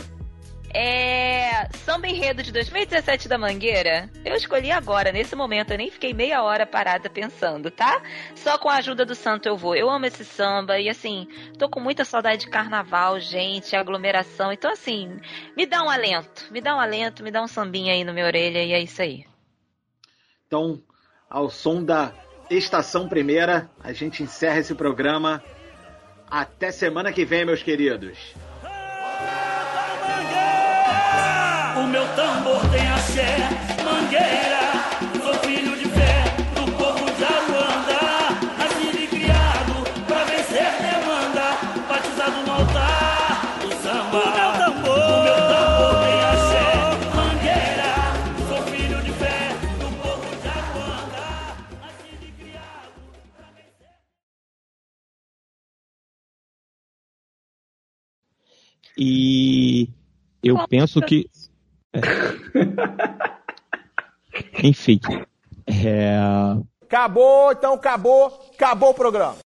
É. Samba Enredo de 2017 da Mangueira. Eu escolhi agora, nesse momento. Eu nem fiquei meia hora parada pensando, tá? Só com a ajuda do santo eu vou. Eu amo esse samba e, assim, tô com muita saudade de carnaval, gente, aglomeração. Então, assim, me dá um alento. Me dá um alento, me dá um sambinha aí na minha orelha e é isso aí. Então, ao som da Estação Primeira, a gente encerra esse programa. Até semana que vem, meus queridos. Tambor tem axé, mangueira, sou filho de fé do povo de Aruanda. Nascido e criado pra vencer demanda, batizado no altar do samba. O meu tambor, o meu tambor tem axé, mangueira, sou filho de fé do povo de Aruanda. Nascido e criado pra vencer. E eu penso que Enfim. É... Acabou, então acabou, acabou o programa.